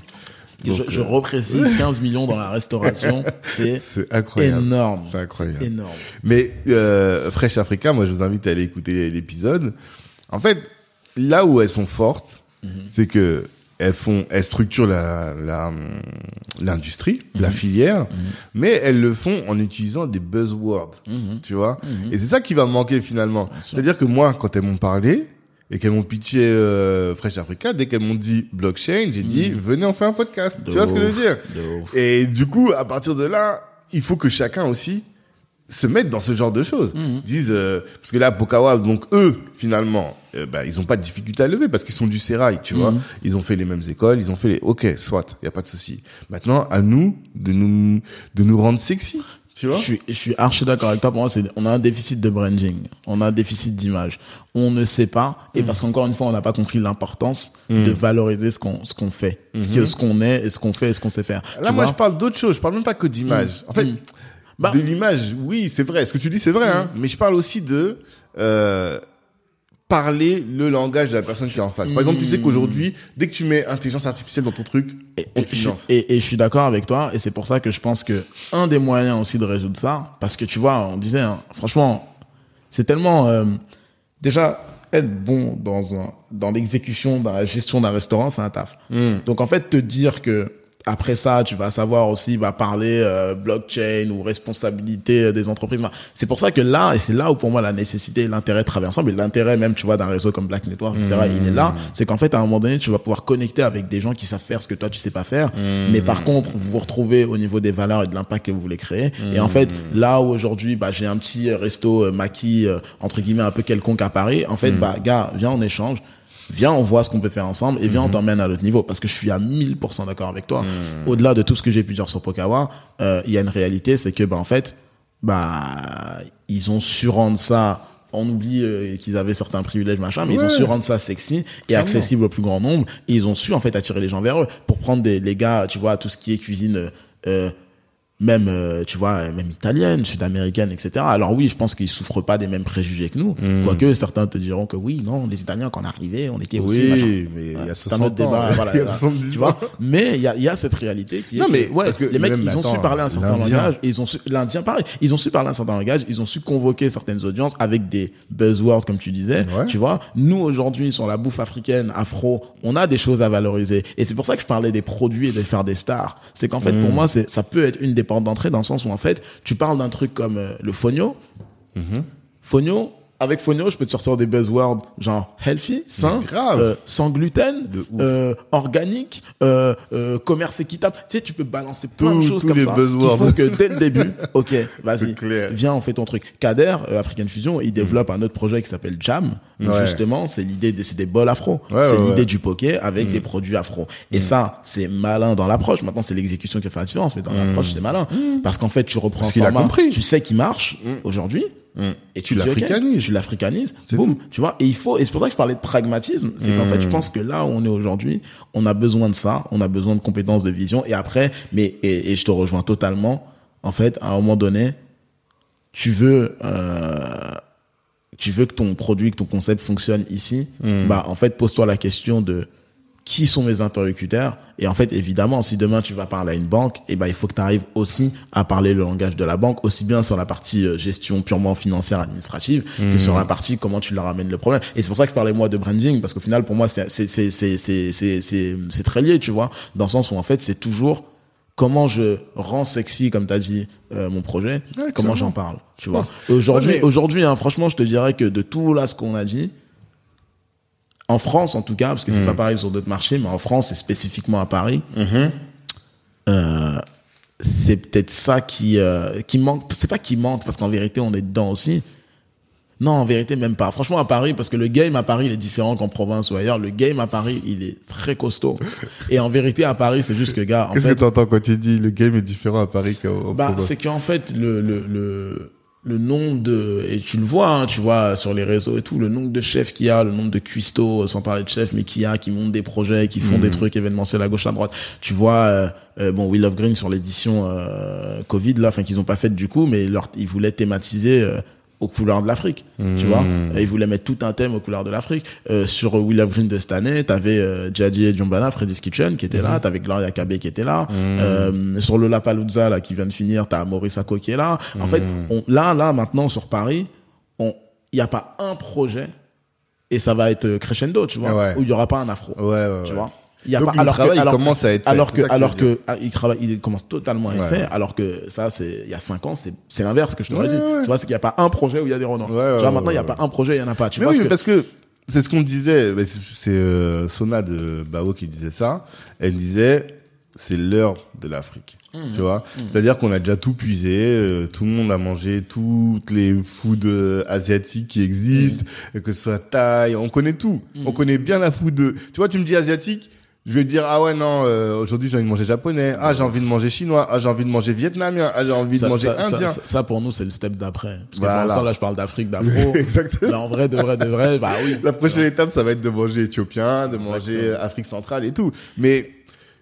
Je, je euh, reprécise 15 millions dans la restauration, c'est incroyable. énorme. C'est incroyable. Énorme. Mais euh, Fresh Africa, moi, je vous invite à aller écouter l'épisode. En fait, là où elles sont fortes, Mhm. c'est que elles font, elles structurent la la l'industrie, Mhm. la filière, mais elles le font en utilisant des buzzwords, Mhm. tu vois. Et c'est ça qui va manquer finalement. C'est-à-dire que moi, quand elles m'ont parlé et qu'elles m'ont pitché euh, Fresh Africa, dès qu'elles m'ont dit blockchain, j'ai dit venez on fait un podcast. De tu vois ce que je veux dire et du coup, à partir de là, il faut que chacun aussi se mette dans ce genre de choses. Ils disent euh, parce que là, Pokawa, donc eux, finalement, euh, bah, ils ont pas de difficulté à lever parce qu'ils sont du sérail, tu vois. Mhm. Ils ont fait les mêmes écoles, ils ont fait les. Ok, soit, il y a pas de souci. Maintenant, à nous de nous de nous rendre sexy, tu vois. Je suis, je suis archi d'accord avec toi. Pour moi, c'est, on a un déficit de branding. On a un déficit d'image. On ne sait pas. Mm. Et parce qu'encore une fois, on n'a pas compris l'importance de valoriser ce qu'on, ce qu'on fait. Ce, que, ce qu'on est et ce qu'on fait et ce qu'on sait faire. Mm-hmm. Là, Tu moi, je parle d'autre chose. Je parle même pas que d'image. En fait, Mm. Bah- de l'image, oui, c'est vrai. Ce que tu dis, c'est vrai. Hein, mais je parle aussi de euh, parler le langage de la personne qui est en face. Par exemple, tu sais qu'aujourd'hui, dès que tu mets intelligence artificielle dans ton truc, Et, on te je, finance. et, et je suis d'accord avec toi, et c'est pour ça que je pense que un des moyens aussi de résoudre ça, parce que tu vois, on disait, hein, franchement, c'est tellement euh, déjà être bon dans un dans l'exécution, dans la gestion d'un restaurant, c'est un taf. Hmm. Donc en fait, te dire que après ça, tu vas savoir aussi, va parler euh, blockchain ou responsabilité euh, des entreprises. Bah, C'est pour ça que là, et c'est là où pour moi la nécessité et l'intérêt de travailler ensemble, et l'intérêt même, tu vois, d'un réseau comme Black Network, etc., il est là, c'est qu'en fait, à un moment donné, tu vas pouvoir connecter avec des gens qui savent faire ce que toi, tu sais pas faire, mais par contre, vous vous retrouvez au niveau des valeurs et de l'impact que vous voulez créer. Et en fait, là où aujourd'hui, bah, j'ai un petit resto euh, maquis, euh, entre guillemets, un peu quelconque à Paris, en fait, bah, gars, viens, on échange Viens, on voit ce qu'on peut faire ensemble et viens, on Mhm. t'emmène à l'autre niveau. Parce que je suis à 1000% d'accord avec toi. Au-delà de tout ce que j'ai pu dire sur Pokawa, euh, il y a une réalité, c'est que, bah, en fait, bah, ils ont su rendre ça. On oublie euh, qu'ils avaient certains privilèges, machin, mais ils ont su rendre ça sexy et Clairement. accessible au plus grand nombre. Et ils ont su, en fait, attirer les gens vers eux. Pour prendre des, les gars, tu vois, tout ce qui est cuisine, euh, même, euh, tu vois, même italienne, sud-américaine, etc. Alors oui, je pense qu'ils souffrent pas des mêmes préjugés que nous. Mm. Quoique certains te diront que oui, non, les Italiens, quand on est arrivé, on était aussi, machin. Oui, mais il y a C'est 60 un autre ans. débat, voilà, il y a voilà. 70 tu vois. Mais il y a, il y a cette réalité qui est Non, que, mais ouais, parce que les mecs, ils ont su parler un certain langage, et ils ont su, l'Indien, pareil, ils ont su parler un certain langage, ils ont su convoquer certaines audiences avec des buzzwords, comme tu disais, Ouais. tu vois. Nous, aujourd'hui, sur la bouffe africaine, afro, on a des choses à valoriser. Et c'est pour ça que je parlais des produits et de faire des stars. C'est qu'en fait, pour moi, c'est, ça peut être une des portes d'entrée dans le sens où, en fait, tu parles d'un truc comme euh, le fogno. Mhm. Fogno, avec Fogno, je peux te sortir des buzzwords genre healthy, sain, euh, sans gluten, euh, organique, euh, euh, commerce équitable. Tu sais, tu peux balancer plein de choses comme ça buzzwords. qui font que dès le début, ok, vas-y, viens, on fait ton truc. Kader, euh, African Fusion, il développe un autre projet qui s'appelle Jam. où. Justement, c'est l'idée des, c'est des bols afro. Ouais, c'est ouais, l'idée du poké avec des produits afro. Et ça, c'est malin dans l'approche. Maintenant, c'est l'exécution qui fait la différence, mais dans l'approche, c'est malin. Parce qu'en fait, tu reprends un format, tu sais qui marche aujourd'hui, Mm. et Tu l'africanises. tu l'africanises, boum, tu vois. Et il faut, et c'est pour ça que je parlais de pragmatisme, c'est qu'en fait, je Mm. pense que là où on est aujourd'hui, on a besoin de ça, on a besoin de compétences, de vision. Et après, mais et, et je te rejoins totalement. En fait, à un moment donné, tu veux, euh, tu veux que ton produit, que ton concept fonctionne ici, Mm. bah en fait, pose-toi la question de qui sont mes interlocuteurs. Et en fait évidemment si demain tu vas parler à une banque eh ben il faut que tu arrives aussi à parler le langage de la banque aussi bien sur la partie euh, gestion purement financière administrative que mmh. sur la partie comment tu leur ramènes le problème. Et c'est pour ça que je parlais moi de branding parce qu'au final pour moi c'est c'est c'est c'est c'est c'est c'est très lié tu vois dans le sens où en fait c'est toujours comment je rends sexy, comme tu as dit, euh, mon projet, comment j'en parle, tu vois. Aujourd'hui, aujourd'hui, hein, franchement, je te dirais que de tout là, ce qu'on a dit, en France en tout cas, parce que c'est pas pareil sur d'autres marchés, mais en France et spécifiquement à Paris, euh, c'est peut-être ça qui euh, qui manque. C'est pas qui manque parce qu'en vérité on est dedans aussi. Non, en vérité même pas. Franchement à Paris, parce que le game à Paris il est différent qu'en province ou ailleurs. Le game à Paris il est très costaud. Et en vérité à Paris c'est juste que gars, en Qu'est-ce fait, que tu entends quand tu dis le game est différent à Paris qu'au bah, province c'est qu'en fait, le, le, le, le nombre de, et tu le vois, hein, tu vois, sur les réseaux et tout, le nombre de chefs qu'il y a, le nombre de cuistots, euh, sans parler de chefs, mais qu'il y a, qui montent des projets, qui font Mhm. des trucs événementiels à gauche, à droite. Tu vois, euh, euh, bon, We Love Green sur l'édition, euh, Covid, là, enfin, qu'ils ont pas faite du coup, mais leur, ils voulaient thématiser, euh, aux couleurs de l'Afrique, tu vois. Mhm. Et ils voulaient mettre tout un thème aux couleurs de l'Afrique. Euh, sur Love Green de cette année, t'avais euh, Jadi et Djumbana, Freddy's Kitchen qui était là, t'avais Gloria Kabe qui était là. Euh, sur le Lapalooza là qui vient de finir, t'as Maurice Ako qui est là. En fait, Mhm. on, là, là, maintenant sur Paris, on, il y a pas un projet et ça va être crescendo, tu vois, Ouais. où il y aura pas un afro, Ouais, ouais, tu vois. Il y a Donc, pas, alors travail, que, il alors, commence à être fait, alors c'est que, alors que, il travaille, il commence totalement à être Ouais. fait, alors que ça, c'est, il y a cinq ans, c'est, c'est l'inverse que je t'aurais Ouais, dit. ouais. Tu vois, c'est qu'il n'y a pas un projet où il y a des ouais, tu vois, maintenant, il n'y a pas un projet, il y en a pas. Tu mais vois oui, ce mais que, parce que c'est ce qu'on disait. C'est euh, Sona de Bao qui disait ça. Elle disait c'est l'heure de l'Afrique. Mmh. Tu vois, c'est-à-dire qu'on a déjà tout puisé, euh, tout le monde a mangé toutes les foods euh, asiatiques qui existent, Mmh. que ce soit thaï, on connaît tout. On connaît bien la food. de- Tu vois, tu me dis asiatique, je vais dire ah ouais non, euh, aujourd'hui j'ai envie de manger japonais, ah j'ai envie de manger chinois, ah j'ai envie de manger vietnamien, ah j'ai envie ça, de manger ça, indien. ça, ça, pour nous, c'est le step d'après. Parce que Voilà. pour l'instant, là, je parle d'Afrique, d'Afro. Exactement. là, en vrai, de vrai, de vrai, bah oui. La prochaine étape, ça va être de manger éthiopien, de manger Exactement. Afrique centrale et tout. Mais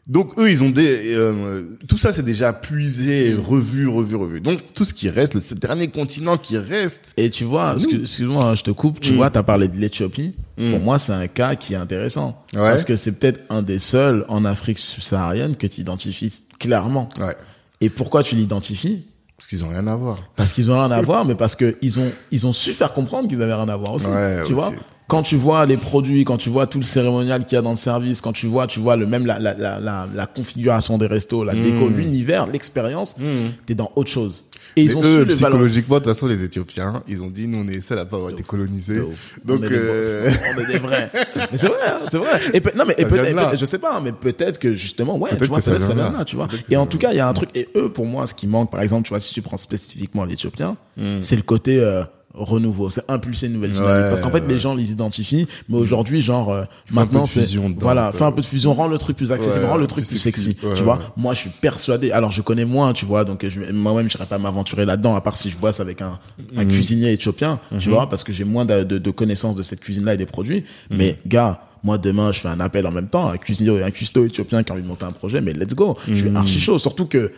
donc eux, ils ont des euh, tout ça, c'est déjà puisé, Mm. revu, revu, revu. Donc tout ce qui reste, le ce dernier continent qui reste. Et tu vois, excuse-moi, hein, je te coupe, tu Mm. vois, t'as parlé de l'Éthiopie. Mm. Pour moi, c'est un cas qui est intéressant. Ouais. Parce que c'est peut-être un des seuls en Afrique subsaharienne que tu identifies clairement. Ouais. Et pourquoi tu l'identifies? Parce qu'ils ont rien à voir. Parce qu'ils ont rien à voir, mais parce que ils ont, ils ont su faire comprendre qu'ils avaient rien à voir aussi. Ouais, tu aussi. vois? Quand tu vois les produits, quand tu vois tout le cérémonial qu'il y a dans le service, quand tu vois, tu vois le même la, la, la, la, la configuration des restos, la déco, Mm. l'univers, l'expérience, Mm. t'es dans autre chose. Et ils Mais ont eux, su le valoriser. psychologiquement, de toute façon, les Éthiopiens, ils ont dit, nous, on est seuls à pas avoir été colonisés. Donc, on est, des euh, on est des vrais. mais c'est vrai, hein, c'est vrai. Et peut- non, mais et peut-être, je sais pas, hein, mais peut-être que justement, ouais, tu vois, ça ça, vient ça de vient là. là, tu vois. Et en tout cas, il y a un truc. Et eux, pour moi, ce qui manque, par exemple, tu vois, si tu prends spécifiquement l'Éthiopien, c'est le côté euh, renouveau, c'est impulser une nouvelle dynamique. Ouais, Parce qu'en fait, ouais. les gens les identifient, mais aujourd'hui, genre, euh, un peu maintenant, de c'est voilà, fais un peu de fusion, rend le truc plus accessible, Ouais, rend le truc plus plus sexy. tu vois, moi, je suis persuadé. Alors, je connais moins, tu vois, donc je, moi-même, je serais pas m'aventurer là-dedans, à part si je bosse avec un, un Mhm. cuisinier éthiopien, tu vois, parce que j'ai moins de, de, de connaissances de cette cuisine-là et des produits. Mhm. Mais gars. Moi demain je fais un appel en même temps à un cuisinier un cuistot éthiopien qui a envie de monter un projet mais let's go je suis archi chaud surtout que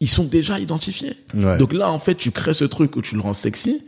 ils sont déjà identifiés Mhm. Ouais. donc là en fait tu crées ce truc où tu le rends sexy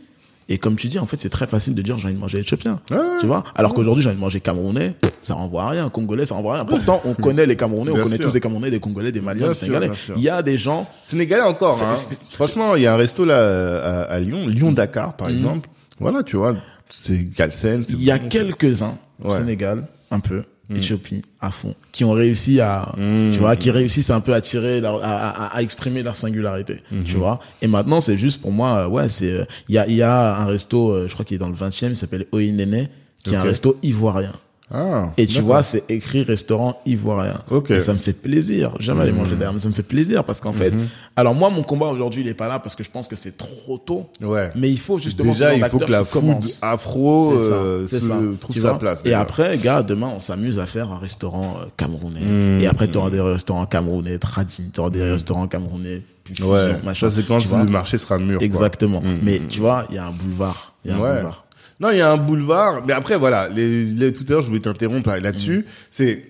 et comme tu dis en fait c'est très facile de dire j'ai envie de manger éthiopien Ouais, ouais. tu vois? Alors qu'aujourd'hui j'ai envie de manger camerounais ça renvoie à rien congolais ça renvoie à rien pourtant on connaît les camerounais on connaît sûr. tous des camerounais des congolais des maliens Bien des sénégalais il y a des gens Sénégalais encore. Hein. Franchement, il y a un resto là à, à Lyon, Lyon Dakar par exemple. Voilà, tu vois, c'est Galsen. il y a quelques-uns au Ouais. Sénégal un peu Éthiopie à fond qui ont réussi à tu vois qui réussissent un peu à tirer leur, à, à, à exprimer leur singularité tu vois. Et maintenant c'est juste pour moi euh, ouais c'est euh, il y a il y a un resto euh, je crois qu'il est dans le 20e il s'appelle Oinene qui est un resto ivoirien Ah, Et tu vois, c'est écrit restaurant ivoirien. Ok. Et ça me fait plaisir. Jamais aller Mhm. manger derrière, mais ça me fait plaisir parce qu'en fait, alors moi, mon combat aujourd'hui, il est pas là parce que je pense que c'est trop tôt. Ouais. Mais il faut justement Déjà, il faut que la food commence. afro ça, euh, c'est se- ça. trouve sa place. Et après, gars, demain, on s'amuse à faire un restaurant euh, camerounais. Mmh, et après, tu auras des restaurants camerounais tradis, tu auras des restaurants camerounais plus fusion, Ouais, machin. ça c'est quand le marché sera mûr. Exactement. Mmh, Mais mmh, tu vois, il y a un boulevard. Il y a un Ouais. boulevard. Non, il y a un boulevard. Mais après, voilà, les, les, tout à l'heure, je voulais t'interrompre là-dessus. C'est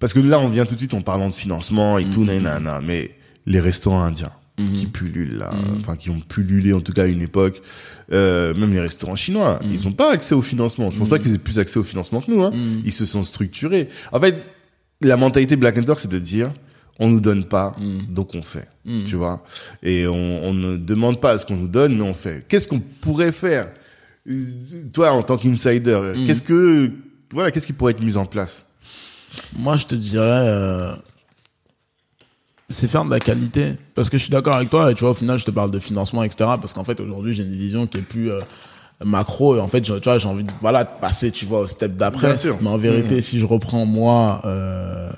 parce que là, on vient tout de suite en parlant de financement et tout, nanana. Mais les restaurants indiens qui pullulent là, enfin qui ont pullulé en tout cas à une époque, euh, même les restaurants chinois, ils ont pas accès au financement. Je pense pas qu'ils aient plus accès au financement que nous. Hein. Ils se sont structurés. En fait, la mentalité Black Hunter, c'est de dire on nous donne pas, donc on fait. Tu vois? Et on, on ne demande pas à ce qu'on nous donne, mais on fait. Qu'est-ce qu'on pourrait faire? Toi, en tant qu'insider, qu'est-ce que voilà, qu'est-ce qui pourrait être mis en place? Moi, je te dirais, euh, c'est faire de la qualité. Parce que je suis d'accord avec toi, et tu vois, au final, je te parle de financement, etc. Parce qu'en fait, aujourd'hui, j'ai une vision qui est plus euh, macro. Et en fait, tu vois, j'ai envie de, voilà, de passer, tu vois, au step d'après. Mais en vérité, si je reprends moi, euh,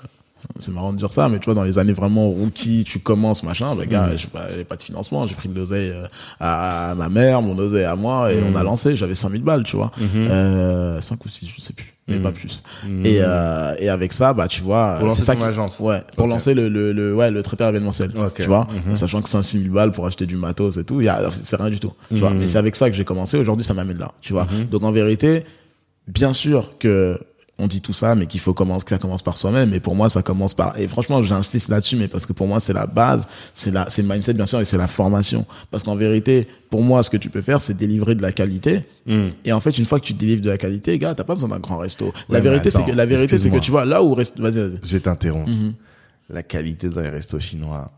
c'est marrant de dire ça, mais tu vois, dans les années vraiment rookie, tu commences, machin, bah, gars, j'ai pas, pas de financement, j'ai pris de l'oseille euh, à, à ma mère, mon oseille à moi, et on a lancé, j'avais 5000 balles, tu vois. Euh, 5 ou 6, je sais plus, mais pas plus. Et, euh, et avec ça, bah, tu vois, Pour lancer c'est ça ton qui- agence. Ouais, pour lancer le, le, le, ouais, le traiteur événementiel. Ok. Tu vois, Mhm. sachant que 5 6 000 balles pour acheter du matos et tout, c'est rien du tout. Tu vois, mais c'est avec ça que j'ai commencé. Aujourd'hui, ça m'amène là. Tu vois. Donc, en vérité, bien sûr que on dit tout ça, mais qu'il faut commencer, que ça commence par soi-même. Et pour moi, ça commence par, et franchement, j'insiste là-dessus, mais parce que pour moi, c'est la base, c'est la, c'est le mindset, bien sûr, et c'est la formation. Parce qu'en vérité, pour moi, ce que tu peux faire, c'est délivrer de la qualité. Mm. Et en fait, une fois que tu délivres de la qualité, gars, t'as pas besoin d'un grand resto. La Ouais, vérité, c'est que, la vérité, c'est que tu vois, là où reste, vas-y, vas-y. Je t'interromps. Mhm. La qualité dans les restos chinois.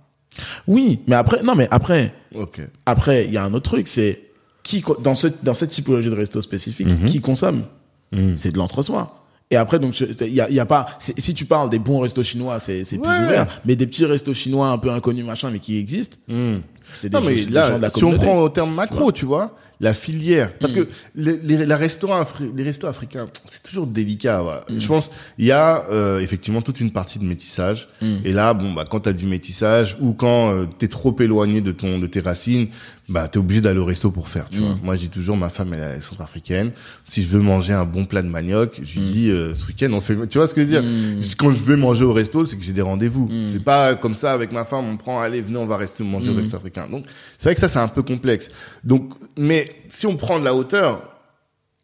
Oui, mais après, non, mais après, Ok. Après, il y a un autre truc, c'est qui dans ce dans cette typologie de resto spécifique, qui consomme Mhm. C'est de l'entre-soi. Et après, donc, il y a, il y a pas. Si tu parles des bons restos chinois, c'est c'est plus Ouais. ouvert. Mais des petits restos chinois un peu inconnus, machin, mais qui existent, Mm. c'est des, Non, mais gens- des là, gens de la si on prend au terme macro, tu vois, la filière. Parce que les, les, la restaurant les restos africains, c'est toujours délicat. voilà. Je pense, il y a euh, effectivement toute une partie de métissage. Et là, bon, bah, quand t'as du métissage ou quand euh, t'es trop éloigné de ton de tes racines, bah, t'es obligé d'aller au resto pour faire. Tu vois. Moi, je dis toujours, ma femme, elle est centrafricaine. Si je veux manger un bon plat de manioc, je lui dis, euh, ce week-end, on fait. Tu vois ce que je veux dire? Quand je vais manger au resto, c'est que j'ai des rendez-vous. C'est pas comme ça avec ma femme, on prend, allez, venez, on va rester manger au resto africain. Donc, c'est vrai que ça, c'est un peu complexe. Donc, mais si on prend de la hauteur,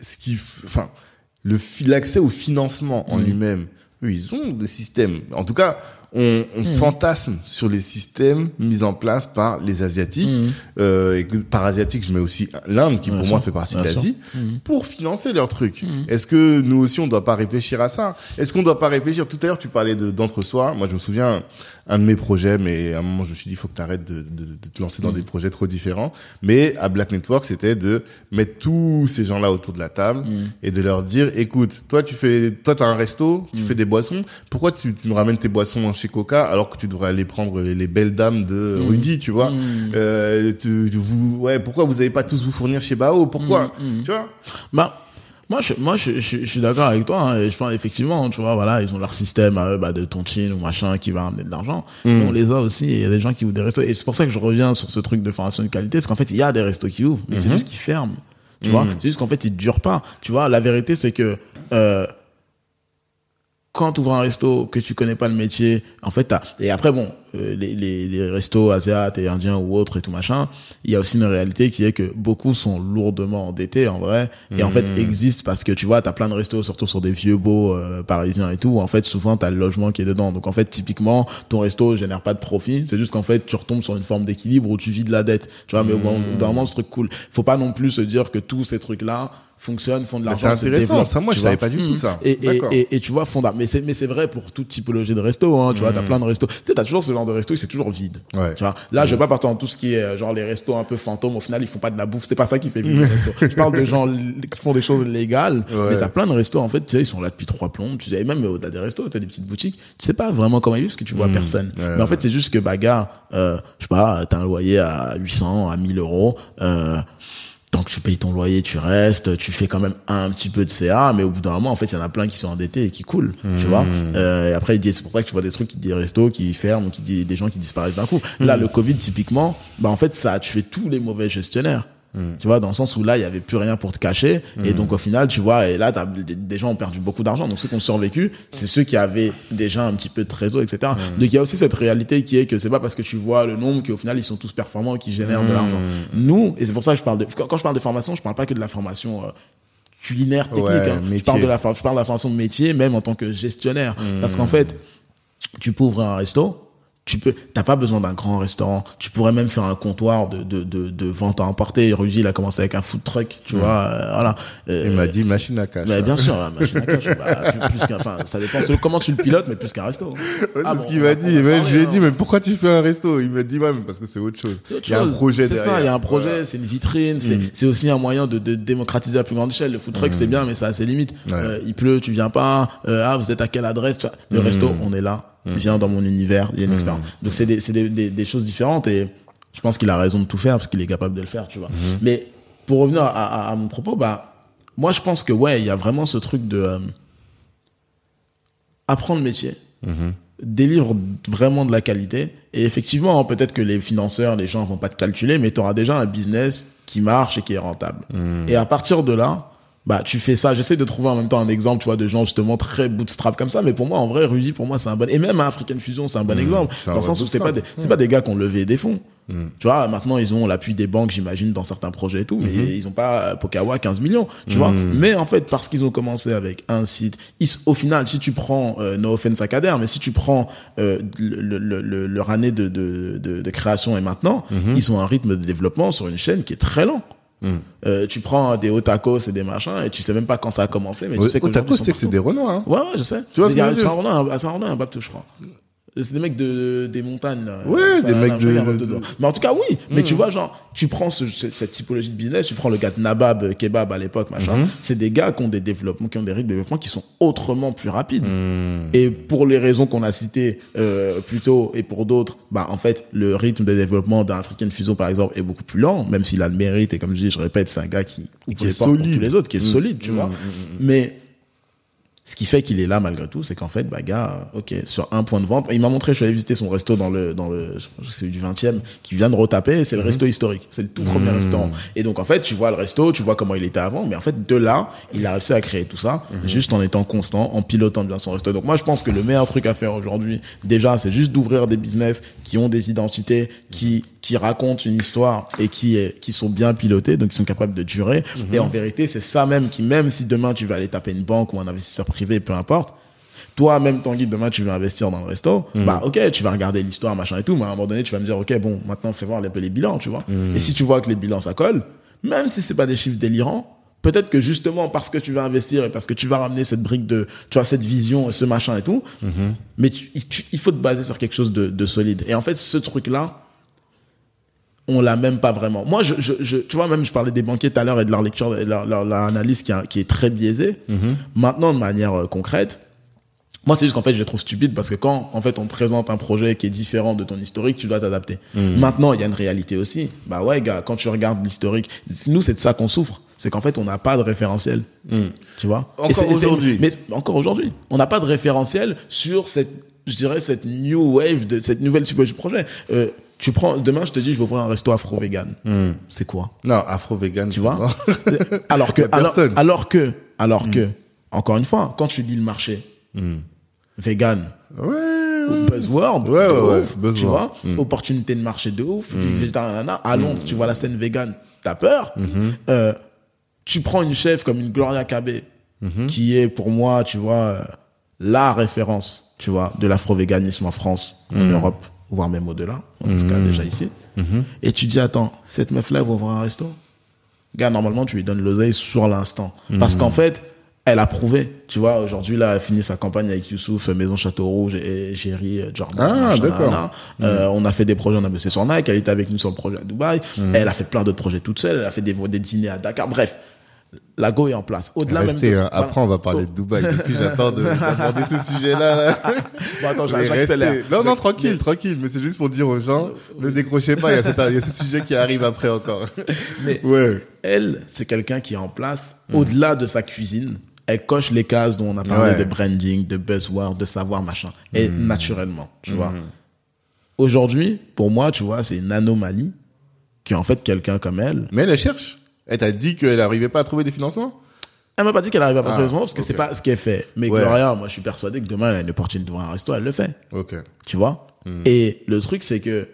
ce qui, enfin, le l'accès au financement en lui-même, eux, ils ont des systèmes. En tout cas, on, on fantasme sur les systèmes mis en place par les asiatiques. Euh, et que par asiatique, je mets aussi l'Inde, qui Bien pour sûr, moi fait partie de l'Asie, pour financer leurs trucs. Est-ce que nous aussi, on doit pas réfléchir à ça? Est-ce qu'on doit pas réfléchir? Tout à l'heure, tu parlais de- d'entre-soi. Moi, je me souviens, un de mes projets, mais à un moment, je me suis dit, il faut que tu arrêtes de, de, de te lancer dans des projets trop différents. Mais à Black Network, c'était de mettre tous ces gens-là autour de la table et de leur dire, écoute, toi, tu fais, toi, t'as un resto, tu fais des boissons. Pourquoi tu, tu nous ramènes tes boissons chez Coca alors que tu devrais aller prendre les belles dames de Rudy, tu vois euh, tu, vous, ouais, pourquoi vous avez pas tous vous fournir chez Bao? Pourquoi? Tu vois? Bah, moi, je, moi, je, je, je suis d'accord avec toi. hein, et je pense effectivement, tu vois, voilà, ils ont leur système à eux, bah, de tontine ou machin qui va amener de l'argent. Mais on les a aussi. Il y a des gens qui ouvrent des restos. Et c'est pour ça que je reviens sur ce truc de formation de qualité, parce qu'en fait, il y a des restos qui ouvrent, mais c'est juste qu'ils ferment. Tu vois, c'est juste qu'en fait, il dure pas. Tu vois, la vérité, c'est que euh, quand tu ouvres un resto que tu connais pas le métier, en fait, t'as... et après bon, euh, les, les, les restos asiatiques et indiens ou autres et tout machin, il y a aussi une réalité qui est que beaucoup sont lourdement endettés en vrai et en fait Mmh. existent parce que tu vois, t'as plein de restos surtout sur des vieux beaux euh, parisiens et tout, où en fait souvent t'as le logement qui est dedans. Donc en fait typiquement ton resto génère pas de profit, c'est juste qu'en fait tu retombes sur une forme d'équilibre où tu vis de la dette. Tu vois, mais au bout Mmh. d'un moment ce truc cool. Faut pas non plus se dire que tous ces trucs là fonctionnent, font de l'argent, c'est intéressant, ça, moi, je vois. savais pas du tout Mm. ça. Et, et, D'accord. et, et tu vois, fondamental. Mais c'est, mais c'est vrai pour toute typologie de resto, hein. Tu vois, t'as plein de restos. Tu sais, t'as toujours ce genre de resto, c'est toujours vide. Mm. Ouais. Tu vois. Là, je vais pas partir dans tout ce qui est, euh, genre, les restos un peu fantômes. Au final, ils font pas de la bouffe. C'est pas ça qui fait vivre les restos. Je parle de gens qui font des choses légales. Ouais. Mais t'as plein de restos, en fait, tu sais, ils sont là depuis trois plombs. Tu sais, et même au-delà des restos, t'as des petites boutiques. Tu sais pas vraiment comment ils vivent parce que tu vois personne. Mm. Ouais, mais en fait, c'est juste que, bah, gars, euh, je sais pas, t'as un loyer à 800, à 1000 euros, euh, tant que tu payes ton loyer, tu restes, tu fais quand même un petit peu de CA, mais au bout d'un moment, en fait, il y en a plein qui sont endettés et qui coulent, tu vois. Euh, et après, il dit- c'est pour ça que tu vois des trucs qui des restos qui ferment, ou qui dit des gens qui disparaissent d'un coup. Là, le Covid, typiquement, bah en fait, ça a tué tous les mauvais gestionnaires. Tu vois, dans le sens où là, il y avait plus rien pour te cacher. Et donc, au final, tu vois, et là, des, des gens ont perdu beaucoup d'argent. Donc, ceux qui ont survécu, c'est ceux qui avaient déjà un petit peu de trésor, etc. Donc, il y a aussi cette réalité qui est que c'est pas parce que tu vois le nombre qu'au final, ils sont tous performants et qu'ils génèrent de l'argent. Nous, et c'est pour ça que je parle de, quand, quand je parle de formation, je parle pas que de la formation, euh, culinaire technique. Ouais, hein. Je parle de la, je parle de la formation de métier, même en tant que gestionnaire. Parce qu'en fait, tu peux ouvrir un resto, tu peux, t'as pas besoin d'un grand restaurant. Tu pourrais même faire un comptoir de, de, de, de vente à emporter. Rugy, il a commencé avec un food truck, tu vois, euh, voilà. Euh, Il m'a dit machine à cash. bah, bien sûr, la machine à cash, bah, plus, plus qu'un, enfin, ça dépend comment tu le pilotes, mais plus qu'un resto. Ouais, Ah c'est bon, ce qu'il m'a dit. je lui ai hein. dit, mais pourquoi tu fais un resto? Il m'a dit, ouais, mais parce que c'est autre chose. C'est autre Il y a un projet C'est ça, il y a un projet, Voilà. c'est une vitrine, c'est c'est aussi un moyen de, de démocratiser à plus grande échelle. Le food truck, c'est bien, mais ça a ses limites. Ouais. Euh, il pleut, tu viens pas. Euh, ah, vous êtes à quelle adresse? Le resto, on est là. Viens dans mon univers, il y a une expérience. Donc c'est des, c'est des, des, des choses différentes et je pense qu'il a raison de tout faire parce qu'il est capable de le faire, tu vois. Mais pour revenir à, à, à mon propos, bah moi je pense que ouais, il y a vraiment ce truc de euh, apprendre le métier délivre vraiment de la qualité. Et effectivement, hein, peut-être que les financeurs, les gens vont pas te calculer, mais tu auras déjà un business qui marche et qui est rentable. Et à partir de là, bah tu fais ça. J'essaie de trouver en même temps un exemple, tu vois, de gens justement très bootstrap comme ça. Mais pour moi, en vrai, Rudy, pour moi, c'est un bon. Et même à African Fusion, c'est un bon exemple. c'est un Dans le sens où c'est pas c'est pas des gars qui ont levé des fonds. Tu vois, maintenant ils ont l'appui des banques, j'imagine, dans certains projets et tout, mais ils ont pas euh, Pokawa 15 millions, tu vois. Mais en fait, parce qu'ils ont commencé avec un site, ils, au final, si tu prends euh, No Offense mais si tu prends euh, le, le- le- le- leur année de, de, de, de création et maintenant, ils ont un rythme de développement sur une chaîne qui est très lent. Euh, tu prends des Otakos et des machins et tu sais même pas quand ça a commencé, mais tu sais que que c'est des Renois. Hein. Ouais, ouais, je sais. Tu vois Mais ce que il y a- un Renoir, un Baptou, je crois. C'est des mecs de, des montagnes. Ouais, des mecs de- de- de- de- Mais en tout cas, oui. Mais tu vois, genre, tu prends ce, ce- cette typologie de business, tu prends le gars de Nabab, euh, Kebab à l'époque, machin. C'est des gars qui ont des développements, qui ont des rythmes de développement qui sont autrement plus rapides. Et pour les raisons qu'on a citées euh, plus tôt et pour d'autres, bah en fait, le rythme de développement d'un African Fusion, par exemple, est beaucoup plus lent, même s'il a le mérite. Et comme je dis, je répète, c'est un gars qui, ouvre est solide. tous les autres, qui est solide, tu vois. Mais ce qui fait qu'il est là malgré tout, c'est qu'en fait, bah gars, euh, ok, sur un point de vente, il m'a montré, je suis allé visiter son resto dans le, dans le, c'est du 20e, qui vient de retaper, et c'est le resto historique. C'est le tout premier restaurant. Et donc, en fait, tu vois le resto, tu vois comment il était avant, mais en fait, de là, il a réussi à créer tout ça, juste en étant constant, en pilotant bien son resto. Donc, moi, je pense que le meilleur truc à faire aujourd'hui, déjà, c'est juste d'ouvrir des business qui ont des identités, qui, qui racontent une histoire et qui, est, qui sont bien pilotés, donc qui sont capables de durer. Et en vérité, c'est ça même qui, même si demain tu vas aller taper une banque ou un investisseur privé, peu importe, toi, même Tanguy, demain tu veux investir dans le resto, bah ok, tu vas regarder l'histoire, machin et tout, mais à un moment donné, tu vas me dire, ok, bon, maintenant fais voir les, les bilans, tu vois. Et si tu vois que les bilans ça colle, même si c'est pas des chiffres délirants, peut-être que justement parce que tu vas investir et parce que tu vas ramener cette brique de, tu vois, cette vision, et ce machin et tout, mais tu- il- tu- il faut te baser sur quelque chose de, de solide. Et en fait, ce truc-là, on l'a même pas vraiment. Moi, je, je, je- tu vois, même je parlais des banquiers tout à l'heure et de leur lecture, et leur, leur, leur analyse qui, a- qui est très biaisée. Maintenant, de manière euh, concrète, moi, c'est juste qu'en fait, je les trouve stupides parce que quand, en fait, on te présente un projet qui est différent de ton historique, tu dois t'adapter. Maintenant, il y a une réalité aussi. Bah ouais, gars, quand tu regardes l'historique, nous, c'est de ça qu'on souffre. C'est qu'en fait, on n'a pas de référentiel. Tu vois? Encore aujourd'hui. Mais encore aujourd'hui. On n'a pas de référentiel sur cette, je dirais, cette new wave de cette nouvelle typologie de projet. Euh, Tu prends, demain, je te dis, je vais ouvrir un resto afro-vegan. Hmm. C'est quoi? Non, afro-vegan. Tu vois? alors que, alors, que, alors que, encore une fois, quand tu dis le marché, vegan, Ouais. buzzword, Ouais, de ouais, ouais, ouf, tu buzzword. vois, Mm. opportunité de marché de ouf, végétarien, nanana, allons, tu vois la scène vegan, t'as peur? Euh, tu prends une chef comme une Gloria Cabé, qui est pour moi, tu vois, euh, la référence, tu vois, de l'afro-véganisme en France, en Europe, voire même au-delà, en tout cas déjà ici. Et tu dis, attends, cette meuf-là, elle va ouvrir un resto? Gars, normalement, tu lui donnes l'oseille sur l'instant. Parce qu'en fait, elle a prouvé. Tu vois, aujourd'hui, là, elle a fini sa campagne avec Youssouf, euh, Maison Château Rouge et Géry, euh, Jordan. Ah, d'accord. Euh, on a fait des projets, on a bossé sur Nike, elle était avec nous sur le projet à Dubaï. Elle a fait plein d'autres projets toute seule, elle a fait des, des dîners à Dakar. Bref, la go est en place. Au-delà même de- hein. Après, on va parler de Dubaï. Depuis, j'attends de- d'aborder ce sujet-là. Là. Bon, attends, j'accélère. Non, non, tranquille, tranquille. Mais c'est juste pour dire aux gens, ne décrochez pas. Il y a, cette- il y a ce sujet qui arrive après encore. Mais Ouais. elle, c'est quelqu'un qui est en place, au-delà de sa cuisine, elle coche les cases dont on a parlé Ouais. de branding, de buzzword, de savoir, machin. Et naturellement, tu vois. Aujourd'hui, pour moi, tu vois, c'est une anomalie qui en fait quelqu'un comme elle. Mais elle, elle cherche. Elle t'a dit qu'elle n'arrivait pas à trouver des financements? Elle m'a pas dit qu'elle arrive à Ah, passer parce que ok. c'est pas ce qu'elle fait. Mais Ouais. Gloria, moi, je suis persuadé que demain, elle a une opportunité d'ouvrir un resto, elle le fait. Ok. Tu vois? Et le truc, c'est que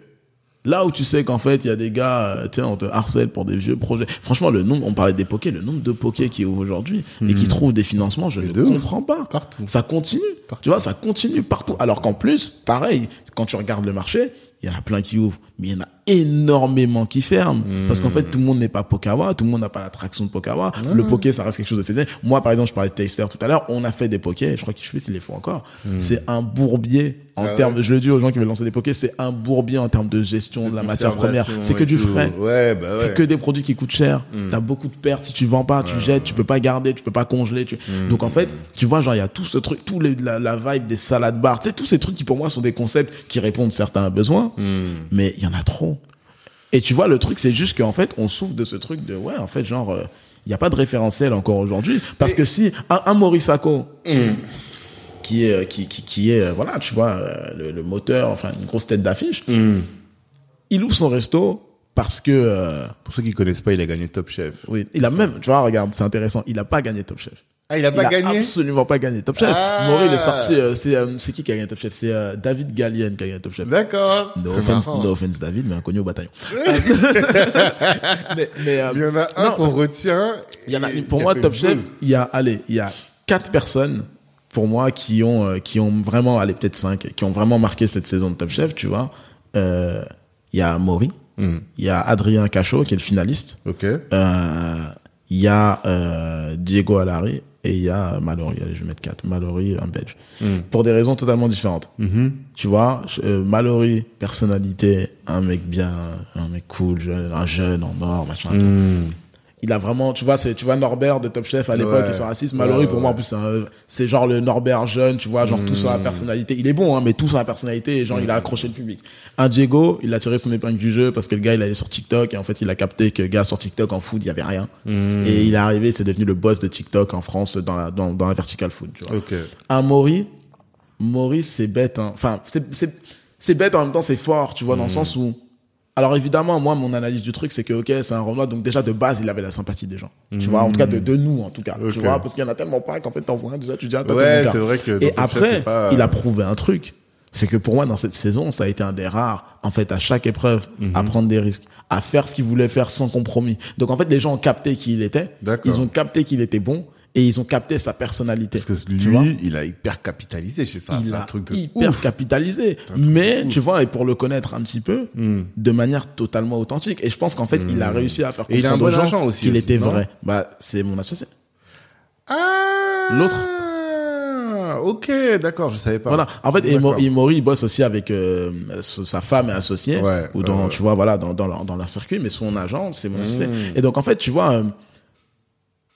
là où tu sais qu'en fait, il y a des gars, euh, tu sais, on te harcèle pour des vieux projets. Franchement, le nombre, on parlait des pokés, le nombre de pokés qui ouvrent aujourd'hui et qui trouvent des financements, je Mais ne comprends pas. Partout. Ça continue. Tu vois, ça continue partout. Alors qu'en plus, pareil, quand tu regardes le marché, il y en a plein qui ouvrent, mais il y en a énormément qui ferment. Parce qu'en fait, tout le monde n'est pas Pokawa, tout le monde n'a pas l'attraction de Pokawa. Le poké, ça reste quelque chose de saisonnier. Moi, par exemple, je parlais de Taster tout à l'heure, on a fait des pokés, je crois que je sais pas s'ils les font encore. C'est un bourbier en Ah termes, ouais. je le dis aux gens qui veulent lancer des pokés, c'est un bourbier en termes de gestion de, la matière première. C'est que du tout. frais. Ouais, bah ouais. C'est que des produits qui coûtent cher. T'as beaucoup de pertes. Si tu vends pas, tu jettes, tu peux pas garder, tu peux pas congeler. Tu... Donc en fait, tu vois, genre il y a tout ce truc, tout les, la, la vibe des salades bars, tu sais, tous ces trucs qui pour moi sont des concepts qui répondent certains besoins, mais il y en a trop. Et tu vois, le truc, c'est juste qu'en fait, on souffre de ce truc de ouais, en fait, genre, euh, il n'y a pas de référentiel encore aujourd'hui, parce que si un, un Morisako qui est qui qui, qui est euh, voilà, tu vois, euh, le, le moteur, enfin une grosse tête d'affiche, il ouvre son resto parce que euh, Pour ceux qui connaissent pas, il a gagné Top Chef. oui, il a même, tu vois, regarde, c'est intéressant, il a pas gagné Top Chef. Ah, il a Il pas a gagné absolument pas gagné Top Chef. Ah. Maury, il est sorti, euh, c'est euh, c'est qui qui a gagné Top Chef? C'est euh, David Gallienne qui a gagné Top Chef. D'accord. No offense, marrant. no offense David, mais inconnu au bataillon. mais, mais, euh, Il y en a un qu'on retient. il y en a, pour moi, Top Chef, il y a, allez, il y a quatre personnes, pour moi, qui ont, euh, qui ont vraiment, allez, peut-être cinq, qui ont vraiment marqué cette saison de Top Chef, tu vois. Euh, Il y a Maury, Hmm. il y a Adrien Cachot, qui est le finaliste. Ok. Euh, Il y a euh, Diego Alari et il y a Mallory. Allez, je vais mettre quatre. Mallory, un Belge. Pour des raisons totalement différentes. Tu vois, euh, Mallory, personnalité, un mec bien, un mec cool, un jeune en or, machin. tout. Hmm. Il a vraiment, tu vois, c'est, tu vois Norbert de Top Chef à l'époque, Ouais. ils sont racistes. Mallory, Ouais, pour moi, en plus, c'est, genre le Norbert jeune, tu vois, genre tout sur la personnalité. Il est bon, hein, mais tout sur la personnalité, et genre, il a accroché le public. Un Diego, il a tiré son épingle du jeu parce que le gars, il allait sur TikTok, et en fait, il a capté que gars sur TikTok en food, il y avait rien. Et il est arrivé, c'est devenu le boss de TikTok en France dans la, dans, dans la vertical food, tu vois. Ok. Un Maury, Maury, c'est bête, hein. Enfin, c'est, c'est, c'est bête, en même temps, c'est fort, tu vois, dans le sens où, alors évidemment, moi, mon analyse du truc, c'est que, ok, c'est un Renoir, donc déjà, de base, il avait la sympathie des gens. Tu vois, en tout cas, de, de nous, en tout cas. Tu vois, parce qu'il y en a tellement pas qu'en fait, t'en vois un, déjà, tu dis, ah, Ouais, c'est vrai que Et Chef, après, pas- il a prouvé un truc. C'est que pour moi, dans cette saison, ça a été un des rares, en fait, à chaque épreuve, à prendre des risques, à faire ce qu'il voulait faire sans compromis. Donc, en fait, les gens ont capté qui il était. Ils ont capté qu'il était bon et ils ont capté sa personnalité. Parce que lui, il a hyper capitalisé chez ça. il C'est un a truc de hyper ouf. capitalisé. Mais tu vois, et pour le connaître un petit peu, de manière totalement authentique. Et je pense qu'en fait, il a réussi à faire Et il a un comprendre bon aux gens agent aussi, qu'il aussi, était vrai. Bah, c'est mon associé. Ah L'autre. Ok, d'accord, je savais pas. Voilà. En fait, il bosse aussi avec euh, sa femme et associée, Ouais, ou dans, tu vois, voilà, dans, dans, leur, dans leur circuit, mais son agent, c'est mon associé. Et donc, en fait, tu vois, euh,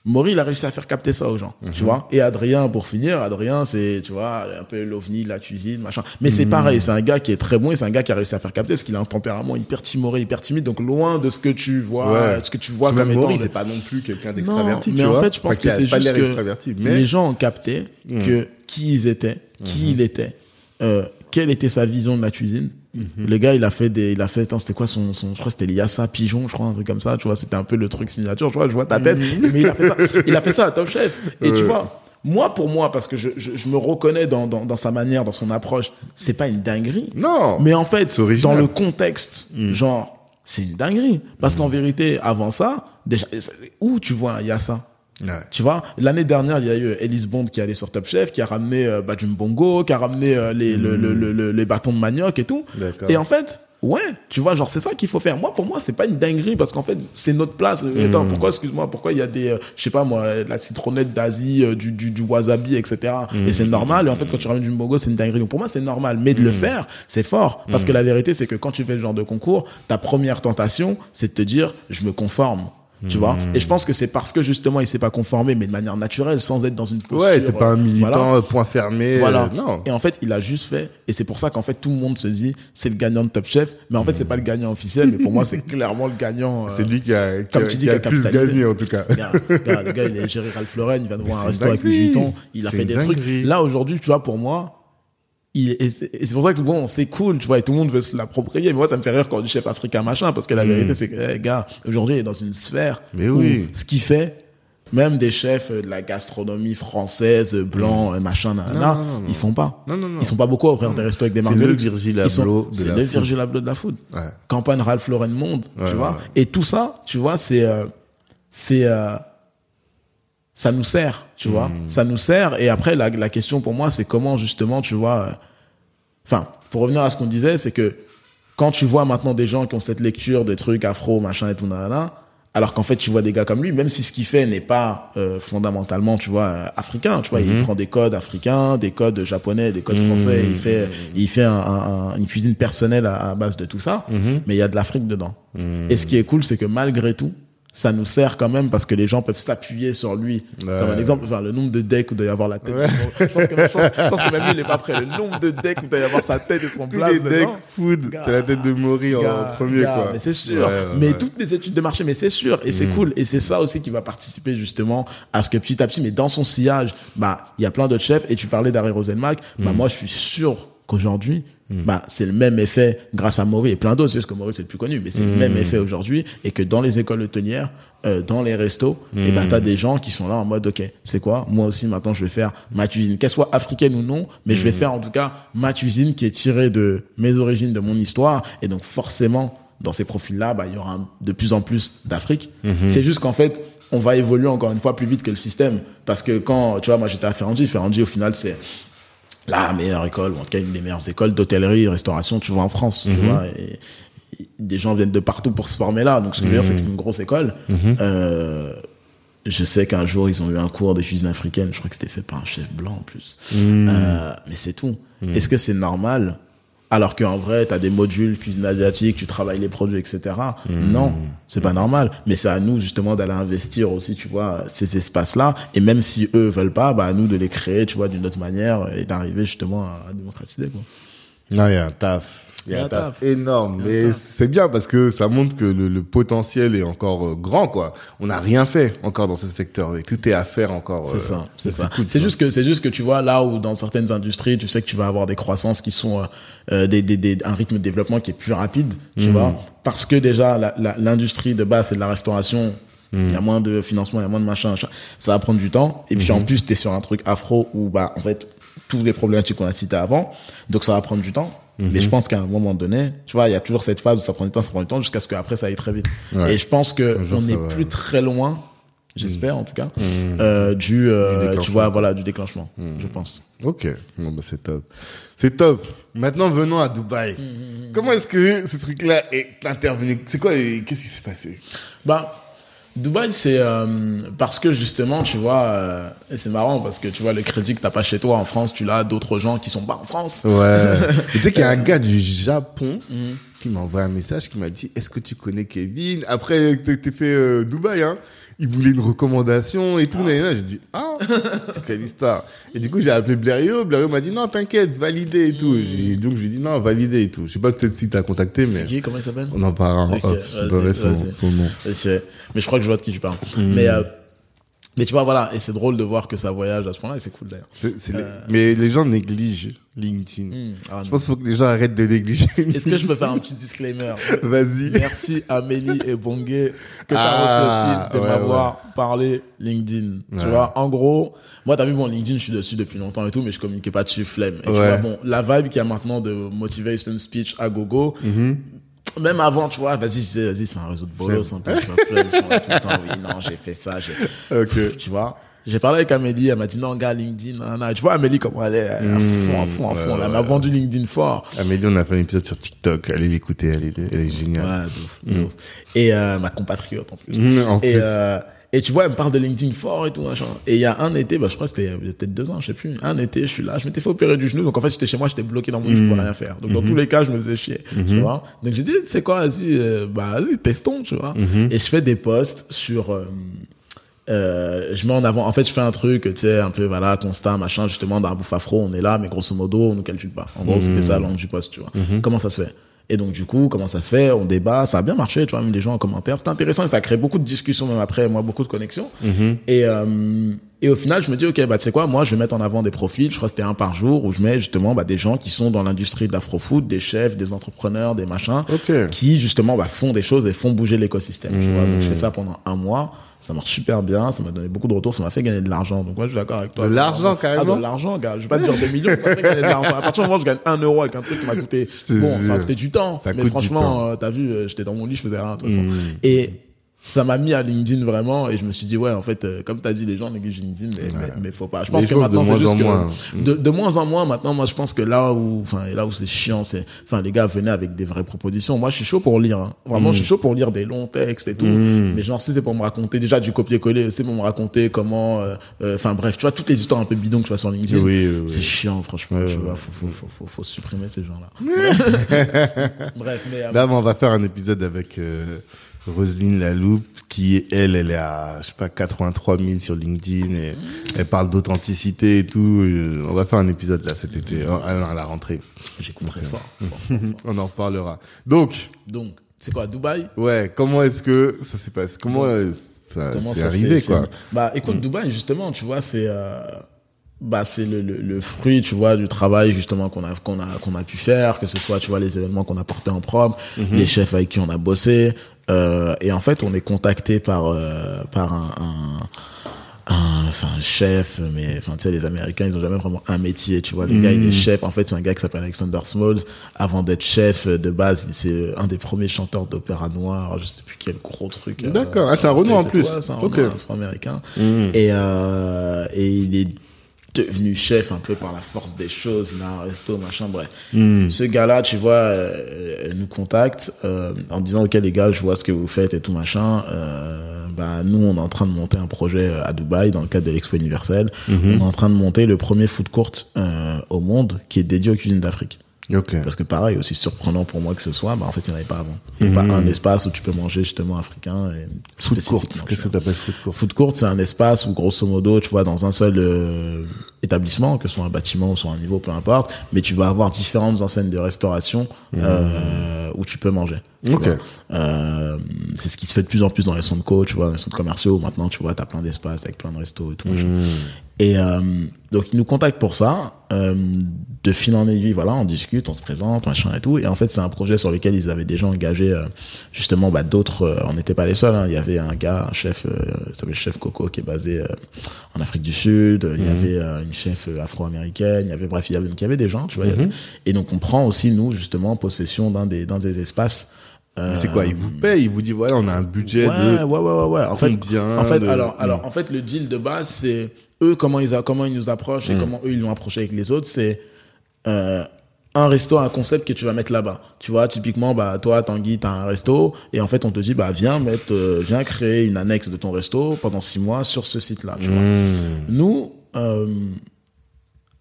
Maury, il a réussi à faire capter ça aux gens, tu vois. Et Adrien, pour finir, Adrien, c'est, tu vois, un peu l'ovni de la cuisine, machin. Mais c'est pareil, c'est un gars qui est très bon et c'est un gars qui a réussi à faire capter parce qu'il a un tempérament hyper timoré, hyper timide, donc loin de ce que tu vois, Ouais. ce que tu vois comme étant. Maury, c'est pas non plus quelqu'un d'extraverti, tu mais vois. en fait, je pense que c'est juste que mais les gens ont capté que qui ils étaient, qui il était, euh, quelle était sa vision de la cuisine, Le gars, il a fait des, il a fait, attends, c'était quoi son, son, je crois que c'était Liassa Pigeon, je crois, un truc comme ça, tu vois, c'était un peu le truc signature, je vois, je vois ta tête, mais il a fait ça, il a fait ça à Top Chef. Et tu vois, moi, pour moi, parce que je, je, je me reconnais dans, dans, dans sa manière, dans son approche, c'est pas une dinguerie. Non. Mais en fait, dans le contexte, genre, c'est une dinguerie. Parce qu'en vérité, avant ça, déjà, où tu vois un Yassa? Ouais. Tu vois, l'année dernière, il y a eu Elise Bond qui est allée sur Top Chef, qui a ramené euh, Bajum Bongo, qui a ramené euh, les, le, le, le- le- les bâtons de manioc et tout. Et en fait, ouais, tu vois, genre, c'est ça qu'il faut faire. Moi, pour moi, c'est pas une dinguerie parce qu'en fait, c'est notre place. Euh, Attends, pourquoi, excuse-moi, pourquoi il y a des, euh, je sais pas moi, la citronnette d'Asie, du, du, du wasabi, etc. Et c'est normal. Et en fait, quand tu ramènes du Bongo, c'est une dinguerie. Donc pour moi, c'est normal. Mais de le faire, c'est fort. Parce que la vérité, c'est que quand tu fais le genre de concours, ta première tentation, c'est de te dire, je me conforme. Tu vois? Et je pense que c'est parce que justement il s'est pas conformé, mais de manière naturelle, sans être dans une posture. Ouais, c'est pas un militant voilà. euh, point fermé. Voilà. euh, non. Et en fait, il a juste fait, et c'est pour ça qu'en fait tout le monde se dit, c'est le gagnant de Top Chef, mais en fait c'est pas le gagnant officiel, mais pour moi c'est clairement le gagnant. euh, C'est lui qui a, qui comme a, tu dis, qui a qui a plus gagné en tout cas. Regarde, regarde, le gars, il est géré Ralph Lauren, il vient de voir un une avec Louis. Vuitton, il a fait des trucs. Là, aujourd'hui, tu vois, pour moi, et c'est c'est pour ça que bon, c'est cool, tu vois, et tout le monde veut se l'approprier. Mais moi, ça me fait rire quand dit chef africain, machin, parce que la vérité, c'est que, eh, gars, aujourd'hui, il est dans une sphère. Mais où oui. ce qu'il fait, même des chefs de la gastronomie française, euh, blanc, euh, machin, Mm. non, non, non. ils font pas. Ils sont pas beaucoup ouvrir des restos avec des C'est marques de le. Virgil Abloh de C'est la. Virgil Abloh de la food Ouais. campagne Ralph Lauren Monde, Ouais, tu vois. ouais. Et tout ça, tu vois, c'est euh, c'est euh, ça nous sert, tu vois. Hmm. Ça nous sert et après la, la question pour moi, c'est comment justement, tu vois euh, enfin, pour revenir à ce qu'on disait, c'est que quand tu vois maintenant des gens qui ont cette lecture des trucs afro, machin et tout nanana, alors qu'en fait tu vois des gars comme lui, même si ce qu'il fait n'est pas euh, fondamentalement, tu vois, euh, africain, tu vois, Mhm. il prend des codes africains, des codes japonais, des codes français, il fait, il fait un- un- un- une cuisine personnelle à, à base de tout ça, Mhm. mais il y a de l'Afrique dedans. Et ce qui est cool, c'est que malgré tout, ça nous sert quand même parce que les gens peuvent s'appuyer sur lui Ouais. comme un exemple. Le nombre de decks où doit y avoir la tête. de- Je, pense que, je, pense, je pense que même lui, il est pas prêt. Le nombre de decks où doit y avoir sa tête et son Tous blaze les decks food, t'as la tête de Maury en premier gars, quoi. Mais c'est sûr. Ouais, ouais, mais ouais. Mm. toutes les études de marché, mais c'est sûr. Et c'est cool. Et c'est ça aussi qui va participer justement à ce que petit à petit, mais dans son sillage, bah, il y a plein d'autres chefs. Et tu parlais d'Harry Roselmack. Bah, Mm. moi, je suis sûr qu'aujourd'hui, bah, c'est le même effet grâce à Maury et plein d'autres. C'est juste que Maury, c'est le plus connu, mais c'est le même effet aujourd'hui. Et que dans les écoles hôtelières, euh, dans les restos, et bah, Mm. t'as des gens qui sont là en mode, OK, c'est quoi? Moi aussi, maintenant, je vais faire ma cuisine, qu'elle soit africaine ou non, mais je vais faire en tout cas ma cuisine qui est tirée de mes origines, de mon histoire. Et donc, forcément, dans ces profils-là, bah, il y aura de plus en plus d'Afrique. C'est juste qu'en fait, on va évoluer encore une fois plus vite que le système. Parce que quand, tu vois, moi j'étais à Ferrandi, Ferrandi au final c'est la meilleure école, ou en tout cas une des meilleures écoles d'hôtellerie, restauration, tu vois, en France, Mhm. tu vois. Et, et des gens viennent de partout pour se former là. Donc ce que je veux dire, c'est que c'est une grosse école. Mhm. Euh, je sais qu'un jour, ils ont eu un cours de cuisine africaine. Je crois que c'était fait par un chef blanc en plus. Mhm. Euh, mais c'est tout. Est-ce que c'est normal alors qu'en vrai, tu as des modules cuisine asiatique, tu travailles les produits, etc. Non, c'est pas normal. Mais c'est à nous justement d'aller investir aussi, tu vois, ces espaces-là. Et même si eux veulent pas, bah à nous de les créer, tu vois, d'une autre manière et d'arriver justement à, à démocratiser. Quoi. Non, il y a un taf. Il y a un taf énorme. Il y a un Mais c'est bien parce que ça montre que le, le potentiel est encore euh, grand, quoi. On n'a rien fait encore dans ce secteur. Et tout est à faire encore. C'est euh, ça, c'est ça. C'est juste que c'est juste que tu vois là où dans certaines industries, tu sais que tu vas avoir des croissances qui sont euh, euh, des, des, des un rythme de développement qui est plus rapide, tu vois, parce que déjà l'industrie de base c'est de la restauration. Il y a moins de financement, il y a moins de machin, machin. ça va prendre du temps. Et puis en plus, tu es sur un truc afro où bah en fait tous les problématiques qu'on a citées avant, donc ça va prendre du temps. Mais je pense qu'à un moment donné, tu vois, il y a toujours cette phase où ça prend du temps, ça prend du temps, jusqu'à ce qu'après ça aille très vite. Ouais. Et je pense que n'est va. plus très loin, j'espère en tout cas, euh, du, euh, Du tu déclenchement. vois, voilà, du déclenchement, je pense. Ok, bon, bah, c'est top. C'est top. Maintenant, venons à Dubaï. Comment est-ce que ce truc-là est intervenu? C'est quoi Qu'est-ce qui s'est passé? Bah, Dubaï, c'est euh, parce que justement, tu vois, euh, et c'est marrant parce que tu vois le crédit que t'as pas chez toi en France, tu l'as d'autres gens qui sont pas en France. Ouais. Tu sais qu'il y a un gars du Japon Mhm. qui m'a envoyé un message qui m'a dit Est-ce que tu connais Kevin? Après, t'es fait euh, Dubaï, hein il voulait une recommandation et tout. nanana. J'ai dit, ah, c'est quelle histoire? Et du coup, j'ai appelé Blériot. Blériot m'a dit, non, t'inquiète, validé et tout. J'ai- Donc, je lui ai dit, non, validé et tout. Je sais pas peut-être si t'as contacté, C'est mais qui? Comment il s'appelle? on en parlera en Ok, off. Je te vas-y, donnerai son, son nom. Ok. Mais je crois que je vois de qui tu parles. Mais euh, Mais tu vois, voilà, et c'est drôle de voir que ça voyage à ce point-là, et c'est cool d'ailleurs. Euh. Mais les gens négligent LinkedIn. Hmm, ah, Je pense qu'il faut que les gens arrêtent de négliger. Est-ce que je peux faire un petit disclaimer? Vas-y. Merci Amélie et Bongué que t'as Ah, reçu aussi de ouais, m'avoir parlé LinkedIn. Ouais. Tu vois, en gros, moi t'as vu mon LinkedIn, je suis dessus depuis longtemps et tout, mais je communiquais pas dessus, flemme. Et tu vois, bon, la vibe qu'il y a maintenant de motivation speech à gogo, Mhm. Même avant, tu vois, vas-y, je vas-y, c'est un réseau de bolos, un peu, tu vois, flemme, tout le temps, oui, non, j'ai fait ça, j'ai, Ok. tu vois. J'ai parlé avec Amélie, elle m'a dit non, gars, LinkedIn, nan, nan. tu vois, Amélie, comment elle est, à fond, à fond, à ouais, fond, elle ouais, m'a vendu LinkedIn fort. Amélie, on a fait un épisode sur TikTok. Allez l'écouter, elle est, elle est géniale. Ouais, de ouf, de ouf. Et euh, ma compatriote en plus. Mmh, en et, plus. euh, et tu vois, elle me parle de LinkedIn fort et tout, machin. Et il y a un été, bah, je crois que c'était peut-être deux ans, je sais plus. Un été, je suis là, je m'étais fait opérer du genou. Donc en fait, j'étais chez moi, j'étais bloqué dans mon lit, je Mmh. pouvais rien faire. Donc dans tous les cas, je me faisais chier. Tu vois. Donc j'ai dit, tu sais quoi, vas-y, euh, bah, vas-y, testons, tu vois. Et je fais des posts sur, euh, euh, je mets en avant, en fait, je fais un truc, tu sais, un peu, voilà, constat, machin, justement, dans la bouffe afro, on est là, mais grosso modo, on nous calcule pas. En gros, c'était ça l'angle du post, tu vois. Comment ça se fait? Et donc, du coup, comment ça se fait? On débat, ça a bien marché, tu vois, même les gens en commentaire. C'était intéressant et ça crée beaucoup de discussions, même après, moi, beaucoup de connexions. Et, euh, et au final, je me dis, OK, bah, tu sais quoi, moi, je vais mettre en avant des profils, je crois que c'était un par jour, où je mets justement, bah, des gens qui sont dans l'industrie de l'afro-food, des chefs, des entrepreneurs, des machins, Ok. qui, justement, bah, font des choses et font bouger l'écosystème, tu vois. Donc, je fais ça pendant un mois. Ça marche super bien, ça m'a donné beaucoup de retours, ça m'a fait gagner de l'argent. Donc, moi, je suis d'accord avec toi. De l'argent, carrément Ah, de l'argent, gars. Je vais pas te dire des millions, ça m'a fait gagner de l'argent. À partir du moment où je gagne un euro avec un truc qui m'a coûté, bon, ça a coûté du temps. Ça mais franchement, euh, t'as vu, euh, j'étais dans mon lit, je faisais rien, de toute façon. Mm. Et ça m'a mis à LinkedIn vraiment, et je me suis dit, ouais, en fait, euh, comme t'as dit, les gens négligent LinkedIn, mais, mais, mais faut pas. Je pense Les que maintenant, c'est juste que, moins. de, de moins en moins, maintenant, moi, je pense que là où, enfin, là où c'est chiant, c'est, enfin, les gars, venez avec des vraies propositions. Moi, je suis chaud pour lire, hein. Vraiment, je suis chaud pour lire des longs textes et tout. Mm. Mais genre, si c'est pour me raconter, déjà, du copier-coller, c'est pour me raconter comment, euh, euh, enfin, bref, tu vois, toutes les histoires un peu bidons que tu vois sur LinkedIn. Oui, oui, oui. C'est chiant, franchement, Ouais, tu ouais. vois, faut, faut, faut, faut, faut supprimer ces gens-là. bref, mais, euh, Là, on va faire un épisode avec euh, Roselyne Laloupe, qui, elle, elle est à, je sais pas, 83 000 sur LinkedIn et elle parle d'authenticité et tout. Euh, on va faire un épisode là cet été, hein, à la rentrée. j'écouterai fort, fort. On en reparlera. Donc, Donc, c'est quoi, Dubaï? ouais, comment est-ce que ça s'est passé? Comment euh, ça ça arrivé, s'est- quoi? Bah, écoute, Dubaï, justement, tu vois, c'est, euh, bah, c'est le, le, le fruit, tu vois, du travail, justement, qu'on a, qu'on a, qu'on a pu faire, que ce soit, tu vois, les événements qu'on a portés en propre, les chefs avec qui on a bossé, et en fait, on est contacté par, euh, par un, enfin, chef, mais, enfin, tu sais, les Américains, ils ont jamais vraiment un métier, tu vois. Le gars, il est chef. En fait, c'est un gars qui s'appelle Alexander Smalls. Avant d'être chef euh, de base, c'est un des premiers chanteurs d'opéra noir. Je sais plus quel gros truc. euh, D'accord. Ah, c'est un Renoir en plus. c'est un Ok. Renoir afro-américain. Mm. Et, euh, et il est devenu chef un peu par la force des choses, il a un resto, machin, bref. Mm. Ce gars-là, tu vois, euh, nous contacte euh, en disant, ok les gars, je vois ce que vous faites et tout, machin. Euh, bah, nous, on est en train de monter un projet à Dubaï dans le cadre de l'Expo universelle. Mm-hmm. On est en train de monter le premier food court euh, au monde qui est dédié aux cuisines d'Afrique. Ok. Parce que pareil, aussi surprenant pour moi que ce soit, bah en fait, il n'y en avait pas avant. Il n'y a pas un espace où tu peux manger justement africain et Food court. Qu'est-ce que t'appelles food court? Food court, c'est un espace où, grosso modo, tu vois, dans un seul euh, établissement, que ce soit un bâtiment ou soit un niveau, peu importe, mais tu vas avoir différentes enseignes de restauration euh, où tu peux manger. Tu Ok. vois. Euh, c'est ce qui se fait de plus en plus dans les centres co, tu vois, dans les centres commerciaux, maintenant, tu vois, t'as plein d'espaces avec plein de restos et tout. machin. Et euh, donc, ils nous contactent pour ça. Euh, de fil en aiguille, voilà, on discute, on se présente, machin et tout. Et en fait, c'est un projet sur lequel ils avaient déjà engagé, euh, justement, bah, d'autres. euh, on n'était pas les seuls. hein. Il y avait un gars, un chef, euh, il s'appelle Chef Coco, qui est basé euh, en Afrique du Sud. Il y avait euh, une chef afro-américaine. Il y avait, bref, il y avait, donc, il y avait des gens, tu vois. avait- Et donc, on prend aussi, nous, justement, possession d'un des, d'un des espaces. Euh, C'est quoi Il vous paye Il vous dit voilà, on a un budget ouais, de ouais, ouais, ouais, ouais. En fait, en fait, de- alors, alors, en fait, le deal de base, c'est eux comment ils a, comment ils nous approchent et Mm. comment eux ils l'ont approché avec les autres, c'est euh, un resto, un concept que tu vas mettre là-bas. Tu vois, typiquement, bah toi, Tanguy, t'as un resto et en fait, on te dit, bah viens mettre, euh, viens créer une annexe de ton resto pendant six mois sur ce site-là. Tu vois. Mmh. Nous, euh,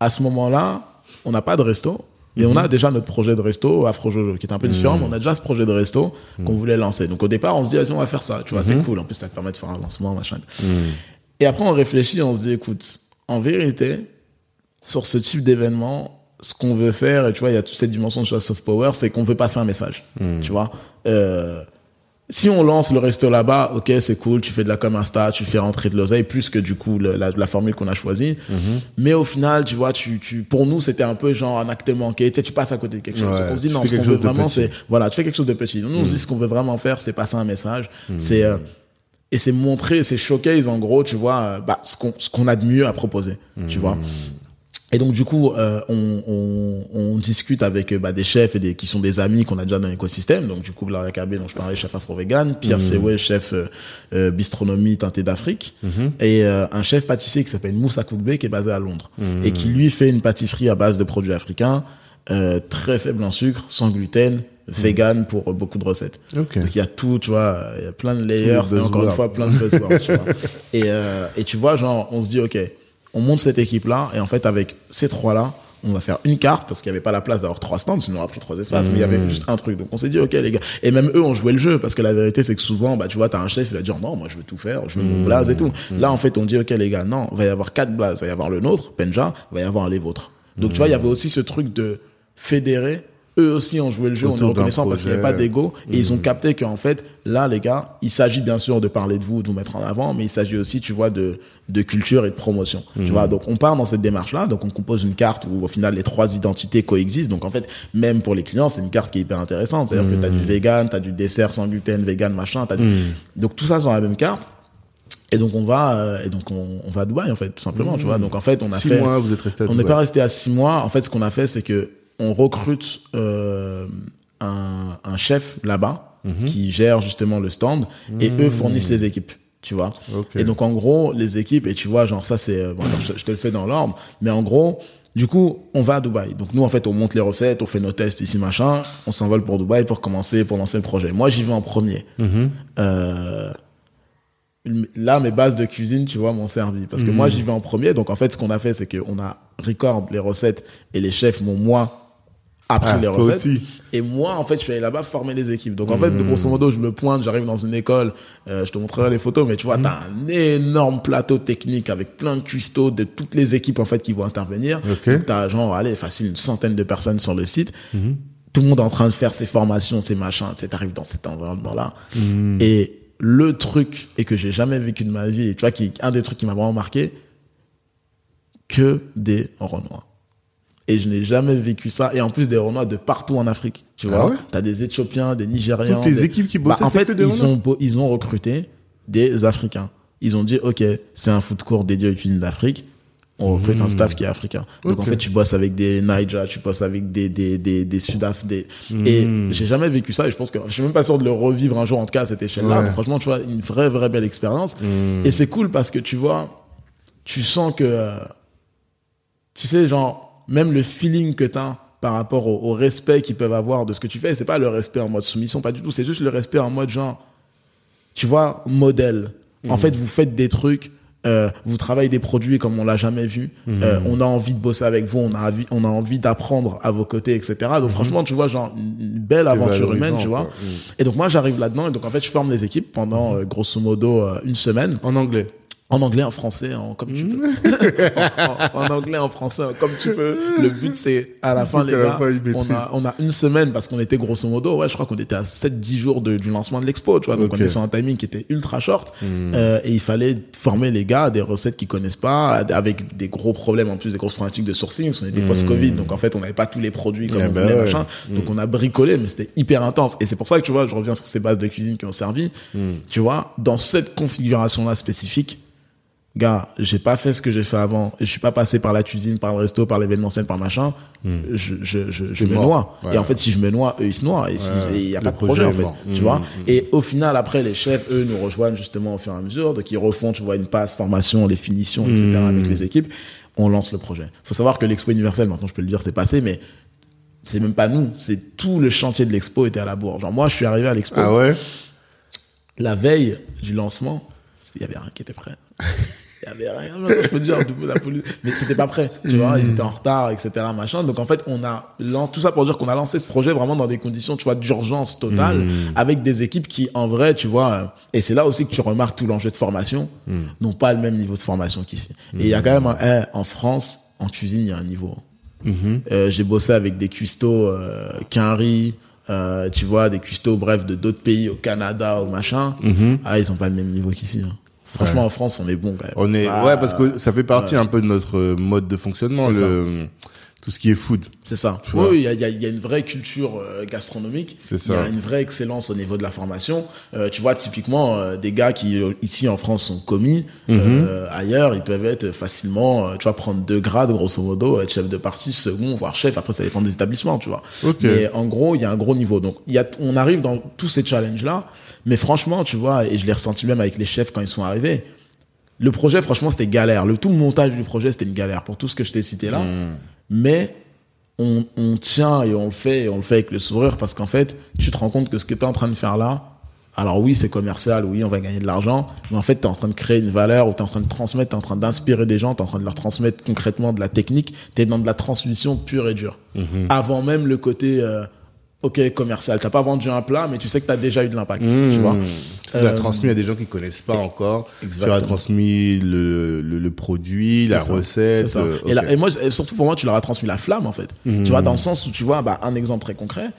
à ce moment-là, on n'a pas de resto. Mais on a déjà notre projet de resto, Afro Jojo, qui est un peu différent, mais on a déjà ce projet de resto qu'on voulait lancer. Donc au départ, on se dit, vas-y, on va faire ça. Tu vois, c'est cool. En plus, ça te permet de faire un lancement, machin. Et après, on réfléchit, on se dit, écoute, en vérité, sur ce type d'événement, ce qu'on veut faire, et tu vois, il y a toute cette dimension de soft power, c'est qu'on veut passer un message. Tu vois, euh, si on lance le resto là-bas, ok, c'est cool, tu fais de la com insta, tu fais rentrer de l'oseille plus que du coup le- la, la formule qu'on a choisie. Mhm. Mais au final, tu vois, tu, tu, pour nous, c'était un peu genre un acte manqué. Tu sais, tu passes à côté de quelque chose. Ouais, on se dit non, ce qu'on veut vraiment. Mhm. c'est voilà, tu fais quelque chose de petit. Nous, on se dit ce qu'on veut vraiment faire, c'est passer un message. C'est euh, et c'est montrer, c'est showcase en gros, tu vois, euh, bah, ce qu'on ce qu'on a de mieux à proposer, tu vois. Et donc du coup, euh, on, on, on discute avec euh, bah, des chefs et des qui sont des amis qu'on a déjà dans l'écosystème. Donc du coup, Blaria Kabé, dont je parlais, chef afro-vegan, Pierre Sewé, chef euh, euh, bistronomie teintée d'Afrique, et euh, un chef pâtissier qui s'appelle Moussa Koukbe, qui est basé à Londres et qui lui fait une pâtisserie à base de produits africains, euh, très faible en sucre, sans gluten, vegan pour beaucoup de recettes. Ok. Donc il y a tout, tu vois, il y a plein de layers, et encore une fois plein de buzzwords, tu vois. Et, euh, et tu vois, genre, on se dit, ok, on monte cette équipe-là, et en fait, avec ces trois-là, on va faire une carte, parce qu'il n'y avait pas la place d'avoir trois stands, sinon on a pris trois espaces, mais il y Mmh. avait juste un truc. Donc on s'est dit, ok, les gars. Et même eux ont joué le jeu, parce que la vérité, c'est que souvent, bah, tu vois, t'as un chef, il va dire, non, moi, je veux tout faire, je veux Mmh. mon blaze et tout. Là, en fait, on dit, ok, les gars, non, il va y avoir quatre blazes, il va y avoir le nôtre, Benja, il va y avoir les vôtres. Donc tu vois, il y avait aussi ce truc de fédérer. Eux aussi ont joué le jeu, on est Autour d'un reconnaissant parce qu'il n'y avait pas d'ego. Et ils ont capté qu'en fait, là, les gars, il s'agit bien sûr de parler de vous, de vous mettre en avant, mais il s'agit aussi, tu vois, de, de culture et de promotion. Tu vois, donc on part dans cette démarche-là. Donc on compose une carte où au final les trois identités coexistent. Donc en fait, même pour les clients, c'est une carte qui est hyper intéressante. C'est-à-dire que tu as du vegan, tu as du dessert sans gluten, vegan, machin. t'as du- Donc tout ça sur la même carte. Et donc on va, euh, et donc on, on va à Dubaï en fait, tout simplement. Tu vois, donc en fait on a Six fait. mois, vous êtes resté à On n'est pas resté à six mois. En fait, ce qu'on a fait, c'est que on recrute euh, un, un chef là-bas Mhm. qui gère justement le stand et eux fournissent les équipes. Tu vois. Et donc en gros, les équipes et tu vois, genre ça c'est, euh, bon, attends, je, je te le fais dans l'ordre, mais en gros. Du coup, on va à Dubaï. Donc nous, en fait, on monte les recettes, on fait nos tests ici, machin. On s'envole pour Dubaï pour commencer, pour lancer le projet. Moi, j'y vais en premier. Mhm. Euh, là, mes bases de cuisine, tu vois, m'ont servi. Parce que Mhm. moi, j'y vais en premier. Donc, en fait, ce qu'on a fait, c'est qu'on a record les recettes et les chefs m'ont, moi, appris Ah, les recettes. aussi. Et moi, en fait, je suis allé là-bas former les équipes. Donc, en fait, Mhm. grosso modo, je me pointe, j'arrive dans une école, euh, je te montrerai les photos, mais tu vois, t'as un énorme plateau technique avec plein de cuistots de toutes les équipes, en fait, qui vont intervenir. Ok. Donc, T'as, genre, allez, facile, une centaine de personnes sur le site. Mhm. Tout le monde est en train de faire ses formations, ses machins, tu t'arrives dans cet environnement-là. Mhm. Et le truc, et que j'ai jamais vécu de ma vie, et tu vois, qui, un des trucs qui m'a vraiment marqué, que des Renois. Et je n'ai jamais vécu ça. Et en plus, des Renois de partout en Afrique. Tu Ah vois, ouais t'as des Éthiopiens, des Nigérians. Toutes les des- équipes qui Bah, bossaient, en fait, ils Renois ont, ils ont recruté des Africains. Ils ont dit, OK, c'est un food court dédié aux cuisines d'Afrique. On recrute un staff qui est africain. Donc, en fait, tu bosses avec des Niger, tu bosses avec des, des, des, des Sudaf, des, et j'ai jamais vécu ça. Et je pense que je suis même pas sûr de le revivre un jour, en tout cas, à cette échelle-là. Ouais. Franchement, tu vois, une vraie, vraie belle expérience. Et c'est cool parce que tu vois, tu sens que, tu sais, genre, même le feeling que t'as par rapport au, au respect qu'ils peuvent avoir de ce que tu fais, c'est pas le respect en mode soumission, pas du tout. C'est juste le respect en mode genre, tu vois, modèle. En fait, vous faites des trucs, euh, vous travaillez des produits comme on l'a jamais vu. Euh, on a envie de bosser avec vous, on a envie, on a envie d'apprendre à vos côtés, etc. Donc franchement, tu vois, genre une belle aventure humaine, tu vois. Et donc moi, j'arrive là-dedans et donc en fait, je forme les équipes pendant euh, grosso modo une semaine. En anglais. En anglais, en français, en, comme tu peux. en, en anglais, en français, comme tu peux. Le but, c'est à la fin, les gars, on a, on a une semaine parce qu'on était grosso modo, ouais, je crois qu'on était à 7-10 jours de, du lancement de l'expo, tu vois. Donc on était sur un timing qui était ultra short. Euh, et il fallait former les gars à des recettes qu'ils connaissent pas, avec des gros problèmes, en plus des grosses problématiques de sourcing, parce qu'on était post-Covid. Donc en fait, on n'avait pas tous les produits comme Eh on ben voulait, ouais. machin. Donc on a bricolé, mais c'était hyper intense. Et c'est pour ça que tu vois, je reviens sur ces bases de cuisine qui ont servi. Tu vois, dans cette configuration-là spécifique, gars, j'ai pas fait ce que j'ai fait avant, je suis pas passé par la cuisine, par le resto, par l'événementiel, par machin, je, je, je, je T'es me noie. Ouais. Et en fait, si je me noie, eux, ils se noient, et si- il y a Le pas de projet en fait, tu vois. mm, Et au final, après, les chefs, eux, nous rejoignent justement au fur et à mesure, donc ils refont, tu vois, une passe, formation, les finitions, etc., avec les équipes, on lance le projet. Faut savoir que l'expo universelle, maintenant, je peux le dire, c'est passé, mais c'est même pas nous, c'est tout le chantier de l'expo était à la bourre. Genre, moi, je suis arrivé à l'expo, Ah ouais? La veille du lancement, il y avait rien qui était prêt. Il y avait rien. Je peux dire, la police. Mais c'était pas prêt. Tu vois, ils étaient en retard, etc. Machin. Donc, en fait, on a lancé, tout ça pour dire qu'on a lancé ce projet vraiment dans des conditions, tu vois, d'urgence totale, avec des équipes qui, en vrai, tu vois, euh, et c'est là aussi que tu remarques tout l'enjeu de formation, n'ont pas le même niveau de formation qu'ici. Et il y a quand même un, en France, en cuisine, il y a un niveau. Mhm. Euh, j'ai bossé avec des cuistots, euh, Quinry, euh, tu vois, des cuistots, bref, de d'autres pays, au Canada, au machin, ah, ils ont pas le même niveau qu'ici. hein. Franchement, Ouais. en France, on est bon quand même. On est, Ah, ouais, parce que ça fait partie un peu de notre euh, mode de fonctionnement, le, tout ce qui est food. C'est ça. Oui, il y a, y a- y a une vraie culture euh, gastronomique. C'est Il y a ça. une vraie excellence au niveau de la formation. Euh, tu vois, typiquement, euh, des gars qui, euh, ici en France, sont commis, Mhm. euh, ailleurs, ils peuvent être facilement, tu vois, prendre deux grades, grosso modo, être chef de partie, second, voire chef. Après, ça dépend des établissements, tu vois. Ok. Mais en gros, il y a un gros niveau. Donc, il y a, on arrive dans tous ces challenges-là. Mais franchement, tu vois, et je l'ai ressenti même avec les chefs quand ils sont arrivés. Le projet, franchement, c'était galère. Le tout le montage du projet, c'était une galère pour tout ce que je t'ai cité là. Mm. Mais on, on tient et on le fait et on le fait avec le sourire parce qu'en fait, tu te rends compte que ce que tu es en train de faire là, alors oui, c'est commercial, oui, on va gagner de l'argent, mais en fait, tu es en train de créer une valeur ou tu es en train de transmettre, tu es en train d'inspirer des gens, tu es en train de leur transmettre concrètement de la technique, tu es dans de la transmission pure et dure. Mhm. Avant même le côté, euh, ok, commercial. Tu pas vendu un plat, mais tu sais que tu as déjà eu de l'impact. Tu vois Mmh. Tu l'as Euh, transmis à des gens qui connaissent pas encore. Tu Exactement. as transmis le, le, le produit, la ça. recette. Ça. euh, Et, moi, surtout pour moi, tu leur as transmis la flamme, en fait. Tu vois, dans le sens où, tu vois, bah, un exemple très concret,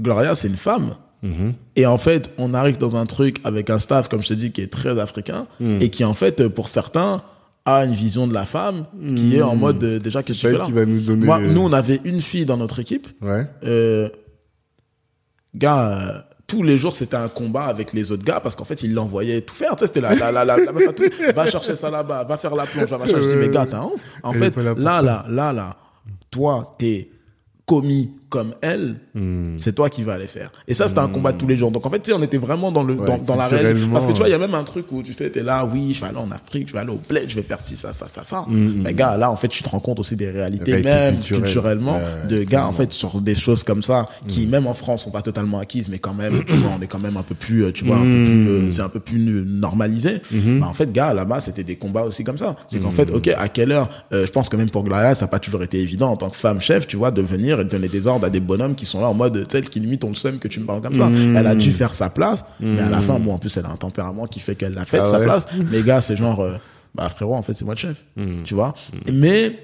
Gloria, c'est une femme. Mhm. Et en fait, on arrive dans un truc avec un staff, comme je te dis, qui est très africain, et qui, en fait, pour certains, a une vision de la femme qui est en mode, euh, déjà, qu'est-ce que tu fais là qui va nous donner. Moi, nous, on avait une fille dans notre équipe. Ouais. Euh, gars, euh, tous les jours, c'était un combat avec les autres gars parce qu'en fait, ils l'envoyaient tout faire. Tu sais, c'était la, la, la, la, la meuf à tout. Va chercher ça là-bas, va faire la plonge, va machin. Je dis, mais gars, t'es un ouf. En fait, là là, là, là, toi, t'es commis comme elle, Hmm. c'est toi qui vas les faire. Et ça, c'était un combat de tous les jours. Donc, en fait, tu sais, on était vraiment dans, le, Ouais, dans, dans la réalité. Parce que tu vois, il y a même un truc où tu sais, t'es là, oui, je vais aller en Afrique, je vais aller au bled, je vais faire ci, ça, ça, ça, ça. Mm, Mais gars, là, en fait, tu te rends compte aussi des réalités, Réalité même culturelle. culturellement, Ouais, de gars, en fait, sur des choses comme ça, qui, même en France, sont pas totalement acquises, mais quand même, tu vois, on est quand même un peu plus, euh, tu vois, un peu plus, euh, c'est un peu plus euh, normalisé. Bah, en fait, gars, là-bas, c'était des combats aussi comme ça. C'est qu'en fait, ok, à quelle heure, euh, je pense que même pour Gloria, ça n'a pas toujours été évident en tant que femme chef, tu vois, de venir et de donner des ordres à des bonhommes qui sont là en mode, tu sais, qui limite ont le que tu me parles comme ça. Elle a dû faire sa place, mais à la fin, bon, en plus, elle a un tempérament qui fait qu'elle a fait Ah sa ouais. place. Mais gars, c'est genre, euh, bah, frérot, en fait, c'est moi le chef. Tu vois? Mais,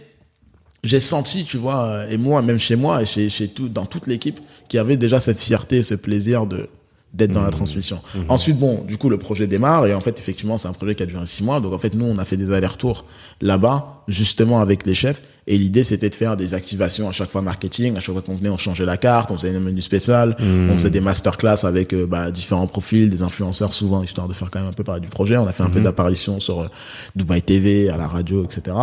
j'ai senti, tu vois, et moi, même chez moi, et chez, chez tout, dans toute l'équipe, qu'il y avait déjà cette fierté, ce plaisir de d'être dans la transmission. Ensuite, bon, du coup, le projet démarre et en fait, effectivement, c'est un projet qui a duré six mois. Donc, en fait, nous, on a fait des allers-retours là-bas, justement avec les chefs. Et l'idée, c'était de faire des activations à chaque fois marketing. À chaque fois qu'on venait, on changeait la carte, on faisait un menu spécial, on faisait des masterclass avec euh, bah, différents profils, des influenceurs souvent, histoire de faire quand même un peu parler du projet. On a fait un peu d'apparition sur euh, Dubai TV, à la radio, etc.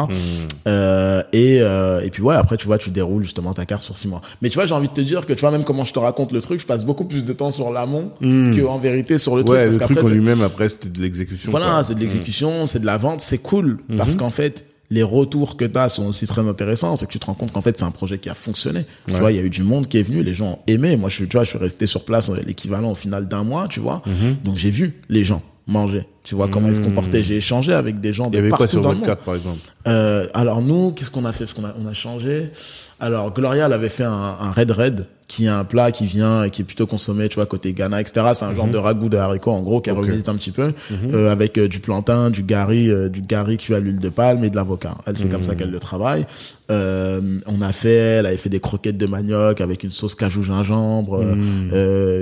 Euh, et, euh, et puis ouais, après tu vois, tu déroules justement ta carte sur six mois. Mais tu vois, j'ai envie de te dire que tu vois, même comment je te raconte le truc, je passe beaucoup plus de temps sur l'amont que en vérité sur le truc. Ouais, parce le truc en c'est- lui-même, après, c'était de l'exécution. voilà, c'est de l'exécution, c'est de la vente, c'est cool. Mhm. Parce qu'en fait, les retours que tu as sont aussi très intéressants. C'est que tu te rends compte qu'en fait, c'est un projet qui a fonctionné. Tu vois, il y a eu du monde qui est venu, les gens ont aimé. Moi, je, suis- tu vois, je suis resté sur place euh, l'équivalent au final d'un mois, tu vois. Mhm. Donc, j'ai vu les gens manger. Tu vois comment ils se comportaient. J'ai échangé avec des gens Il de y avait partout quoi sur dans le votre carte, par exemple Euh, alors nous, qu'est-ce qu'on a fait? Parce qu'on a, on a changé. Alors Gloria, elle avait fait un, un red red, qui est un plat qui vient et qui est plutôt consommé, tu vois, côté Ghana, etc. C'est un genre de ragoût de haricots, en gros, qui Mhm. Ok. Mhm. revisite un petit peu, euh, avec euh, du plantain, du gari, euh, du gari cuit à l'huile de palme et de l'avocat. Elle, c'est Mhm. comme ça qu'elle le travaille. Euh, on a fait, elle avait fait des croquettes de manioc avec une sauce cajou gingembre, Mhm.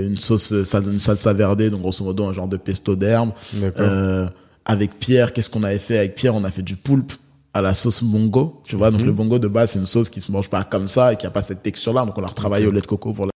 une sauce, une salsa verde, donc grosso modo un genre de pesto d'herbe. D'accord. Euh, avec Pierre, qu'est-ce qu'on avait fait avec Pierre? On a fait du poulpe à la sauce bongo, tu vois? Donc le bongo de base, c'est une sauce qui se mange pas comme ça et qui a pas cette texture-là. Donc on l'a retravaillé au lait de coco pour